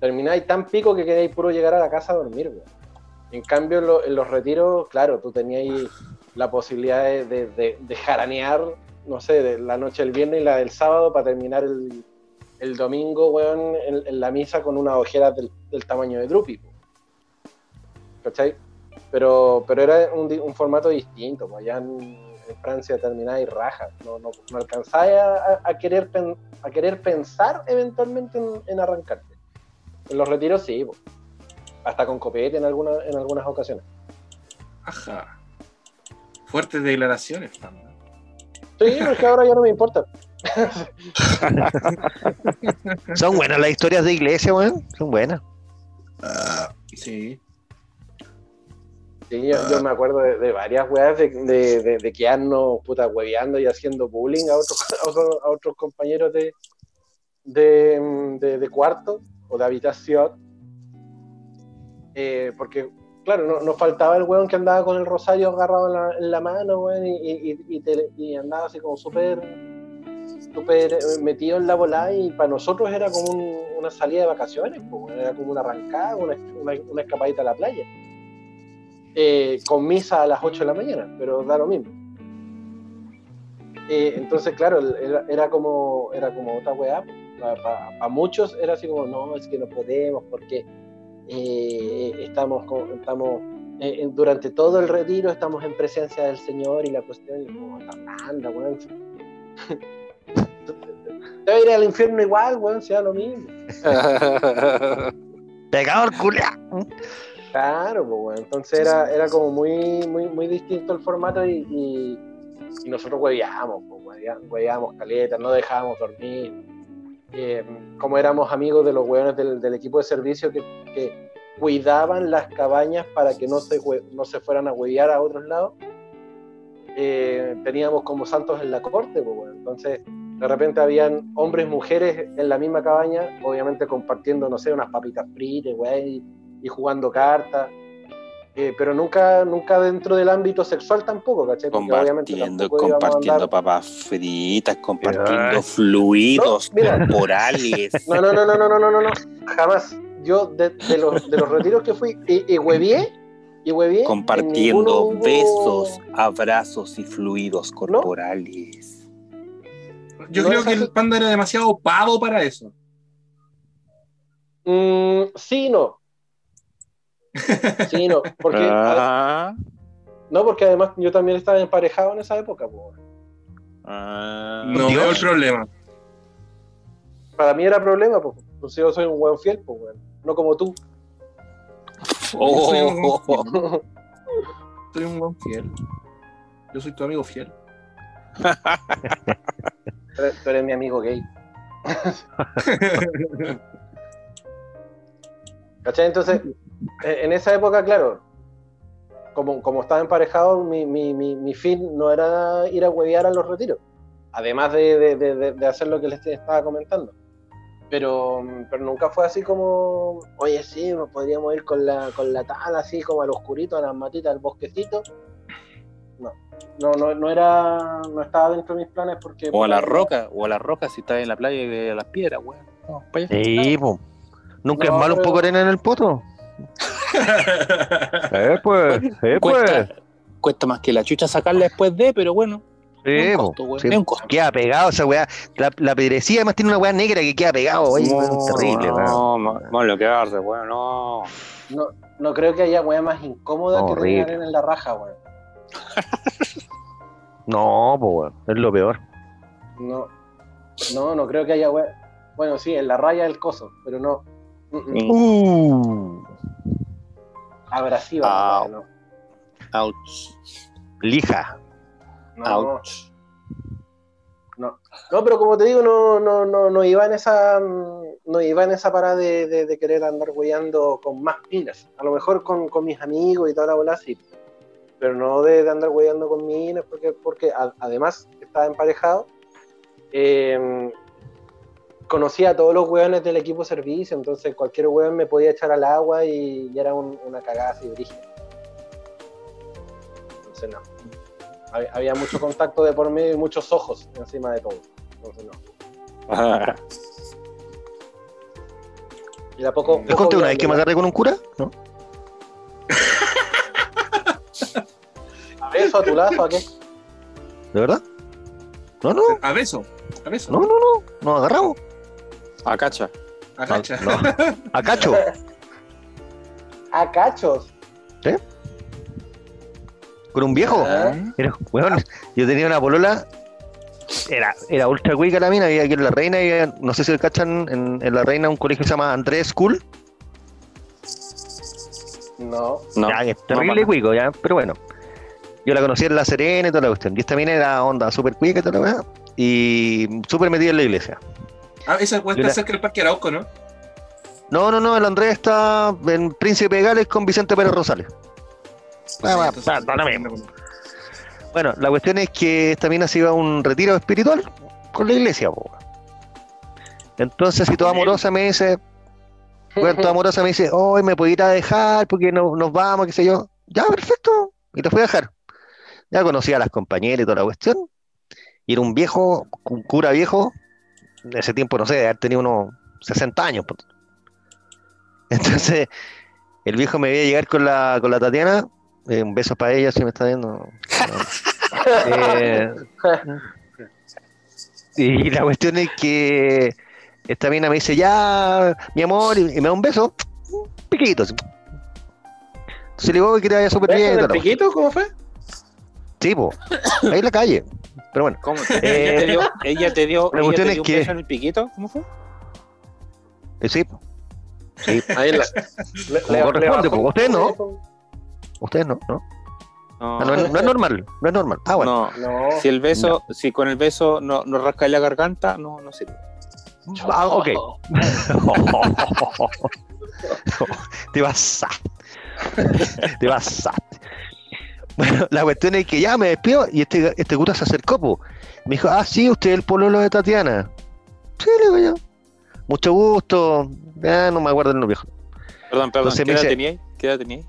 S2: termináis tan pico que queréis puro llegar a la casa a dormir. weón. En cambio, lo- en los retiros, claro, tú tenías la posibilidad de, de- de- de jaranear, no sé, de la noche del viernes y la del sábado para terminar el, el domingo, weón, en, en la misa con unas ojeras del, del tamaño de Drupi. ¿Cachai? Pero, pero era un, un formato distinto, pues allá en, en Francia termináis rajas, no, no, no alcanzáis a, a- a querer pen- a querer pensar eventualmente en, en arrancarte. En los retiros sí, pues. Hasta con copete en, alguna, en algunas ocasiones.
S4: Ajá. Fuertes declaraciones, Panda.
S2: Sí, porque ahora ya no me importa.
S1: Son buenas las historias de iglesia, weón. Son buenas.
S4: Sí.
S2: Sí, yo, yo me acuerdo de, de varias weas de, de, de, de quedarnos puta hueveando y haciendo bullying a otros, a otros, a otros compañeros de, de, de- de cuarto o de habitación. Eh, porque, claro, no- nos faltaba el weón que andaba con el rosario agarrado en la, mano, weón, y, andaba así como súper súper eh, metido en la volada y para nosotros era como un- una salida de vacaciones, pues, era como una arrancada, una, escapadita a la playa eh, con misa a las 8 de la mañana, pero da lo mismo. Entonces, claro, era, como era como otra weá. Para muchos era así como, no, es que no podemos porque eh, estamos, con- estamos eh, durante todo el retiro estamos en presencia del Señor y la cuestión es como, anda, weón. Te va a ir al infierno igual, weón, sea lo mismo.
S1: Pecador culia.
S2: Claro, pues, bueno. entonces era, era como muy, muy, muy distinto el formato y, y, y nosotros hueveábamos, pues, hueveábamos caleta, no dejábamos dormir. Como éramos amigos de los hueones del, equipo de servicio que, cuidaban las cabañas para que no se, no se fueran a huevear a otros lados, eh, teníamos como santos en la corte, pues, entonces de repente habían hombres, mujeres en la misma cabaña, obviamente compartiendo, no sé, unas papitas fritas, güey, y jugando cartas. Eh, pero nunca, nunca dentro del ámbito sexual tampoco, ¿cachai?
S3: Compartiendo, compartiendo papas fritas, compartiendo fluidos corporales.
S2: No, no, no, no, no, no, no, no, jamás. Yo de, los, de los retiros que fui y, y huevié, y huevié,
S3: compartiendo besos, abrazos y fluidos corporales.
S4: Yo creo que el panda era demasiado pavo para eso.
S2: Mm, sí, no. Sí, no. Porque,
S3: Ah,
S2: no, porque además yo también estaba emparejado en esa época. po.
S3: ah.
S4: No
S1: Dios.
S4: veo el problema.
S2: Para mí era problema, pues. Entonces yo soy un buen fiel, pues, weón. No como tú.
S3: Oh,
S4: soy un-. Soy un buen fiel. Yo soy tu amigo fiel.
S2: Tú eres, tú eres mi amigo gay. ¿Cachai? Entonces, en esa época, claro, como, como estaba emparejado, mi, mi, mi, mi fin no era ir a huevear a los retiros, además de, de, de- hacer lo que les estaba comentando. Pero, pero nunca fue así como, oye, sí, nos podríamos ir con la, con la tala, así como al oscurito, a las matitas del bosquecito. No, no, no, no era, no estaba dentro de mis planes porque...
S3: O a la roca, o a la roca si estás en la playa y de las piedras, weón. Allá.
S1: Sí, po. Nunca
S2: No,
S1: es malo un poco de arena en el poto. Eh, pues, eh, pues.
S3: Cuesta, cuesta más que la chucha sacarla después de, pero bueno,
S1: Sí,
S3: es un costo, weón.
S1: Sí.
S3: Es un costo.
S1: Queda pegado esa weá. La, la pedrecilla además tiene una weá negra que queda pegado. Oye, weón, terrible.
S3: No, no, no, lo que hace, weón, no.
S2: No, no creo que haya weá más incómoda que
S1: Horrible.
S2: tener en la raja, weón.
S1: No, pues weón. Es lo peor.
S2: No, no, no creo que haya weá. Bueno, sí, en la raya del coso, pero no. Mm. Mm.
S1: Uh.
S2: Abrasiva,
S3: Ah.
S2: no.
S3: Ouch.
S1: Lija.
S2: No,
S3: Ouch.
S2: no, pero como te digo, no, no, no, no iba en esa, mm, no iba en esa parada de, de- de querer andar weyando con más minas. A lo mejor con, con mis amigos y toda la bola sí. Pero no de, de andar weyando con minas, porque, porque a- además estaba emparejado. eh, conocía a todos los weones del equipo de servicio, entonces cualquier weón me podía echar al agua y, y era un- una cagada así brígida. Entonces no. Hab- Había mucho contacto de por medio y muchos ojos encima de todo. Entonces no. Y de a poco.
S1: ¿Les conté una vez que me agarré con un cura? ¿No?
S2: ¿A beso, a tu lazo, a qué?
S1: ¿De verdad? No, no,
S4: A beso. A beso.
S1: no, no, no. Nos agarramos.
S3: A cacha.
S4: A cacha.
S1: No. A cacho.
S2: A cachos.
S1: Con un viejo. Era, weón, yo tenía una polola. Era, era ultra cuica la mina, había aquí en La Reina, había- no sé si lo cachan, en, en La Reina un colegio que se llama Andrés School.
S2: No.
S3: No.
S1: Ya, es terrible
S3: no,
S1: cuico, ya, pero bueno. Yo la conocí en La Serena y toda la cuestión. Y esta mina era onda súper cuica y toda la weá. Y súper metida en la iglesia.
S4: Ah, esa estar
S1: la-
S4: cerca del Parque Arauco, ¿no?
S1: No, no, no, el Andrés está en Príncipe de Gales con Vicente Pérez Rosales. Ah, va, va, lo mismo. Bueno, la cuestión es que esta mina se iba a un retiro espiritual con la iglesia, po. Entonces, si toda amorosa me dice, bueno, toda amorosa me dice, hoy me puedo ir a dejar porque no, nos vamos, qué sé yo. Ya, perfecto. Y te fui a dejar. Ya conocía a las compañeras y toda la cuestión. Y era un viejo, un cura viejo. Ese tiempo, no sé, de haber tenido unos 60 años. po. Entonces, el viejo me veía llegar con la, con la Tatiana. Eh, un beso para ella, si me está viendo. Eh, y la cuestión es que esta mina me dice, ya, mi amor, y, y me da un beso, piquito. así. Entonces le digo, "Oye, que te vaya súper
S2: ¿Beso
S1: bien.
S2: el piquito? ¿Cómo fue?
S1: Sí, po. ahí en la calle. Pero bueno,
S3: ¿Cómo?
S1: Eh,
S3: ¿Ella te dio, ella te dio,
S1: la
S3: ella
S1: cuestión
S3: te
S1: es
S3: dio un
S1: que-
S3: beso en el piquito? ¿Cómo fue?
S1: eh, sí, sí.
S2: Ahí la. le- le-
S1: corresponde,
S2: le
S1: pues, usted no. Ustedes no, ¿no?
S3: No,
S1: Ah, no, es, no es normal, no es normal. Ah, bueno.
S3: no.
S2: No.
S3: Si el beso, si con el beso no, no rasca la garganta, no, no sirve.
S1: Ah, ok. Te pasaste. Te pasaste. Bueno, la cuestión es que ya me despido y este, este cura se acercó, po. Me dijo, ah, sí, usted es el pololo de Tatiana. Sí, le digo yo. Mucho gusto. Ya no me acuerdo el nombre.
S3: Perdón, perdón,
S1: Entonces
S3: ¿qué edad
S1: dice-
S3: teníais? ¿Qué edad teníais?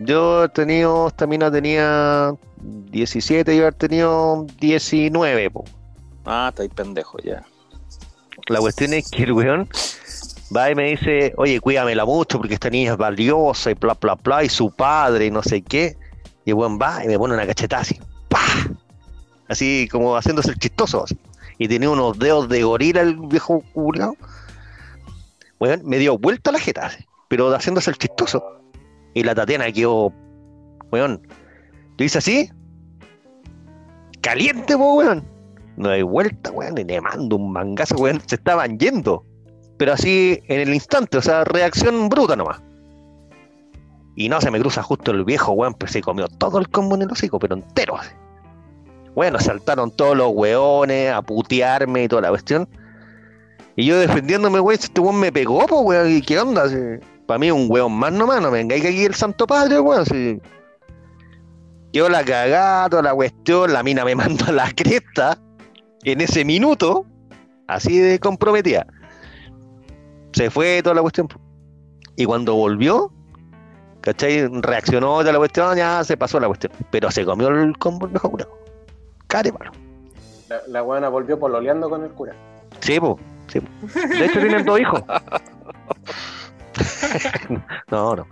S1: Yo he tenido, esta mina tenía 17 y haber tenido 19, po.
S3: Ah, estáis pendejo ya.
S1: La cuestión es que el weón va y me dice, oye, cuídamela mucho porque esta niña es valiosa y bla, bla, bla, y su padre y no sé qué. Y el weón va y me pone una cachetada así, ¡pah! Así como haciéndose el chistoso. Y tenía unos dedos de gorila el viejo culiao. Weón, me dio vuelta la jeta, pero haciéndose el chistoso. Y la Tatiana quedó, weón, yo hice así, caliente, po, weón. No hay vuelta, weón, y le mando un mangazo, weón, se estaban yendo. Pero así en el instante, o sea, reacción bruta nomás. Y no, se me cruza justo el viejo, weón, pues se comió todo el combo en el hocico, pero entero. así. Bueno, saltaron todos los weones a putearme y toda la cuestión. Y yo defendiéndome, weón, este weón me pegó, pues, weón, ¿y qué onda? Para mí un weón más nomás, no me vengáis aquí el santo padre, weón. Si... Yo la cagada, toda la cuestión, la mina me mandó a la cresta en ese minuto, así de comprometida. Se fue toda la cuestión. Y cuando volvió, ¿cachai? Reaccionó toda la cuestión, ya se pasó la cuestión. Pero se comió el combo el viejo curado. Care, mano.
S2: La, la weona volvió pololeando con el cura.
S1: Sí, po, sí, po. De hecho, tienen dos hijos. no, no.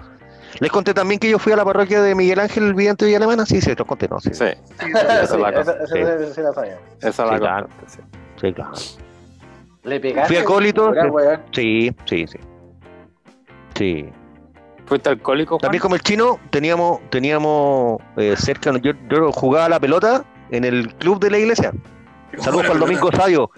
S1: Les conté también que yo fui a la parroquia de Miguel Ángel el Vidente de Villa Alemana. Sí, sí, los conté, no, sí.
S3: Sí,
S2: Sí,
S3: esa
S2: esa,
S3: la
S2: esa,
S1: sí.
S2: esa sí la sabía.
S3: esa la
S1: Sí, claro.
S3: sí.
S1: Sí, claro.
S2: Le pegaste.
S1: Fui acólito,
S2: cura,
S1: sí. Sí, sí, sí.
S3: ¿Fuiste alcohólico? Juan?
S1: También como el chino, teníamos, teníamos eh, cerca, yo, yo jugaba la pelota en el club de la iglesia. Saludos para el Domingo Sabio.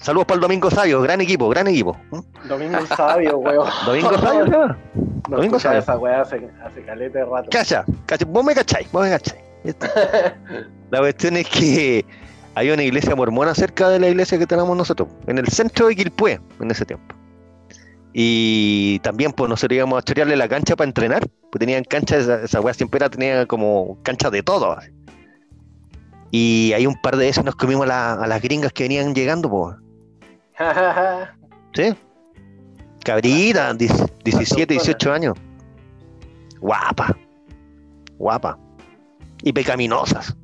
S1: Saludos para el Domingo Sabio, gran equipo, gran equipo. ¿Mm?
S2: Domingo Sabio, weón.
S1: Domingo Sabio.
S2: No
S1: Domingo Sabio.
S2: esa weá hace, hace caleta de rato.
S1: Cacha, cacha, vos me cacháis, vos me cacháis. La cuestión es que hay una iglesia mormona cerca de la iglesia que tenemos nosotros, en el centro de Quilpué, en ese tiempo. Y también, pues, nosotros íbamos a chorearle la cancha para entrenar, pues tenían cancha, esa, esa weá siempre era, tenía como cancha de todo. así. Y hay un par de veces nos comimos la- a las gringas que venían llegando, pues, ¿sí? Cabrita, 17, 18 años. Guapa. Guapa. Y pecaminosas.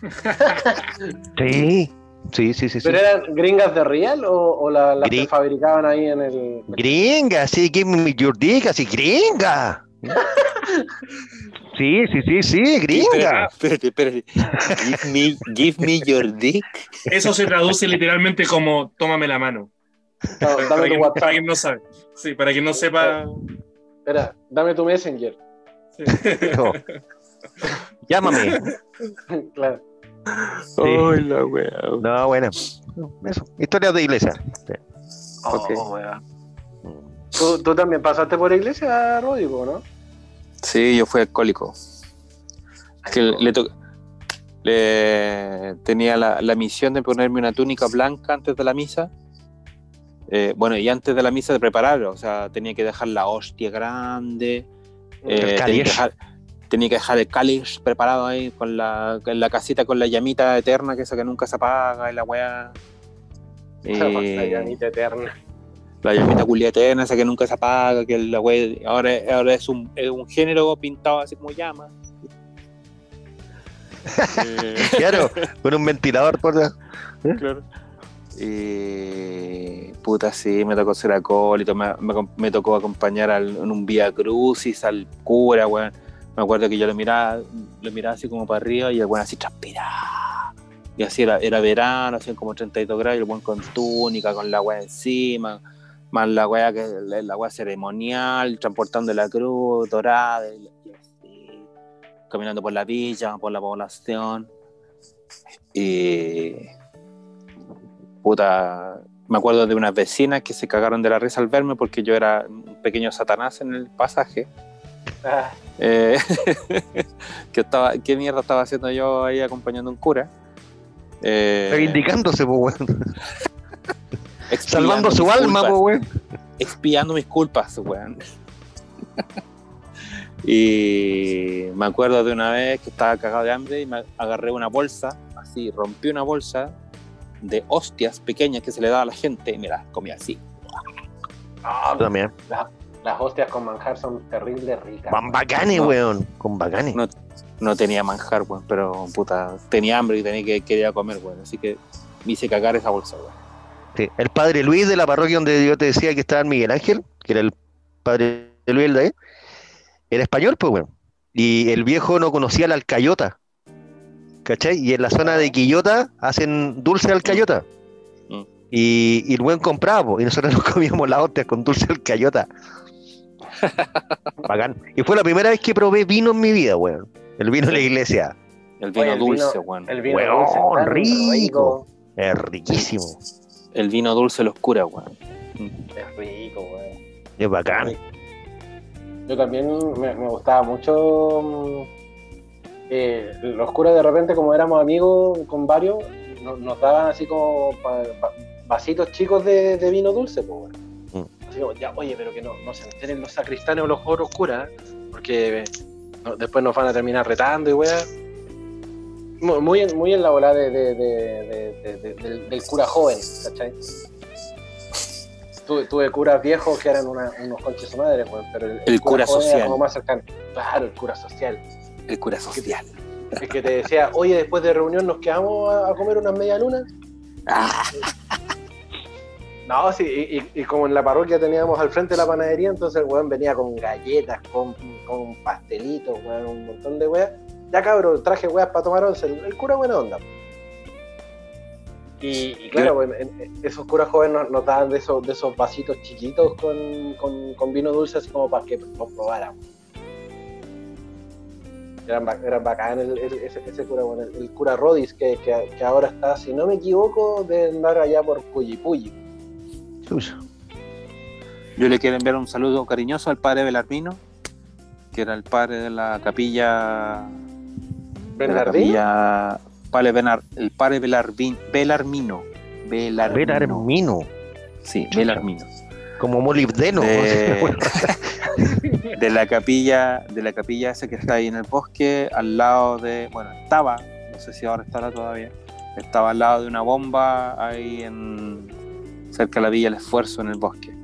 S1: Sí, sí, sí, sí. sí.
S2: ¿Pero eran gringas de real o, o la- las que
S1: Gring-
S2: fabricaban ahí en el.
S1: Gringa, sí, give me your dick, así, gringa. Sí, sí, sí, sí, gringa.
S3: Espérate, espérate. Give me, give me your dick.
S4: Eso se traduce literalmente como tómame la mano.
S2: No,
S4: Para,
S2: dame tu
S4: quien,
S2: WhatsApp.
S4: para quien no sabe. Sí, para quien no sepa.
S2: Espera, dame tu Messenger.
S4: sí.
S1: No. Llámame.
S2: claro.
S3: Ay, la wea.
S1: No, bueno. Eso, historias de iglesia.
S3: Ok.
S2: Oh, weón. ¿Tú, tú también pasaste por iglesia, Rodrigo, ¿no?
S3: Sí, yo fui alcohólico. Es que le, to- le tenía la, la misión de ponerme una túnica blanca antes de la misa. Eh, bueno, y antes de la misa de prepararlo, o sea, tenía que dejar la hostia grande, eh, tenía, que
S1: cáliz.
S3: dejar, tenía que dejar el cáliz preparado ahí con la, en la casita con la llamita eterna, que esa que nunca se apaga, y la weá.
S2: La
S3: Eh,
S2: llamita eterna.
S3: la llamita culia eterna, esa que nunca se apaga, que la wea, ahora, ahora es, un, es un género pintado así como llama. Eh,
S1: Claro, con un ventilador por la-
S3: claro. Y puta, sí, me tocó ser acólito, me, me, me tocó acompañar al- en un vía crucis al cura, weón. Me acuerdo que yo lo miraba, lo miraba así como para arriba y el weón así transpiraba. Y así era, era verano, hacían como 32 grados, y el weón con túnica, con la weá encima, más la weá que la, ceremonial, transportando la cruz dorada, y, y caminando por la villa, por la población. Y puta, me acuerdo de unas vecinas que se cagaron de la risa al verme porque yo era un pequeño satanás en el pasaje.
S2: Ah,
S3: Eh, que estaba, ¿Qué mierda estaba haciendo yo ahí acompañando a un cura? Eh,
S1: reivindicándose, pues, weón. Salvando su alma, pues, weón.
S3: Expiando mis culpas, weón. y me acuerdo de una vez que estaba cagado de hambre y me agarré una bolsa, así, rompí una bolsa de hostias pequeñas que se le daba a la gente y me las comí así.
S2: ah,
S1: también.
S2: Las hostias con manjar son terribles ricas.
S1: Van bacanes,
S3: No.
S1: weón. Con bacanes.
S3: No, no tenía manjar, weón, pero puta, tenía hambre y tenía que quería comer, weón. Así que me hice cagar esa bolsa, weón.
S1: Sí. El padre Luis de la parroquia donde yo te decía que estaba en Miguel Ángel, que era el padre Luis de ahí, era español, pues, weón. Y el viejo no conocía la alcayota. ¿Cachai? Y en la zona de Quillota hacen dulce de alcayota.
S3: Mm.
S1: Y, y el buen compraba, po, y nosotros nos comíamos las hostias con dulce de alcayota. Bacán. Y fue la primera vez que probé vino en mi vida, weón. El vino de la iglesia.
S3: El vino
S2: Oye, el
S3: dulce, weón.
S2: El vino
S1: Weón,
S2: dulce
S1: rico. Es riquísimo.
S3: El vino dulce los cura, weón.
S2: Es rico, weón.
S1: Es bacán.
S2: Yo también me, me gustaba mucho. mm, eh, los curas de repente, como éramos amigos con varios, no- nos daban así como pa- pa- vasitos chicos de, de vino dulce, pues, weón. Ya, oye, pero que no, no se enteren los sacristanes o los otros curas, porque no- después nos van a terminar retando y weá. Mu- Muy, en- muy en la bola de, de- de- de- de- de- del, del cura joven, ¿cachai? Tuve, tuve curas viejos que eran una- unos conches su madre, weón, pero el,
S3: El cura
S2: joven era
S3: social.
S2: como más cercano. Claro, el cura social.
S3: El cura social.
S2: El que te decía, oye, después de reunión nos quedamos a, a comer unas medialunas.
S3: Ah,
S2: No, sí, y, y- y como en la parroquia teníamos al frente la panadería, entonces el weón venía con galletas, con, con pastelitos, weón, un montón de weas. Ya cabrón, traje weas para tomar once. El, el cura buena onda. Y, y claro, esos curas jóvenes nos, daban de esos, de esos vasitos chiquitos con, con- con vino dulce así como para que lo probáramos. Eran, eran bacán el, el- ese, ese cura, bueno, el, el cura Rodis, que, que- que ahora está, si no me equivoco, de andar allá por Cuyipulli.
S1: Chucha.
S3: Yo le quiero enviar un saludo cariñoso al padre Belarmino, que era el padre de la capilla. Benar- el padre Belarvin- Belarmino. Belarmino.
S1: Belarmino.
S3: Sí,
S1: Chucha.
S3: Belarmino.
S1: Como molibdeno.
S3: De, de la capilla, de la capilla esa que está ahí en el bosque, al lado de, bueno, estaba, no sé si ahora estará todavía, estaba al lado de una bomba ahí en cerca de la Villa El Esfuerzo en el bosque,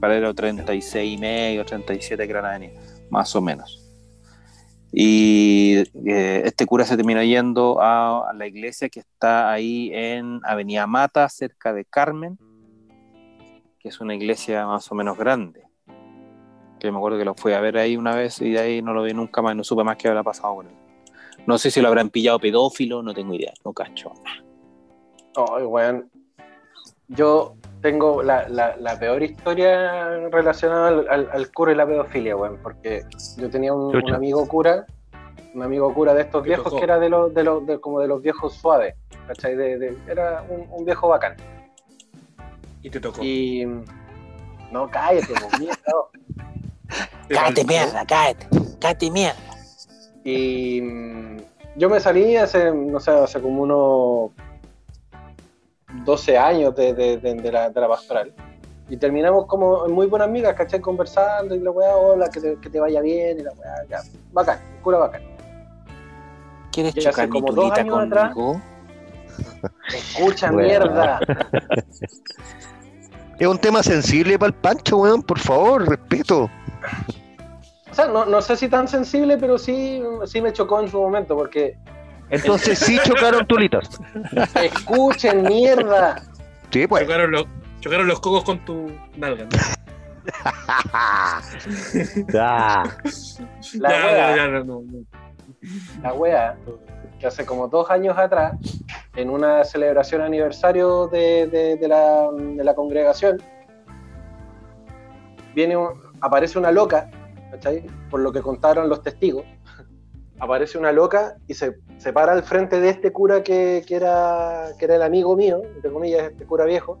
S3: paralelo 36 y medio, 37 Gran Avenida, más o menos. Y eh, este cura se terminó yendo a, la iglesia que está ahí en Avenida Mata, cerca de Carmen, que es una iglesia más o menos grande. Que me acuerdo que lo fui a ver ahí una vez y de ahí no lo vi nunca más, no supe más qué habrá pasado con él. No sé si lo habrán pillado pedófilo, no tengo idea, no cacho.
S2: Ay, weón. Yo tengo la, la- la peor historia relacionada al, al- al cura y la pedofilia, weón, porque yo tenía un, amigo cura, un amigo cura de estos viejos que era de los, de los, de- como de los viejos suaves, ¿cachai? De- de- era un, un viejo bacán.
S4: Y te tocó.
S2: Y no, cállate, pues, mierda.
S4: Te
S3: Cállate, mierda, cállate, cállate, mierda.
S2: Y mm, yo me salí hace, no sé, hace como unos 12 años de, de- de- de la, de la pastoral. Y terminamos como muy buenas amigas, ¿cachai? Conversando y la weá, hola, que te, que te vaya bien y la weá, ya. Bacán, cura bacán.
S3: ¿Quieres chocar mi
S2: como dos
S3: tulita
S2: años atrás-? Escucha, mierda.
S1: Es un tema sensible para el Pancho, weón. Por favor, respeto.
S2: O sea, no, no sé si tan sensible, pero sí, sí me chocó en su momento, porque
S1: Entonces sí chocaron tulitas.
S2: escuchen, mierda.
S1: Sí, pues.
S4: Chocaron los, chocaron los cocos con tu nalga.
S1: Ah.
S2: La
S4: Ya,
S2: wea.
S4: ya, ya, no, no, no.
S2: la wea, que hace como dos años atrás, en una celebración aniversario de, de- de la, de la congregación, viene un- aparece una loca, ¿cachai? Por lo que contaron los testigos, aparece una loca y se, se para al frente de este cura que, que era, que era el amigo mío, entre comillas, este cura viejo,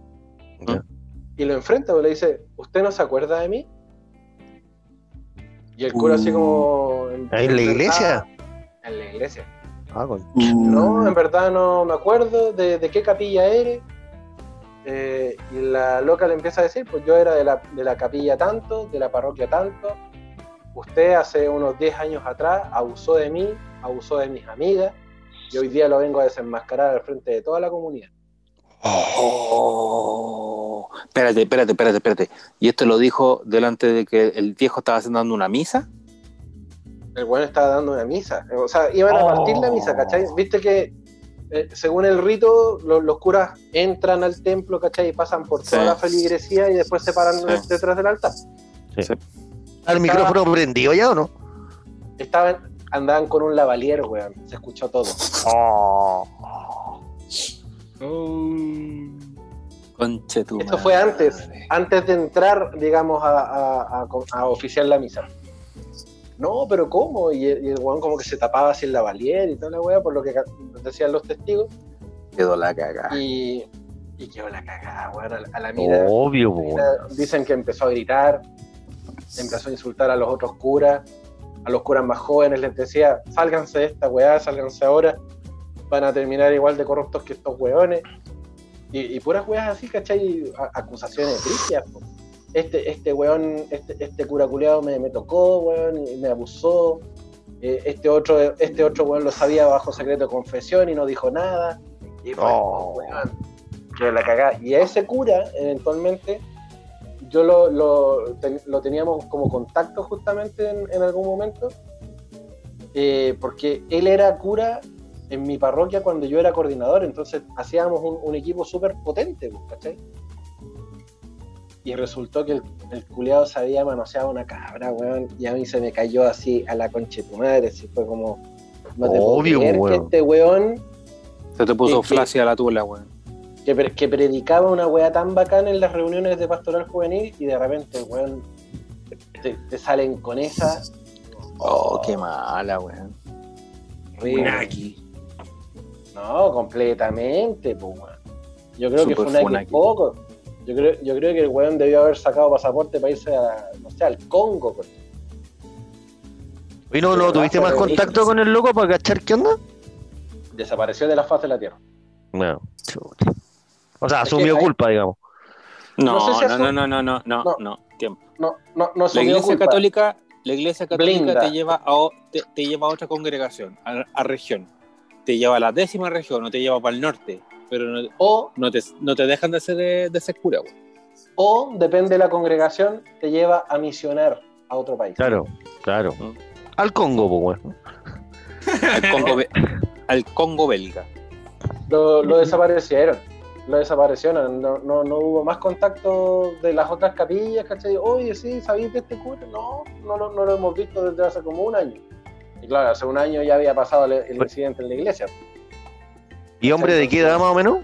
S2: y lo enfrenta, y le dice, ¿usted no se acuerda de mí? Y el cura así como...
S1: ¿Ahí en la iglesia?
S2: En la iglesia.
S1: Ah, con-
S2: No, en verdad no me acuerdo de, de qué capilla eres. Eh, y la loca le empieza a decir, pues yo era de la, de la capilla tanto, de la parroquia tanto. Usted hace unos 10 años atrás abusó de mí, abusó de mis amigas, y hoy día lo vengo a desenmascarar al frente de toda la comunidad.
S3: Oh, Espérate, espérate, espérate, espérate. ¿Y esto lo dijo delante de que el viejo estaba dando una misa?
S2: El weón estaba dando una misa. O sea, iban a partir la misa, ¿cachai? Viste que eh, según el rito, lo- los curas entran al templo, ¿cachai? Y pasan por toda
S3: Sí.
S2: la feligresía y después se paran
S3: Sí.
S2: detrás del altar.
S1: ¿Al micrófono prendido ya o no?
S2: Estaban, andaban con un lavalier, weón. Se escuchó todo.
S3: Conche tu
S2: Esto fue antes, antes de entrar, digamos, a, a- a- a oficiar la misa. No, pero ¿cómo? Y el, y el weón como que se tapaba así el lavalier y toda la weá, por lo que decían los testigos.
S3: Quedó la cagada.
S2: Y, y quedó la cagada, weón, a, la- a la mira.
S1: Obvio, weón.
S2: Dicen que empezó a gritar, empezó a insultar a los otros curas, a los curas más jóvenes les decía, sálganse de esta weá, sálganse ahora, van a terminar igual de corruptos que estos weones. Y, y puras weas así, ¿cachai? A- acusaciones po. Este, este weón, este, este cura culiado me, me tocó, weón, y me abusó. Eh, este otro, este otro weón lo sabía bajo secreto de confesión y no dijo nada. Y fue,
S1: Oh.
S2: weón, que la cagá. Y a ese cura, eventualmente, yo lo, lo, ten- lo teníamos como contacto justamente en, en algún momento, eh, porque él era cura en mi parroquia cuando yo era coordinador, entonces hacíamos un, un equipo súper potente, pues, ¿cachai? Y resultó que el, el culiado se había manoseado una cabra, weón, y a mí se me cayó así a la concha de tu madre, así fue como... No te puedo
S1: Obvio,
S2: que
S1: weón.
S2: este weón
S3: Se te puso flácida la tula, weón.
S2: Que, pre- que predicaba una weá tan bacana en las reuniones de pastoral juvenil y de repente, weón, te, te salen con esa.
S3: Oh, qué mala, weón.
S4: Funaki.
S2: No, completamente, pues, weón. Yo creo que
S3: Super
S2: fue una
S3: funaki.
S2: poco. Yo creo, yo creo que el weón debió haber sacado pasaporte para irse a, no sé, al Congo, pues.
S1: ¿Y no, no tuviste más contacto con el loco para cachar qué onda?
S2: Desapareció de la faz de la tierra.
S1: No, chuta. O sea,
S2: Es que
S1: asumió culpa, digamos.
S3: No,
S2: No sé si
S3: no, no, no, no, no, no,
S2: No.
S3: no, tiempo.
S2: No, no, no
S3: La iglesia
S2: culpa.
S3: católica, la iglesia católica
S2: Blinda.
S3: te lleva a, o- te, te lleva a otra congregación, a, a región. Te lleva a la décima región, no te lleva para el norte, pero no,
S2: O,
S3: no te, no te dejan de ser de, de ser cura, weón.
S2: o, depende de la congregación, te lleva a misionar a otro país.
S1: Claro, claro.
S3: Mm.
S1: Al Congo, pues.
S3: Al Congo, al Congo belga.
S2: Lo, lo desaparecieron. Lo desaparecieron. No, no, no hubo más contacto de las otras capillas, ¿cachai? Oye, sí, ¿sabéis de este cura? No, no, lo- no lo hemos visto desde hace como un año. Y claro, hace un año ya había pasado el, el incidente en la iglesia.
S1: ¿Y hombre de qué edad más o menos?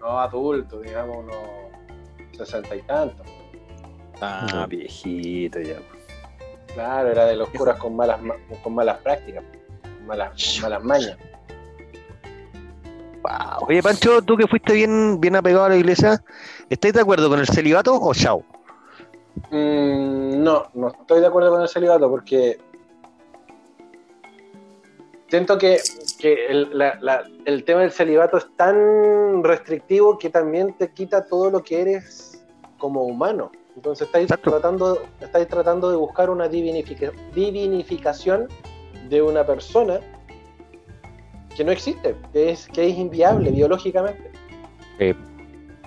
S2: No adulto, digamos, unos sesenta y tantos.
S3: Ah, viejito ya.
S2: Claro, era de los curas con malas, ma- con malas prácticas, con malas, con malas mañas.
S3: Wow.
S1: Oye, Pancho, tú que fuiste bien, bien apegado a la iglesia, ¿estáis de acuerdo con el celibato o chao?
S2: Mm, no, no estoy de acuerdo con el celibato porque siento que, que el, la- la- el tema del celibato es tan restrictivo que también te quita todo lo que eres como humano. Entonces estáis
S1: Exacto.
S2: tratando, estáis tratando de buscar una divinifica- divinificación de una persona que no existe, que es, que es inviable biológicamente.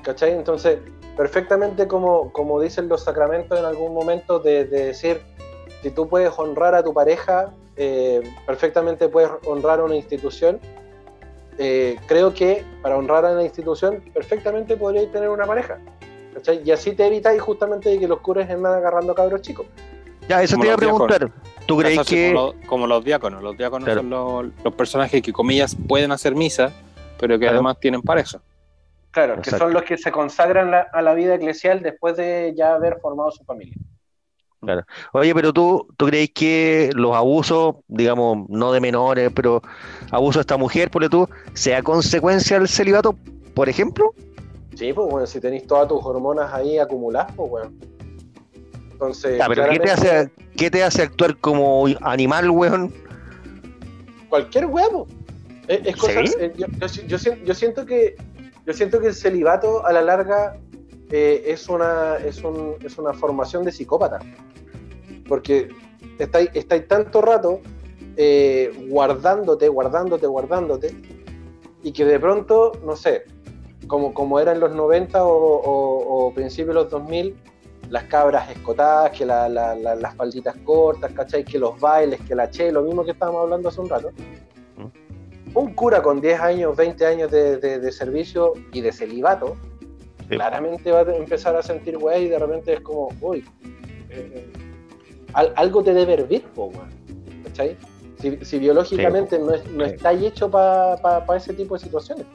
S2: ¿Cachai? Entonces, perfectamente como, como dicen los sacramentos en algún momento de, de decir, si tú puedes honrar a tu pareja, eh, perfectamente puedes honrar a una institución. Eh, creo que para honrar a una institución, perfectamente podríais tener una pareja. ¿cachai? Y así te evitáis justamente de que los curas andan agarrando cabros chicos.
S1: Ya, eso
S3: Como
S1: te iba a
S3: los diáconos.
S1: preguntar. ¿Tú crees que
S3: como, lo- como los diáconos. Los diáconos
S1: Claro.
S3: son los, los personajes que, comillas, pueden hacer misa, pero que
S1: Claro.
S3: además tienen pareja.
S2: Claro, que son los que se consagran la- a la vida eclesial después de ya haber formado su familia.
S1: Oye, pero tú, ¿tú crees que los abusos, digamos, no de menores, pero abuso de esta mujer, por tú, sea consecuencia del celibato, por ejemplo?
S2: Sí, pues bueno, si tenéis todas tus hormonas ahí acumuladas, pues bueno. Entonces,
S1: Ya, pero ¿qué te, hace, ¿qué te hace actuar como animal, weón?
S2: cualquier huevo. Es, es cosa- eh, yo, yo si- yo sien- yo siento que yo siento que el celibato a la larga eh, es una es, un- es una formación de psicópata. Porque estáis, tanto rato eh, guardándote, guardándote, guardándote, y que de pronto, no sé, como, como era en los 90 o, o- o principios de los 2000, las cabras escotadas, que la- la- la- las falditas cortas, ¿cachai? Que los bailes, que la che, lo mismo que estábamos hablando hace un rato. Un cura con 10 años, 20 años de, de- de servicio y de celibato,
S1: Sí.
S2: claramente va a empezar a sentir wey y de repente es como, uy, eh, al- algo te debe hervir, po, ¿cachai? Si, si biológicamente no, es- no
S1: Sí.
S2: está hecho para ese tipo de situaciones.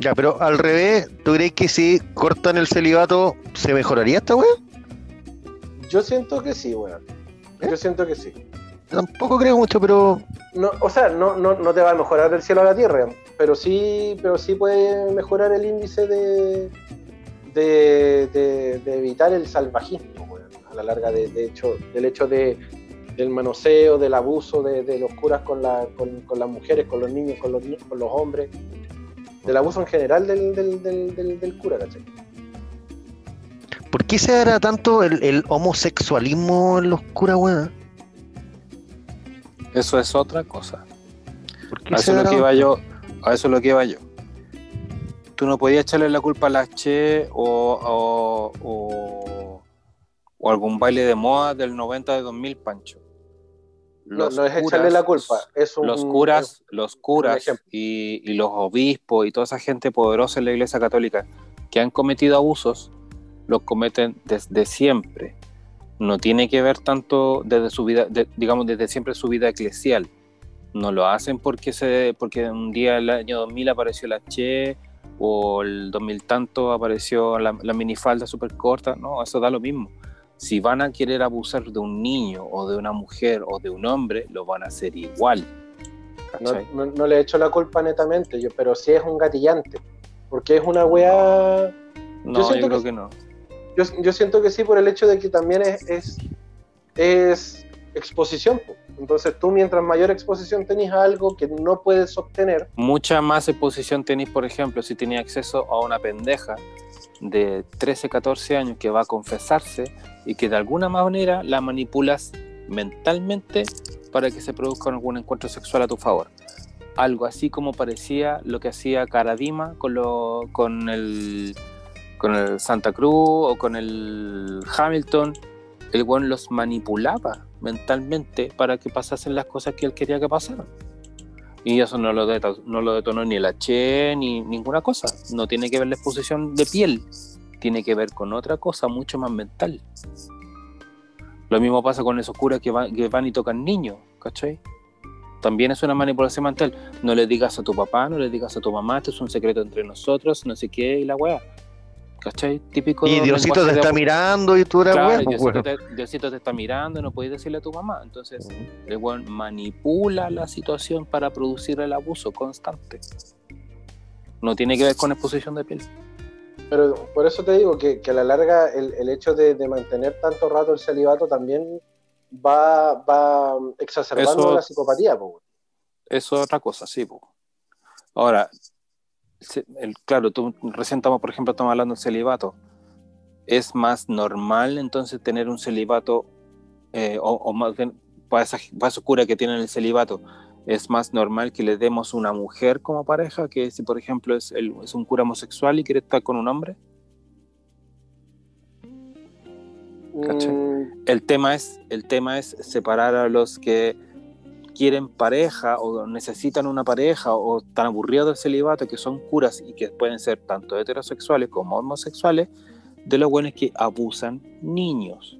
S1: Ya, pero al revés, ¿tú crees que si cortan el celibato se mejoraría esta weá?
S2: Yo siento que sí, weón. Yo siento que sí.
S1: Tampoco creo mucho, pero
S2: No, o sea, no, no, no te va a mejorar del cielo a la tierra, pero sí, pero sí puede mejorar el índice de, de, de- de evitar el salvajismo, weón, a la larga, de, de hecho, del hecho de, del manoseo, del abuso de, de los curas con, la, con, con las mujeres, con los niños, con los, con los hombres, del abuso en general del, del, del, del- del cura, ¿cachai?
S1: ¿por qué se dará tanto el, el homosexualismo en los curas, weá?
S3: Eso es otra cosa.
S1: ¿Por qué
S3: A eso es lo que iba yo. A eso es lo que iba yo. Tú no podías echarle la culpa a la Che o, o, o, o algún baile de moda del 90 de 2000, Pancho.
S2: No, no es echarle la culpa, es un...
S3: los curas, los curas y, y los obispos y toda esa gente poderosa en la Iglesia Católica que han cometido abusos, los cometen desde siempre. No tiene que ver tanto desde su vida, de- digamos, desde siempre su vida eclesial. No lo hacen porque, se, porque un día el año 2000 apareció la Che o el 2000 tanto apareció la, la minifalda súper corta. No, eso da lo mismo. Si van a querer abusar de un niño o de una mujer o de un hombre, lo van a hacer igual.
S2: No, no, no le echo la culpa netamente, yo, pero sí es un gatillante. Porque es una weá.
S3: No, yo,
S2: siento
S3: creo
S2: que-
S3: que no.
S2: Yo, yo siento que sí, por el hecho de que también es, es, es exposición. po. Entonces, tú, mientras mayor exposición tenés a algo que no puedes obtener,
S3: Mucha más exposición tenéis, por ejemplo, si tenéis acceso a una pendeja de 13, 14 años que va a confesarse y que de alguna manera la manipulas mentalmente para que se produzca algún encuentro sexual a tu favor. Algo así como parecía lo que hacía Caradima con, lo, con, el, con el Santa Cruz o con el Hamilton. El buen los manipulaba mentalmente para que pasasen las cosas que él quería que pasaran. Y eso no lo, detonó, no lo ni el H ni ninguna cosa. No tiene que ver la exposición de piel. Tiene que ver con otra cosa mucho más mental. Lo mismo pasa con esos curas que van, que van y tocan niños, ¿cachai? También es una manipulación mental. No le digas a tu papá, no le digas a tu mamá, esto es un secreto entre nosotros, no sé qué, y la weá. ¿Cachai? Típico.
S1: Y Diosito te
S3: de
S1: está
S3: abu-
S1: mirando y tú eres
S3: Claro, Diosito,
S1: weón.
S3: te, Diosito te está mirando no puedes decirle a tu mamá. Entonces, el weón manipula la situación para producir el abuso constante. No tiene que ver con exposición de piel.
S2: Pero por eso te digo que, que a la larga el, el hecho de, de mantener tanto rato el celibato también va, va exacerbando
S3: Eso-
S2: la psicopatía. po.
S3: Eso es otra cosa, sí. po. Ahora, el- claro, tú recién estamos, por ejemplo, estamos hablando del celibato. ¿Es más normal entonces tener un celibato, eh, o, o más bien, para, esa- para esos curas que tienen el celibato, es más normal que le demos una mujer como pareja que si, por ejemplo, es, el- es un cura homosexual y quiere estar con un hombre? ¿Cachai?
S2: Mm,
S3: El tema es, el tema es separar a los que quieren pareja o necesitan una pareja o están aburridos del celibato, que son curas y que pueden ser tanto heterosexuales como homosexuales, de los buenos que abusan niños,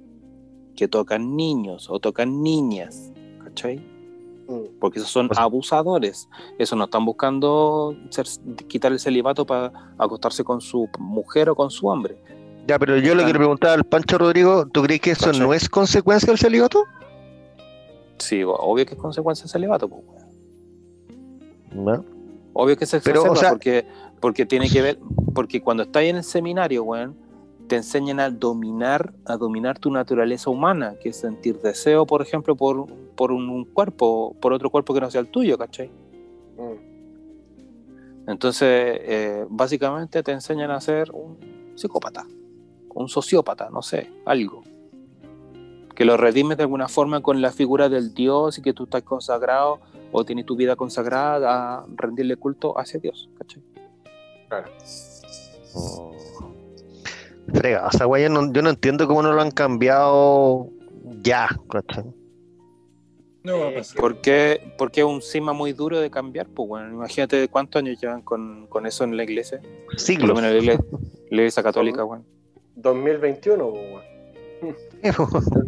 S3: que tocan niños o tocan niñas, ¿cachai?
S2: Mm.
S3: Porque esos son
S1: O sea-
S3: abusadores. Eso no están buscando ser- quitar el celibato para acostarse con su mujer o con su hombre.
S1: Ya, pero yo le quiero preguntar al Pancho Rodrigo, ¿tú crees que eso no es consecuencia del celibato?
S3: Sí, obvio que es consecuencia del celibato. pues, weón.
S1: No.
S3: Obvio que se
S1: Pero, o sea-
S3: porque, porque tiene que ver, porque cuando estás en el seminario, weón, te enseñan a dominar, a dominar tu naturaleza humana, que es sentir deseo, por ejemplo, por, por un, un cuerpo, por otro cuerpo que no sea el tuyo, ¿cachai?
S2: Mm.
S3: Entonces, eh, básicamente te enseñan a ser un psicópata, un sociópata, no sé, algo. Que lo redimes de alguna forma con la figura del Dios y que tú estás consagrado o tienes tu vida consagrada a rendirle culto hacia Dios, ¿cachai?
S2: Claro.
S1: Oh. Frega, o sea, güey, yo no, yo no entiendo cómo no lo han cambiado ya, ¿cachai?
S4: No va a
S2: Eh,
S4: pasar.
S3: ¿Por qué, porque es un cima muy duro de cambiar? Pues bueno, imagínate cuántos años llevan con, con eso en la iglesia. Por lo
S1: Siglos.
S3: menos la iglesia, la iglesia católica, weón.
S2: 2021, pues, weón.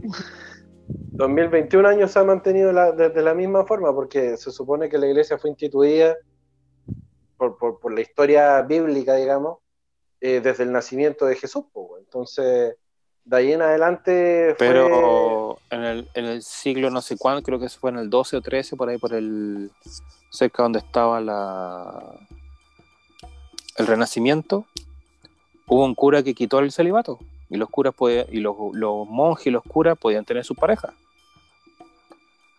S2: 2021 años se ha mantenido la- de, de la misma forma, porque se supone que la iglesia fue instituida por, por- por la historia bíblica, digamos, eh, desde el nacimiento de Jesús. pues. Entonces, de ahí en adelante fue...
S3: Pero en el, en el siglo no sé cuándo, creo que eso fue en el 12 o 13, por ahí por el cerca donde estaba la el renacimiento, hubo un cura que quitó el celibato y los curas podían- y los, los monjes y los curas podían tener sus parejas.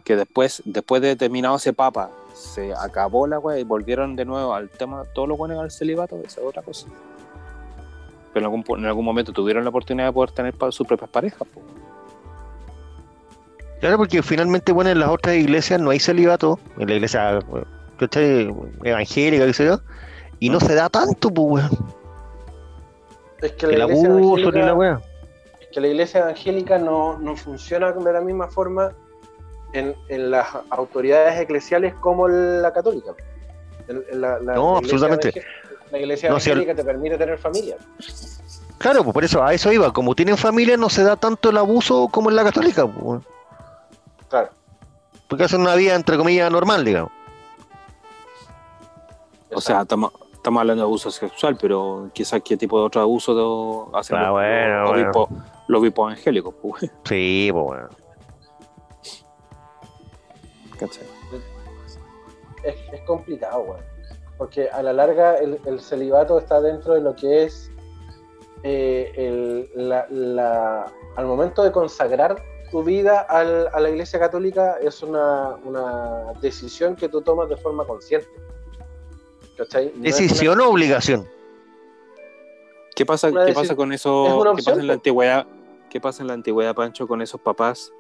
S3: Que después, después de terminado ese papa, se acabó la weá y volvieron de nuevo al tema, todos los buenos al celibato, esa es otra cosa. Pero en algún, en algún momento tuvieron la oportunidad de poder tener pa- sus propias parejas. po.
S1: Claro, porque finalmente, bueno, en las otras iglesias no hay celibato, en la iglesia ¿cachai? evangélica, qué sé yo, y no se da tanto, pues, weón.
S2: Es que la iglesia evangélica- que la iglesia evangélica no, no funciona de la misma forma en, en las autoridades eclesiales como la católica. En- en la- la-
S1: No, absolutamente.
S2: La iglesia
S1: No, si el-
S2: evangélica te permite tener familia.
S1: Claro, pues por eso, a eso iba. Como tienen familia, no se da tanto el abuso como en la católica, pues.
S2: Claro.
S1: Porque hacen una vida, entre comillas, normal, digamos.
S3: O sea, estamos, hablando de abuso sexual, pero quizás qué tipo de otro abuso de- hacen
S1: Ah,
S3: los,
S1: bueno,
S3: los
S1: bueno.
S3: los evangélicos. Pues,
S1: Sí, pues, weón.
S3: ¿cachai?
S2: es, es complicado, weón. Porque a la larga el, el celibato está dentro de lo que es eh, el- la- la- al momento de consagrar tu vida al- a la iglesia católica es una, una decisión que tú tomas de forma consciente. ¿Cachai? No es una-
S1: ¿Decisión o obligación?
S3: ¿Qué pasa, ¿qué pasa con eso?
S2: es
S3: ¿Qué pasa en la antigüedad? ¿Qué pasa en la antigüedad, Pancho, con esos papás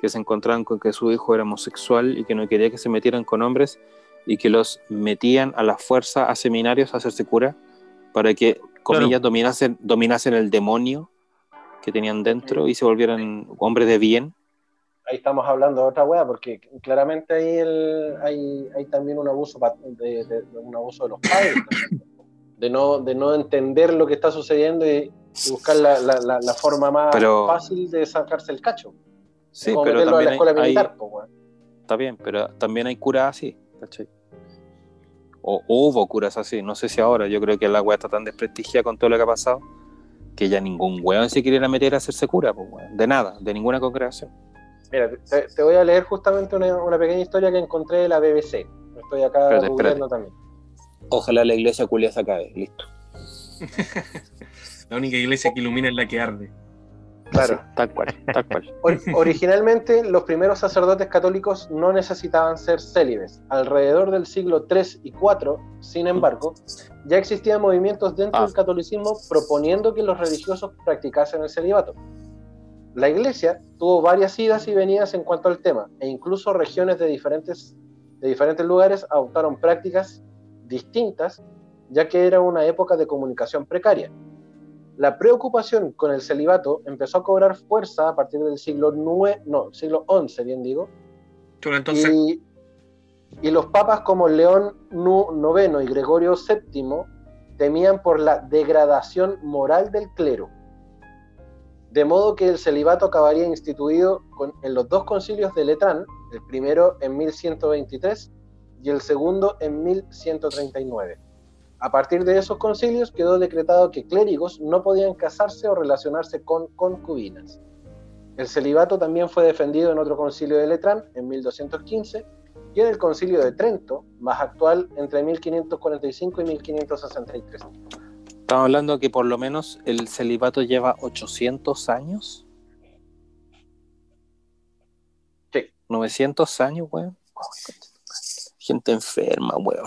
S3: que se encontraban con que su hijo era homosexual y que no quería que se metieran con hombres y que los metían a la fuerza a seminarios a hacerse cura para que, comillas, dominasen, dominasen el demonio que tenían dentro y se volvieran hombres de bien?
S2: ahí estamos hablando de otra wea, porque claramente ahí el, hay, hay también un abuso de, de- de un abuso de los padres, de no, de no entender lo que está sucediendo y, y buscar la, la- la- la forma más
S3: Pero-
S2: fácil de sacarse el cacho.
S3: Sí, pero
S2: meterlo a la
S3: también
S2: escuela
S3: hay, hay-
S2: militar, po, weón.
S3: está bien, pero también hay curas así, ¿cachai? O hubo curas así, no sé si ahora, yo creo que la weá está tan desprestigiada con todo lo que ha pasado que ya ningún weón se quiere ir a meter a hacerse cura, pues, weón. de nada, de ninguna congregación.
S2: Mira, te, te voy a leer justamente una, una pequeña historia que encontré de la BBC. Estoy acá
S3: Espérate,
S2: también.
S3: Ojalá la iglesia culia se acabe, listo.
S4: La única iglesia que ilumina es la que arde.
S2: Claro.
S3: Así, tal cual, tal cual.
S2: Or- originalmente, los primeros sacerdotes católicos no necesitaban ser célibes. Alrededor del siglo III y IV, sin embargo, ya existían movimientos dentro
S3: Ah.
S2: del catolicismo proponiendo que los religiosos practicasen el celibato. La iglesia tuvo varias idas y venidas en cuanto al tema, e incluso regiones de diferentes, de diferentes lugares adoptaron prácticas distintas, ya que era una época de comunicación precaria. La preocupación con el celibato empezó a cobrar fuerza a partir del siglo IX, no, siglo XI, bien digo,
S4: entonces,
S2: y, y los papas como León IX y Gregorio VII temían por la degradación moral del clero. De modo que el celibato acabaría instituido con- en los dos concilios de Letrán, el primero en 1123 y el segundo en 1139. A partir de esos concilios quedó decretado que clérigos no podían casarse o relacionarse con concubinas. El celibato también fue defendido en otro concilio de Letrán en 1215 y en el concilio de Trento, más actual, entre 1545 y 1563.
S3: Estamos hablando que por lo menos el celibato lleva 800 años.
S2: Sí.
S3: 900 años, weón. Gente enferma, weón.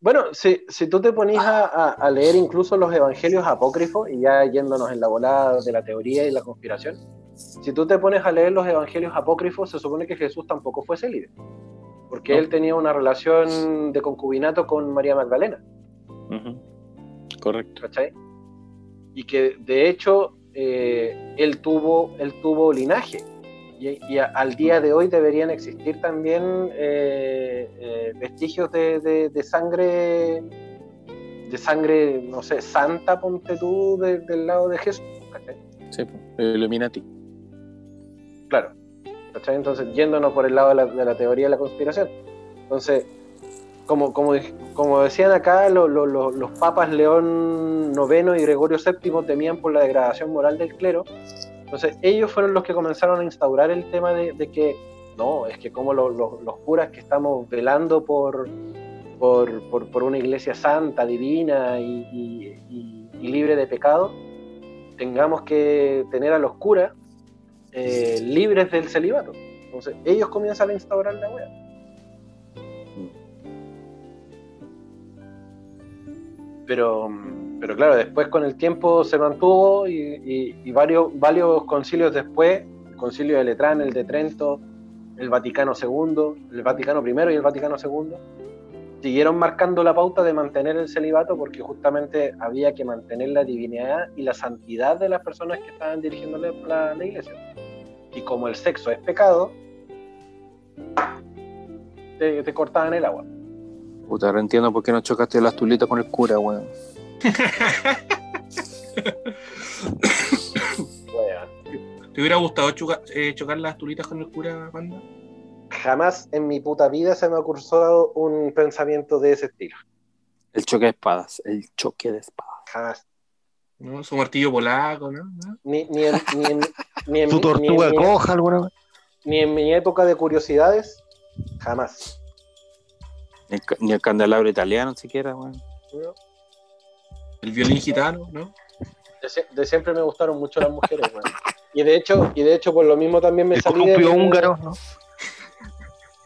S2: Bueno, si, si tú te ponís a, a- a leer incluso los evangelios apócrifos, y ya yéndonos en la volada de la teoría y la conspiración, si tú te pones a leer los evangelios apócrifos, se supone que Jesús tampoco fue célibe, porque
S3: No.
S2: él tenía una relación de concubinato con María Magdalena.
S3: Correcto.
S2: ¿cachai? Y que de hecho eh, él, tuvo, él tuvo linaje. Y, y a- al día de hoy deberían existir también eh, eh, vestigios de, de- de sangre, de sangre, no sé, santa, ponte tú, de- del lado de Jesús. ¿cachai?
S3: Sí, Illuminati.
S2: Claro. ¿cachai? Entonces, yéndonos por el lado de la, de la teoría de la conspiración. Entonces, como, como, como decían acá, lo- lo- lo- los papas León IX y Gregorio VII temían por la degradación moral del clero. Entonces, ellos fueron los que comenzaron a instaurar el tema de, que, no, es que como lo- lo- los curas que estamos velando por, por, una iglesia santa, divina y, libre de pecado, tengamos que tener a los curas eh, libres del celibato. Entonces, ellos comienzan a instaurar la wea. Pero, pero claro, después con el tiempo se mantuvo y, varios, concilios después, el concilio de Letrán, el de Trento, el Vaticano II, el Vaticano I y el Vaticano II, siguieron marcando la pauta de mantener el celibato porque justamente había que mantener la divinidad y la santidad de las personas que estaban dirigiendo la, iglesia. Y como el sexo es pecado, te, cortaban el agua.
S3: Puta, ahora entiendo por qué no chocaste las tulitas con el cura, weón.
S4: ¿Te hubiera gustado choca- eh, chocar las tulitas con el cura, Panda?
S2: Jamás en mi puta vida se me ha cursado un pensamiento de ese estilo.
S3: El choque de espadas. El choque de espadas.
S2: Jamás.
S4: ¿No? Su martillo polaco, ¿no? ¿No?
S2: Ni, ni en, ni en- ni en
S1: ¿Tu
S2: mi-
S1: tortuga
S2: ni en mi-
S1: coja alguna vez?
S2: ni en mi época de curiosidades, jamás.
S3: Ni el, el candelabro italiano siquiera, weón.
S4: El violín gitano, ¿no?
S2: De, sie- de siempre me gustaron mucho las mujeres, weón. Y de hecho, y de hecho por lo mismo también me
S1: El
S2: salí de,
S1: húngaro, ¿no?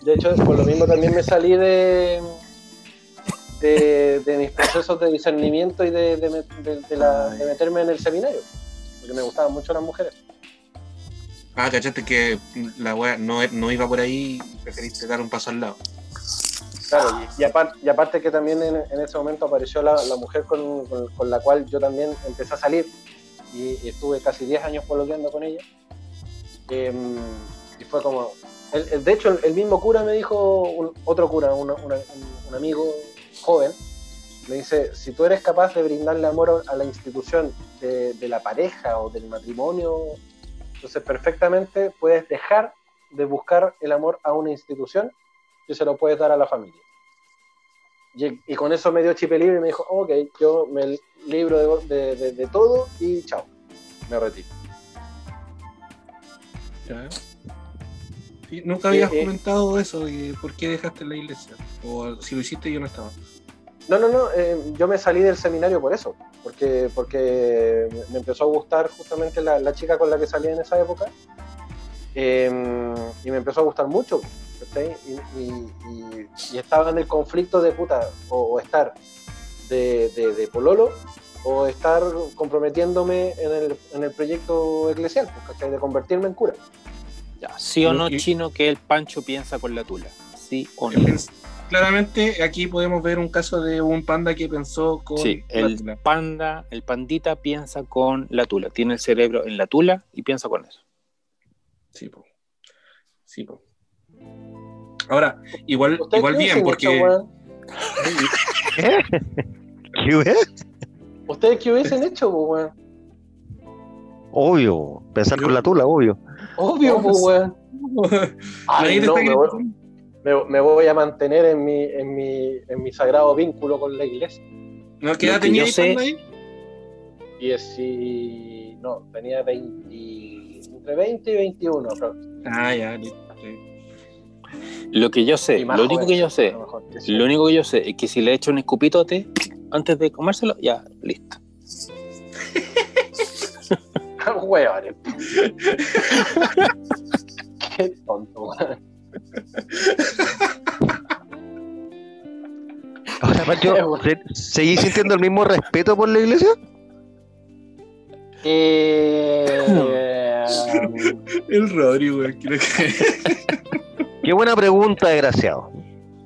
S2: de hecho por lo mismo también me salí de de, de mis procesos de discernimiento y de, de me- de- de la- de meterme en el seminario, porque me gustaban mucho las mujeres.
S4: Ah, cachaste que la wea no, no iba por ahí y preferiste dar un paso al lado.
S2: Claro, y, y apar- y aparte que también en, en ese momento apareció la, la mujer con, con- con la cual yo también empecé a salir y, y estuve casi 10 años pololeando con ella. Em, y fue como... el- el- de hecho, el, el mismo cura me dijo, un- otro cura, un, un amigo joven, me dice, si tú eres capaz de brindarle amor a la institución de, de la pareja o del matrimonio, entonces perfectamente puedes dejar de buscar el amor a una institución y se lo puedes dar a la familia. Y, y con eso me dio chip libre y me dijo, ok, yo me libro de, de- de- de todo y chao, me retiro.
S4: ¿Ya? Sí, nunca habías
S2: eh.
S4: comentado eso, de por qué dejaste la iglesia. O si lo hiciste yo no estaba.
S2: No, no, no, eh, yo me salí del seminario por eso, porque, porque me empezó a gustar justamente la, la chica con la que salía en esa época, eh, y me empezó a gustar mucho. Y, y- y- y estaba en el conflicto de puta, o, o estar de, de- de pololo, o estar comprometiéndome en el, en el proyecto eclesial, pues, ¿cachai? De convertirme en cura.
S3: Ya, ¿Sí o no,
S4: Y-
S3: chino, que el Pancho piensa con la tula? ¿Sí o no?
S4: Claramente aquí podemos ver un caso de un panda que pensó con
S3: Sí,
S4: la
S3: el
S4: tula.
S3: panda, el pandita piensa con la tula. Tiene el cerebro en la tula y piensa con eso.
S4: Sí, po. Sí, po. Ahora, igual,
S2: ¿Ustedes
S4: igual bien, porque?
S1: ¿Qué? ¿Qué?
S2: ¿Ustedes qué hubiesen hecho, pues, weón?
S1: Obvio, pensar con la tula, obvio.
S2: Obvio,
S4: No,
S2: pues,
S4: pues,
S2: weón. Ay, no, me, voy, me- me voy a mantener en mi, en, mi, en mi sagrado vínculo con la iglesia.
S4: ¿No? ¿Qué edad
S3: que
S4: tenía
S3: yo
S4: ahí?
S2: Dieci... No, tenía 20... entre 20 y 21. pero-
S4: Ah, ya, listo. sí.
S3: Lo que yo sé, lo único que yo sé,
S2: lo mejor, que sí.
S3: lo único que yo sé es que si le echo un escupitote antes de comérselo, ya, listo.
S2: Qué tonto, weón.
S1: Ahora, Pancho, ¿se- ¿seguís sintiendo el mismo respeto por la iglesia?
S2: Eh,
S4: El Rodri, güey. Creo que...
S1: Qué buena pregunta, desgraciado.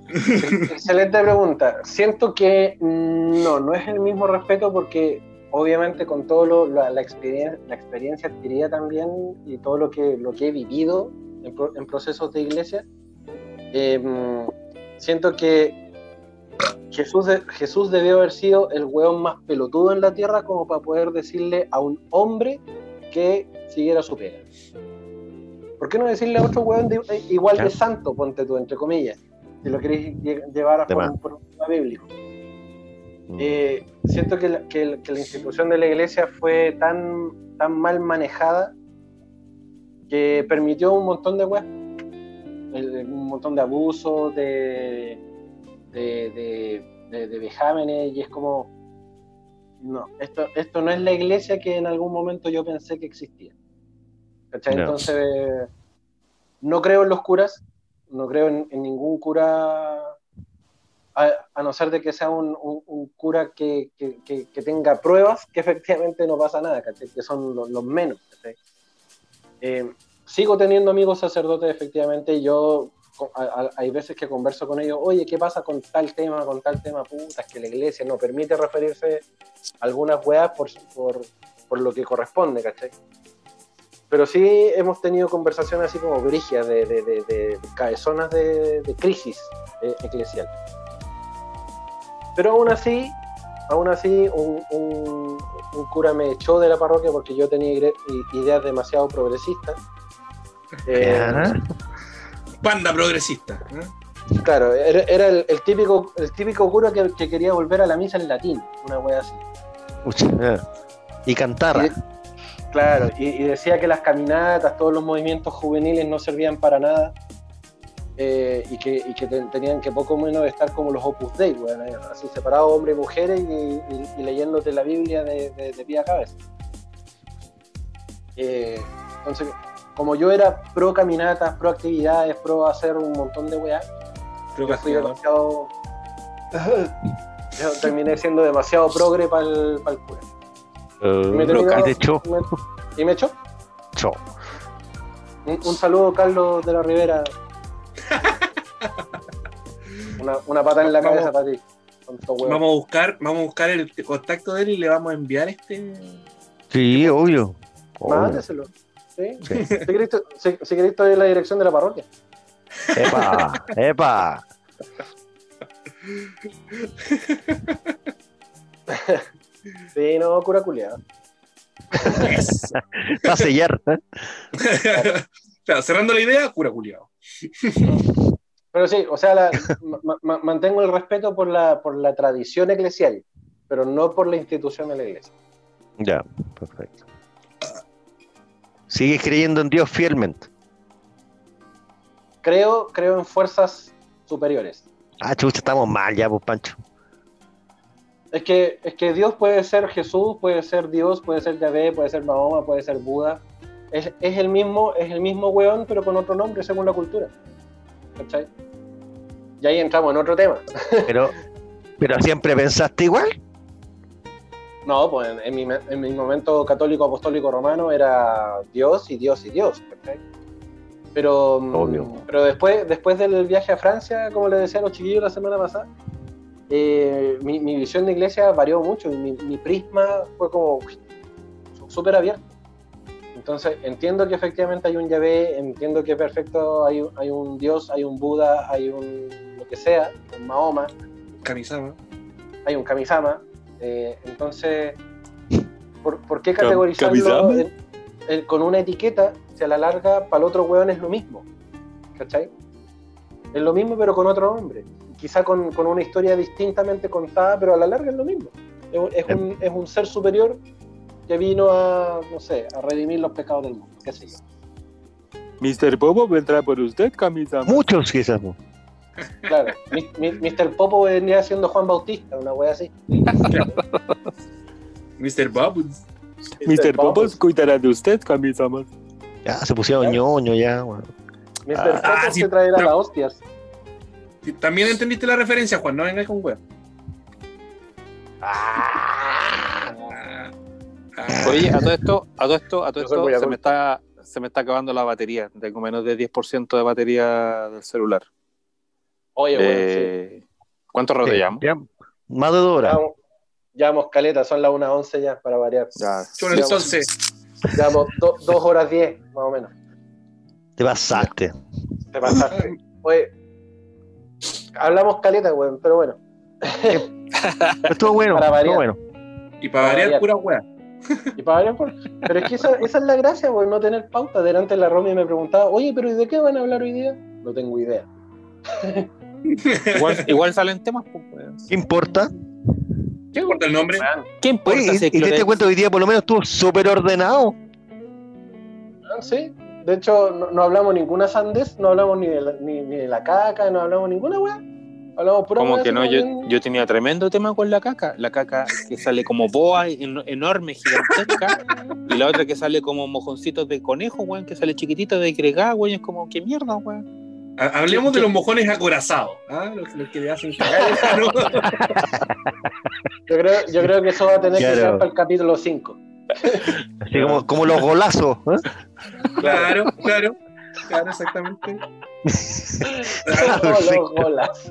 S2: Excelente pregunta. Siento que no, no es el mismo respeto porque obviamente con todo lo, la, la, experiencia, la experiencia adquirida también y todo lo que, lo que he vivido en, pro- en procesos de iglesia, eh, siento que Jesús, de- Jesús debió haber sido el weón más pelotudo en la tierra como para poder decirle a un hombre que siguiera su pega. ¿Por qué no decirle a otro weón de- eh, igual de
S1: Claro.
S2: santo, ponte tú, entre comillas, si lo queréis lle- llevar a
S1: De
S2: un tema bíblico? Eh, siento que la, que que la institución de la iglesia fue tan, tan mal manejada que permitió un montón de weas, un montón de abusos, de, de, de, de- vejámenes, y es como, no, esto, esto no es la iglesia que en algún momento yo pensé que existía. ¿Cachai?
S1: No.
S2: Entonces, no creo en los curas, no creo en, en ningún cura a, a no ser de que sea un, un- un cura que, que- que- que tenga pruebas que efectivamente no pasa nada, ¿cachai? que son los, los menos. Eh, sigo teniendo amigos sacerdotes, efectivamente, yo a- a- hay veces que converso con ellos, oye, ¿qué pasa con tal tema, con tal tema? Puta, es que la iglesia no permite referirse a algunas weas por, por, por lo que corresponde, ¿cachai? Pero sí hemos tenido conversaciones así como brigias, de, de, de, de cabezonas de, de crisis eh, eclesial. Pero aún así, aún así, un, un- un cura me echó de la parroquia porque yo tenía ideas demasiado progresistas. Eh,
S1: Ya.
S4: Panda progresista. ¿eh?
S2: claro, era, era el, el típico, el típico cura que, que quería volver a la misa en latín, una wea así.
S1: Y cantarra.
S2: Y- Claro, y, y decía que las caminatas, todos los movimientos juveniles no servían para nada eh, y que, y que ten- tenían que poco menos estar como los Opus Dei, weón, eh, así separados hombres y mujeres y, y- y leyéndote la Biblia de, de- de pie a cabeza. Eh, entonces, como yo era pro caminatas, pro actividades, pro hacer un montón de weas, yo fui demasiado. yo terminé siendo demasiado progre para el, cura.
S1: Eh,
S2: Me
S1: lo
S2: terminó-
S1: que te echó.
S2: me- ¿Y me echó?
S1: Cho.
S2: Un, un saludo, Carlos de la Rivera. Una, una pata en la
S4: Vamos.
S2: cabeza para ti.
S4: Vamos a buscar, vamos a buscar el contacto de él y le vamos a enviar este.
S1: Sí, obvio. Obvio.
S2: Mándeselo. ¿Sí? Te doy la dirección de la parroquia.
S1: Epa, epa.
S2: Sí, no, cura culiado.
S4: Yes.
S1: Va a sellar. ¿eh?
S4: Claro, cerrando la idea, cura culiado.
S2: Pero sí, o sea, la- ma- ma- mantengo el respeto por la, por la tradición eclesial, pero no por la institución de la iglesia.
S1: Ya, perfecto. Sigues creyendo en Dios fielmente.
S2: Creo, creo en fuerzas superiores.
S1: Ah, chucha, estamos mal ya, pues, Pancho.
S2: Es que, es que Dios puede ser Jesús, puede ser Dios, puede ser Yahvé, puede ser Mahoma, puede ser Buda. Es, es el mismo, es el mismo weón, pero con otro nombre según la cultura. ¿Cachai? Y ahí entramos en otro tema.
S1: Pero, pero siempre pensaste igual.
S2: No, pues en, en mi, me- en mi momento católico apostólico romano era Dios y Dios y Dios. Pero, mm,
S1: Obvio.
S2: pero después, después del viaje a Francia, como le decía a los chiquillos la semana pasada, eh, mi, mi visión de iglesia varió mucho y mi, mi prisma fue como súper abierto. Entonces entiendo que efectivamente hay un Yahvé, entiendo que perfecto hay, un- hay un Dios, hay un Buda, hay un lo que sea, un Mahoma,
S4: Kamisama.
S2: hay un Kamisama. Eh, entonces, ¿por, por qué categorizarlo
S3: ¿Kamisama?
S2: en- en- con una etiqueta si a la larga para el otro weón es lo mismo? ¿Cachai? Es lo mismo pero con otro nombre. Quizá con, con una historia distintamente contada, pero a la larga es lo mismo. Es, un- es un, es un ser superior que vino a, no sé, a redimir los pecados del mundo, qué sé yo.
S3: Mr. Bobo vendrá por usted, camisa.
S1: Muchos quizás.
S2: Claro, mi- mi- Mr. Popo venía siendo Juan Bautista, una wea así.
S4: Mr. Bubbles.
S3: Mr. Bobo cuidará de usted, camisa.
S1: Ya se pusieron ñoño ya. bueno.
S2: Mr.
S1: Ah,
S2: Popo
S4: sí,
S2: se traerá
S4: pero-
S2: las hostias.
S4: Sí, También entendiste la referencia, Juan, no vengas con web.
S2: Ah,
S3: Oye, a todo esto, a todo esto, a todo esto se me está, se me está acabando la batería. Tengo menos de 10% de batería del celular.
S2: Oye, weón,
S3: Eh, ¿Cuánto rato
S1: Sí,
S3: llevamos?
S1: ya, más de dos
S2: sí.
S1: horas.
S2: Llevamos, llevamos caleta, son las 1.11 ya, para variar.
S3: Ya.
S4: Bueno, entonces,
S2: Llevamos do- dos horas 10, más o menos.
S1: Te pasaste.
S2: Te pasaste. Oye, hablamos caleta, weón, pero bueno.
S1: Estuvo bueno,
S2: Para variar.
S1: estuvo bueno.
S4: y para variar, pura wea.
S2: Y para variar, por- Pero es que esa, esa es la gracia, weón, no tener pauta. Delante la Romy me preguntaba, oye, pero ¿y de qué van a hablar hoy día? No tengo idea.
S3: Igual, igual salen temas, pues.
S1: ¿Qué importa?
S4: ¿Qué importa el nombre?
S3: ¿Qué importa
S1: Oye, y,
S3: si
S1: y te cuento hoy día por lo menos estuvo súper ordenado.
S2: weón, Sí, de hecho, no, no hablamos ninguna sandez, no hablamos ni de la, ni, ni de la caca, no hablamos ninguna weá. Hablamos pura
S3: Como que no, yo, yo tenía tremendo tema con la caca. La caca que sale como boa en- enorme, gigantesca. y la otra que sale como mojoncitos de conejo, weón, que sale chiquitito de gregá, weón. Es como, ¿qué mierda, weón?
S4: Ha- Hablemos de los mojones acorazados. ¿ah? Los, los que le hacen cagar. ¿no?
S2: Yo creo, yo creo que eso va a tener que ser para el capítulo 5.
S1: Así como, como los golazos. ¿eh?
S4: Claro, claro. Claro, exactamente.
S2: los bolas.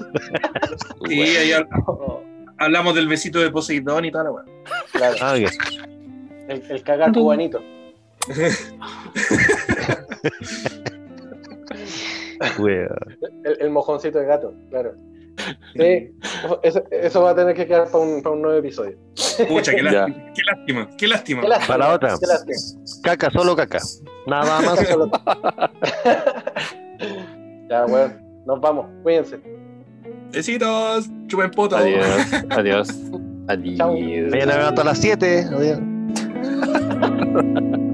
S4: Sí, ahí hab- hablamos del besito de Poseidón y tal, la wea.
S2: Claro,
S1: Ah,
S2: el, el cagar cubanito. El, el mojoncito de gato, claro. Sí, eso, eso va a tener que quedar para un, para un nuevo episodio.
S4: Pucha, qué lástima. Qué lástima. Qué lástima.
S2: Qué lástima,
S1: Para la otra. Caca, solo caca. Nada más.
S2: ya, bueno, nos vamos, cuídense.
S4: Besitos. Chupen poto.
S3: Adiós, adiós, adiós.
S1: Mañana me levanto a las 7. Adiós.